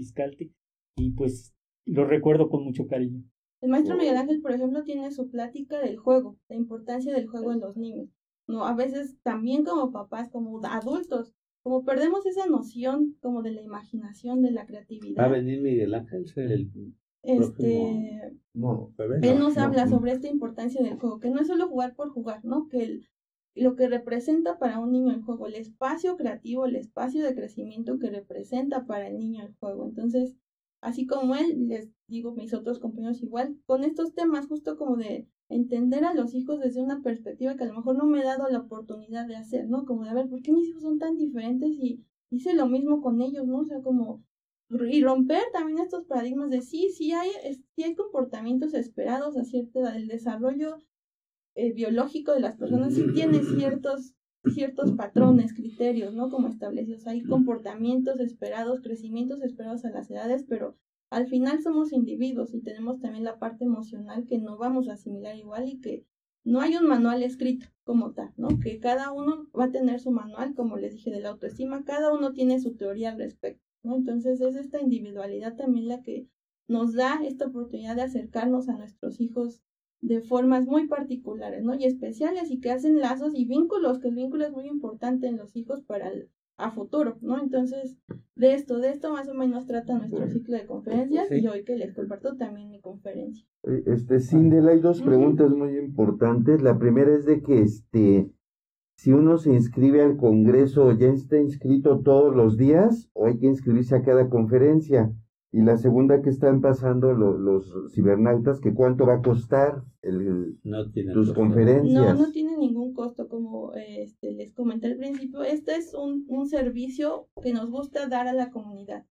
y pues lo recuerdo con mucho cariño. El maestro Miguel Ángel, por ejemplo, tiene su plática del juego, la importancia del juego en los niños. No, a veces también como papás, como adultos, como perdemos esa noción como de la imaginación, de la creatividad. Va a venir Miguel Ángel, el este no, él nos habla sobre esta importancia del juego, que no es solo jugar por jugar, ¿no? Que el, lo que representa para un niño el juego, el espacio creativo, el espacio de crecimiento que representa para el niño el juego. Entonces, así como él, les digo mis otros compañeros igual, con estos temas justo como de entender a los hijos desde una perspectiva que a lo mejor no me he dado la oportunidad de hacer, ¿no? Como de, ver, ¿por qué mis hijos son tan diferentes y hice lo mismo con ellos, ¿no? O sea, como, y romper también estos paradigmas de sí, sí hay, sí hay comportamientos esperados a cierta edad, el desarrollo eh, biológico de las personas sí tiene ciertos ciertos patrones, criterios, ¿no? Como establecidos. Hay comportamientos esperados, crecimientos esperados a las edades, pero al final somos individuos y tenemos también la parte emocional que no vamos a asimilar igual y que no hay un manual escrito como tal, ¿no? Que cada uno va a tener su manual, como les dije, de la autoestima, cada uno tiene su teoría al respecto, ¿no? Entonces es esta individualidad también la que nos da esta oportunidad de acercarnos a nuestros hijos de formas muy particulares, ¿no? Y especiales y que hacen lazos y vínculos, que el vínculo es muy importante en los hijos para el, a futuro, ¿no? Entonces, de esto, de esto más o menos trata nuestro ciclo de conferencias y hoy que les comparto también mi conferencia. Eh, este, Sindel, hay dos preguntas muy importantes. La primera es de que, este, si uno se inscribe al Congreso, ¿ya está inscrito todos los días o hay que inscribirse a cada conferencia? Y la segunda que están pasando los cibernautas, que cuánto va a costar el, tus conferencias. No, no tiene ningún costo, como este, les comenté al principio. Este es un, un servicio que nos gusta dar a la comunidad.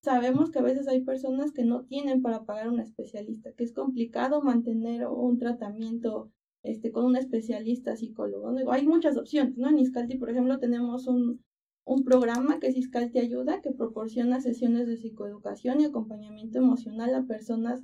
Sabemos que a veces hay personas que no tienen para pagar un especialista, que es complicado mantener un tratamiento este, con un especialista psicólogo. Hay muchas opciones, ¿no? En Iscalti, por ejemplo, tenemos un, un programa que es Iscal Te Ayuda, que proporciona sesiones de psicoeducación y acompañamiento emocional a personas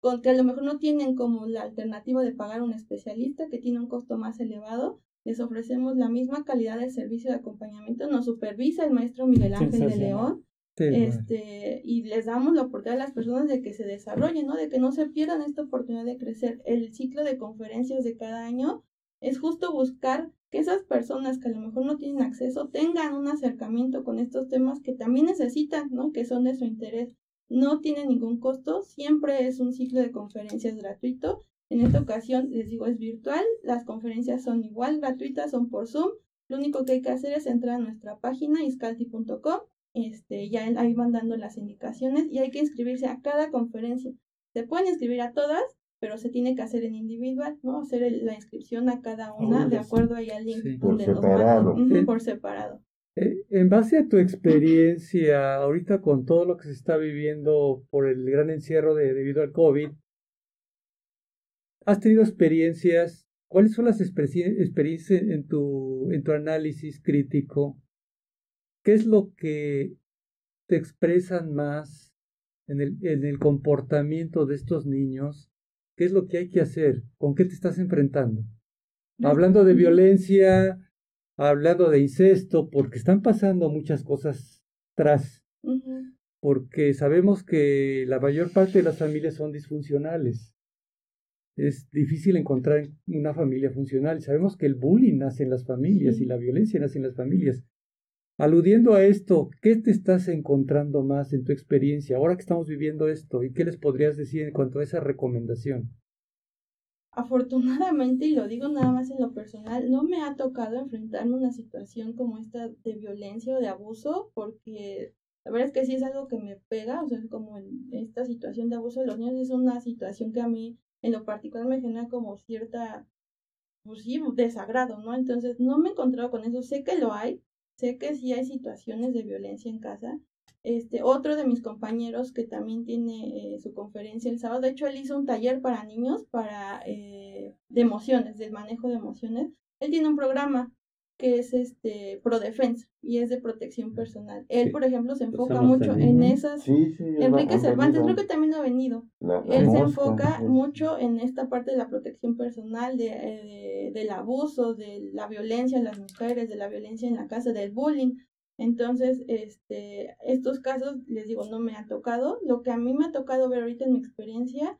con que a lo mejor no tienen como la alternativa de pagar un especialista, que tiene un costo más elevado, les ofrecemos la misma calidad de servicio de acompañamiento, nos supervisa el maestro Miguel Ángel de León. este, y les damos la oportunidad a las personas de que se desarrollen, ¿no? De que no se pierdan esta oportunidad de crecer. El ciclo de conferencias de cada año es justo buscar que esas personas que a lo mejor no tienen acceso tengan un acercamiento con estos temas que también necesitan, ¿no? Que son de su interés. No tiene ningún costo, siempre es un ciclo de conferencias gratuito. En esta ocasión, les digo, es virtual, las conferencias son igual gratuitas, son por Zoom. Lo único que hay que hacer es entrar a nuestra página iscalti.com, este, ya ahí van dando las indicaciones y hay que inscribirse a cada conferencia. Se pueden inscribir a todas, pero se tiene que hacer en individual, ¿no? Hacer la inscripción a cada una de acuerdo ahí al link por separado. por separado. Eh, en base a tu experiencia ahorita con todo lo que se está viviendo por el gran encierro de, debido al COVID, ¿has tenido experiencias? ¿Cuáles son las experiencias en tu, en tu análisis crítico? ¿Qué es lo que te expresan más en el, en el comportamiento de estos niños ¿Qué es lo que hay que hacer? ¿Con qué te estás enfrentando? Hablando de violencia, hablando de incesto, porque están pasando muchas cosas tras. Porque sabemos que la mayor parte de las familias son disfuncionales. Es difícil encontrar una familia funcional. Sabemos que el bullying nace en las familias y la violencia nace en las familias. Aludiendo a esto, ¿qué te estás encontrando más en tu experiencia ahora que estamos viviendo esto? ¿Y qué les podrías decir en cuanto a esa recomendación? Afortunadamente, y lo digo nada más en lo personal, no me ha tocado enfrentarme a una situación como esta de violencia o de abuso, porque la verdad es que sí es algo que me pega, o sea, como en esta situación de abuso de los niños es una situación que a mí en lo particular me genera como cierta, pues sí, desagrado, ¿no? Entonces, no me he encontrado con eso, sé que lo hay, Sé que sí hay situaciones de violencia en casa. Este, otro de mis compañeros que también tiene eh, su conferencia el sábado, de hecho él hizo un taller para niños para eh, de emociones, del manejo de emociones. Él tiene un programa que es este pro defensa y es de protección personal. Él, por ejemplo, se enfoca mucho en esas. Enrique Cervantes creo que también ha venido. Él se enfoca mucho en esta parte de la protección personal, de, eh, del abuso, de la violencia en las mujeres, de la violencia en la casa, del bullying. Entonces, este, estos casos, les digo, no me ha tocado. Lo que a mí me ha tocado ver ahorita en mi experiencia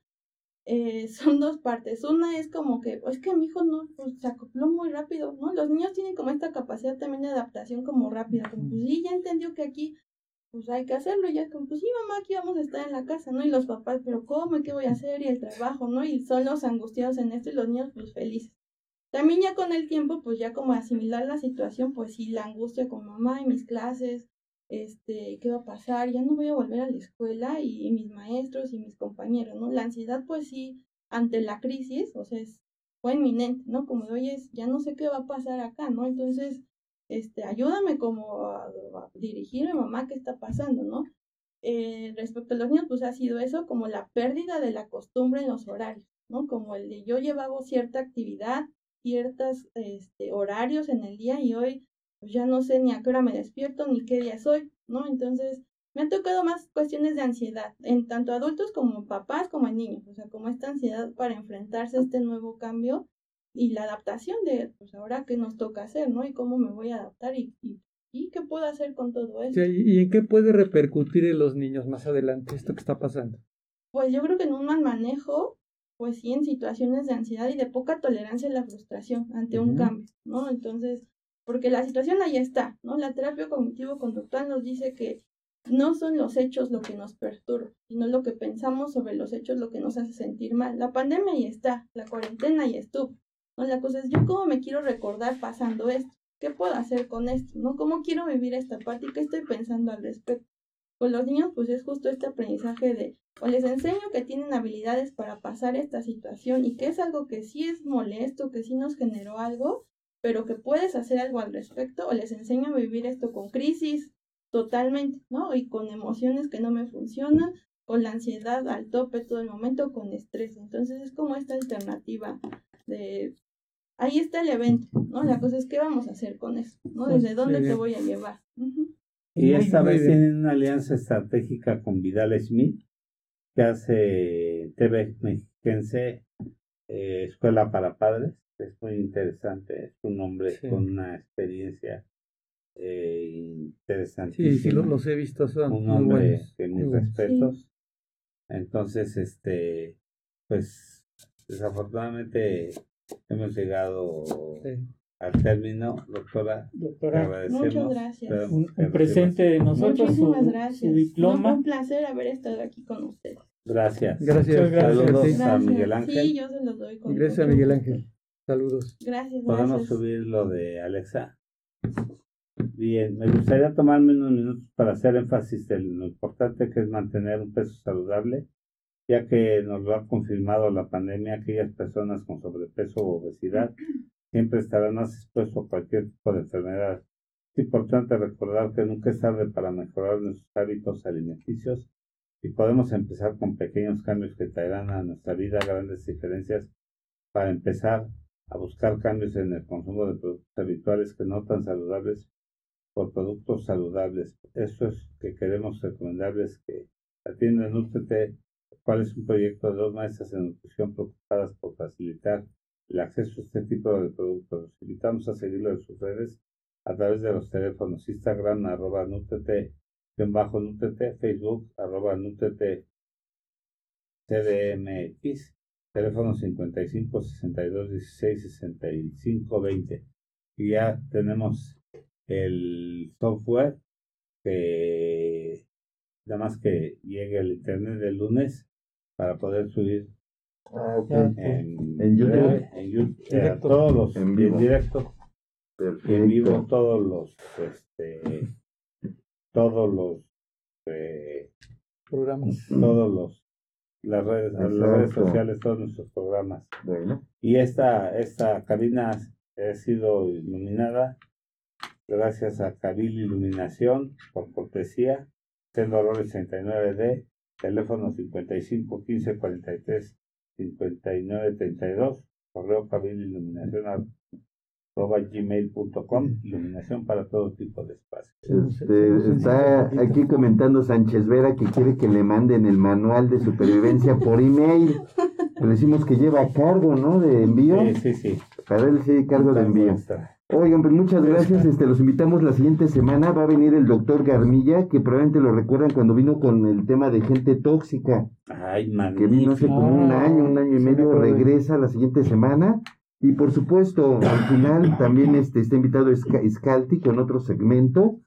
eh, son dos partes. Una es como que, es que mi hijo no pues, se acopló muy rápido, ¿no? Los niños tienen como esta capacidad también de adaptación como rápida, como pues sí, ya entendió que aquí pues hay que hacerlo, y ya como pues sí, mamá, aquí vamos a estar en la casa, ¿no? Y los papás, pero ¿cómo? ¿Y qué voy a hacer? Y el trabajo, ¿no? Y son los angustiados en esto y los niños pues felices. También ya con el tiempo, pues ya como asimilar la situación, pues sí, la angustia con mamá y mis clases, este, ¿qué va a pasar? Ya no voy a volver a la escuela y, mis maestros y mis compañeros, ¿no? La ansiedad, pues sí, ante la crisis, o sea, es, fue inminente, ¿no? Como de, oye, ya no sé qué va a pasar acá, ¿no? Entonces, este, ayúdame como a, dirigirme, mamá, ¿qué está pasando, no? Eh, respecto a los niños, pues ha sido eso, como la pérdida de la costumbre en los horarios, ¿no? Como el de yo llevaba cierta actividad, ciertos este, horarios en el día y hoy pues ya no sé ni a qué hora me despierto ni qué día soy, ¿no? Entonces, me han tocado más cuestiones de ansiedad, en tanto adultos como papás como en niños, o sea, como esta ansiedad para enfrentarse a este nuevo cambio y la adaptación de, pues ahora qué nos toca hacer, ¿no? Y cómo me voy a adaptar y, y, qué puedo hacer con todo esto. ¿Y en qué puede repercutir en los niños más adelante esto que está pasando? Pues yo creo que en un mal manejo, pues sí, en situaciones de ansiedad y de poca tolerancia a la frustración ante un cambio, ¿no? Entonces, porque la situación ahí está, ¿no? La terapia cognitivo-conductual nos dice que no son los hechos lo que nos perturba, sino lo que pensamos sobre los hechos lo que nos hace sentir mal. La pandemia ahí está, la cuarentena ahí estuvo, ¿no? La cosa es, ¿yo cómo me quiero recordar pasando esto? ¿Qué puedo hacer con esto? ¿No? ¿Cómo quiero vivir esta parte y qué estoy pensando al respecto? Con los niños, pues es justo este aprendizaje de, o les enseño que tienen habilidades para pasar esta situación y que es algo que sí es molesto, que sí nos generó algo, pero que puedes hacer algo al respecto o les enseño a vivir esto con crisis totalmente, ¿no? Y con emociones que no me funcionan, con la ansiedad al tope todo el momento, con estrés. Entonces es como esta alternativa de, ahí está el evento, ¿no? La cosa es qué vamos a hacer con eso, ¿no? Pues ¿Desde dónde te voy a llevar? Y esta vez tienen una alianza estratégica con Vidal Smith, que hace TV Mexiquense, eh, Escuela para Padres es muy interesante, es un hombre con una experiencia eh, interesantísima. Sí, sí, los, he visto, son un hombre de mis respetos. Entonces, este, pues, desafortunadamente hemos llegado al término, doctora. Doctora, muchas gracias. Un, presente de nosotros. Muchísimas gracias. un placer haber estado aquí con ustedes. Gracias. Gracias. Saludos a Miguel Ángel. Sí, yo se los doy con Gracias a Miguel Ángel. Saludos. Gracias. ¿Podemos subir lo de Alexa? Bien, me gustaría tomarme unos minutos para hacer énfasis en lo importante que es mantener un peso saludable, ya que nos lo ha confirmado la pandemia, aquellas personas con sobrepeso o obesidad siempre estarán más expuestos a cualquier tipo de enfermedad. Es importante recordar que nunca es tarde para mejorar nuestros hábitos alimenticios y podemos empezar con pequeños cambios que traerán a nuestra vida grandes diferencias para empezar a buscar cambios en el consumo de productos habituales que no tan saludables por productos saludables. Eso es que queremos recomendarles que atiendan UTT, cuál es un proyecto de dos maestras en nutrición preocupadas por facilitar el acceso a este tipo de productos. Los invitamos a seguirlo en sus redes a través de los teléfonos Instagram arroba NUTT, bajo Facebook arroba NUTT, CDMX, teléfono 55 62 16 65 20. Y ya tenemos el software que nada más que llegue al internet del lunes para poder subir ah, en, en, YouTube, en, YouTube todos los en, vivo. directo. En vivo todos los este todos los eh, programas. Todos los las redes las redes sociales todos nuestros programas. Y esta esta cabina ha sido iluminada gracias a Cabil Iluminación por cortesía, Sendo Dolores 39D, teléfono 55 15 43 59 32, correo Cabil Iluminación gmail.com, iluminación para todo tipo de espacios. Este, está aquí comentando Sánchez Vera que quiere que le manden el manual de supervivencia por email. Le decimos que lleva cargo, ¿no? De envío. Sí, sí, sí. Para él sí, cargo de envío. Oigan, pues muchas gracias. Este, los invitamos la siguiente semana. Va a venir el doctor Garmilla, que probablemente lo recuerdan cuando vino con el tema de gente tóxica. Ay, Que vino hace como un año, un año y medio. Regresa la siguiente semana. Y por supuesto, al final también este, está invitado Scalti con otro segmento.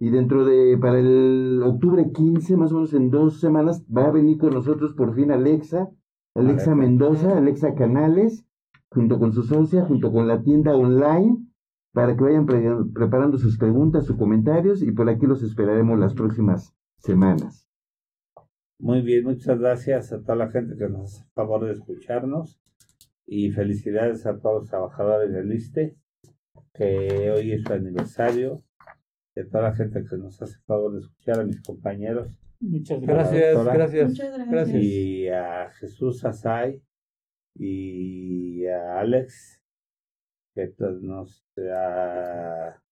Y dentro de, para el octubre 15, más o menos en dos semanas, va a venir con nosotros por fin Alexa, Alexa Mendoza, Alexa Canales, junto con su socia, junto con la tienda online para que vayan preparando sus preguntas, sus comentarios y por aquí los esperaremos las próximas semanas. Muy bien, muchas gracias a toda la gente que nos hace favor de escucharnos y felicidades a todos los trabajadores del ISTE, que hoy es su aniversario, a toda la gente que nos hace favor de escuchar, a mis compañeros. Muchas gracias, gracias, gracias. Y a Jesús Asay y a Alex que nos a,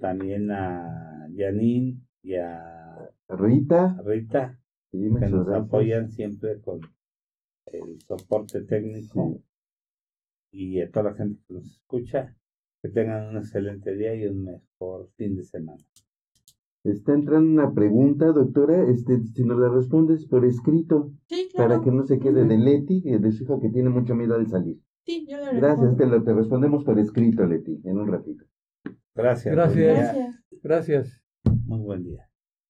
también a Janine y a Rita, Rita que nos apoyan siempre con el soporte técnico y a toda la gente que nos escucha que tengan un excelente día y un mejor fin de semana. Está entrando una pregunta, doctora, este, si nos la respondes por escrito, para que no se quede de Leti, de su hijo que tiene mucho miedo al salir. Sí, yo Gracias, te lo te respondemos por escrito, Leti, en un ratito. Gracias. Gracias. Gracias. Muy buen día.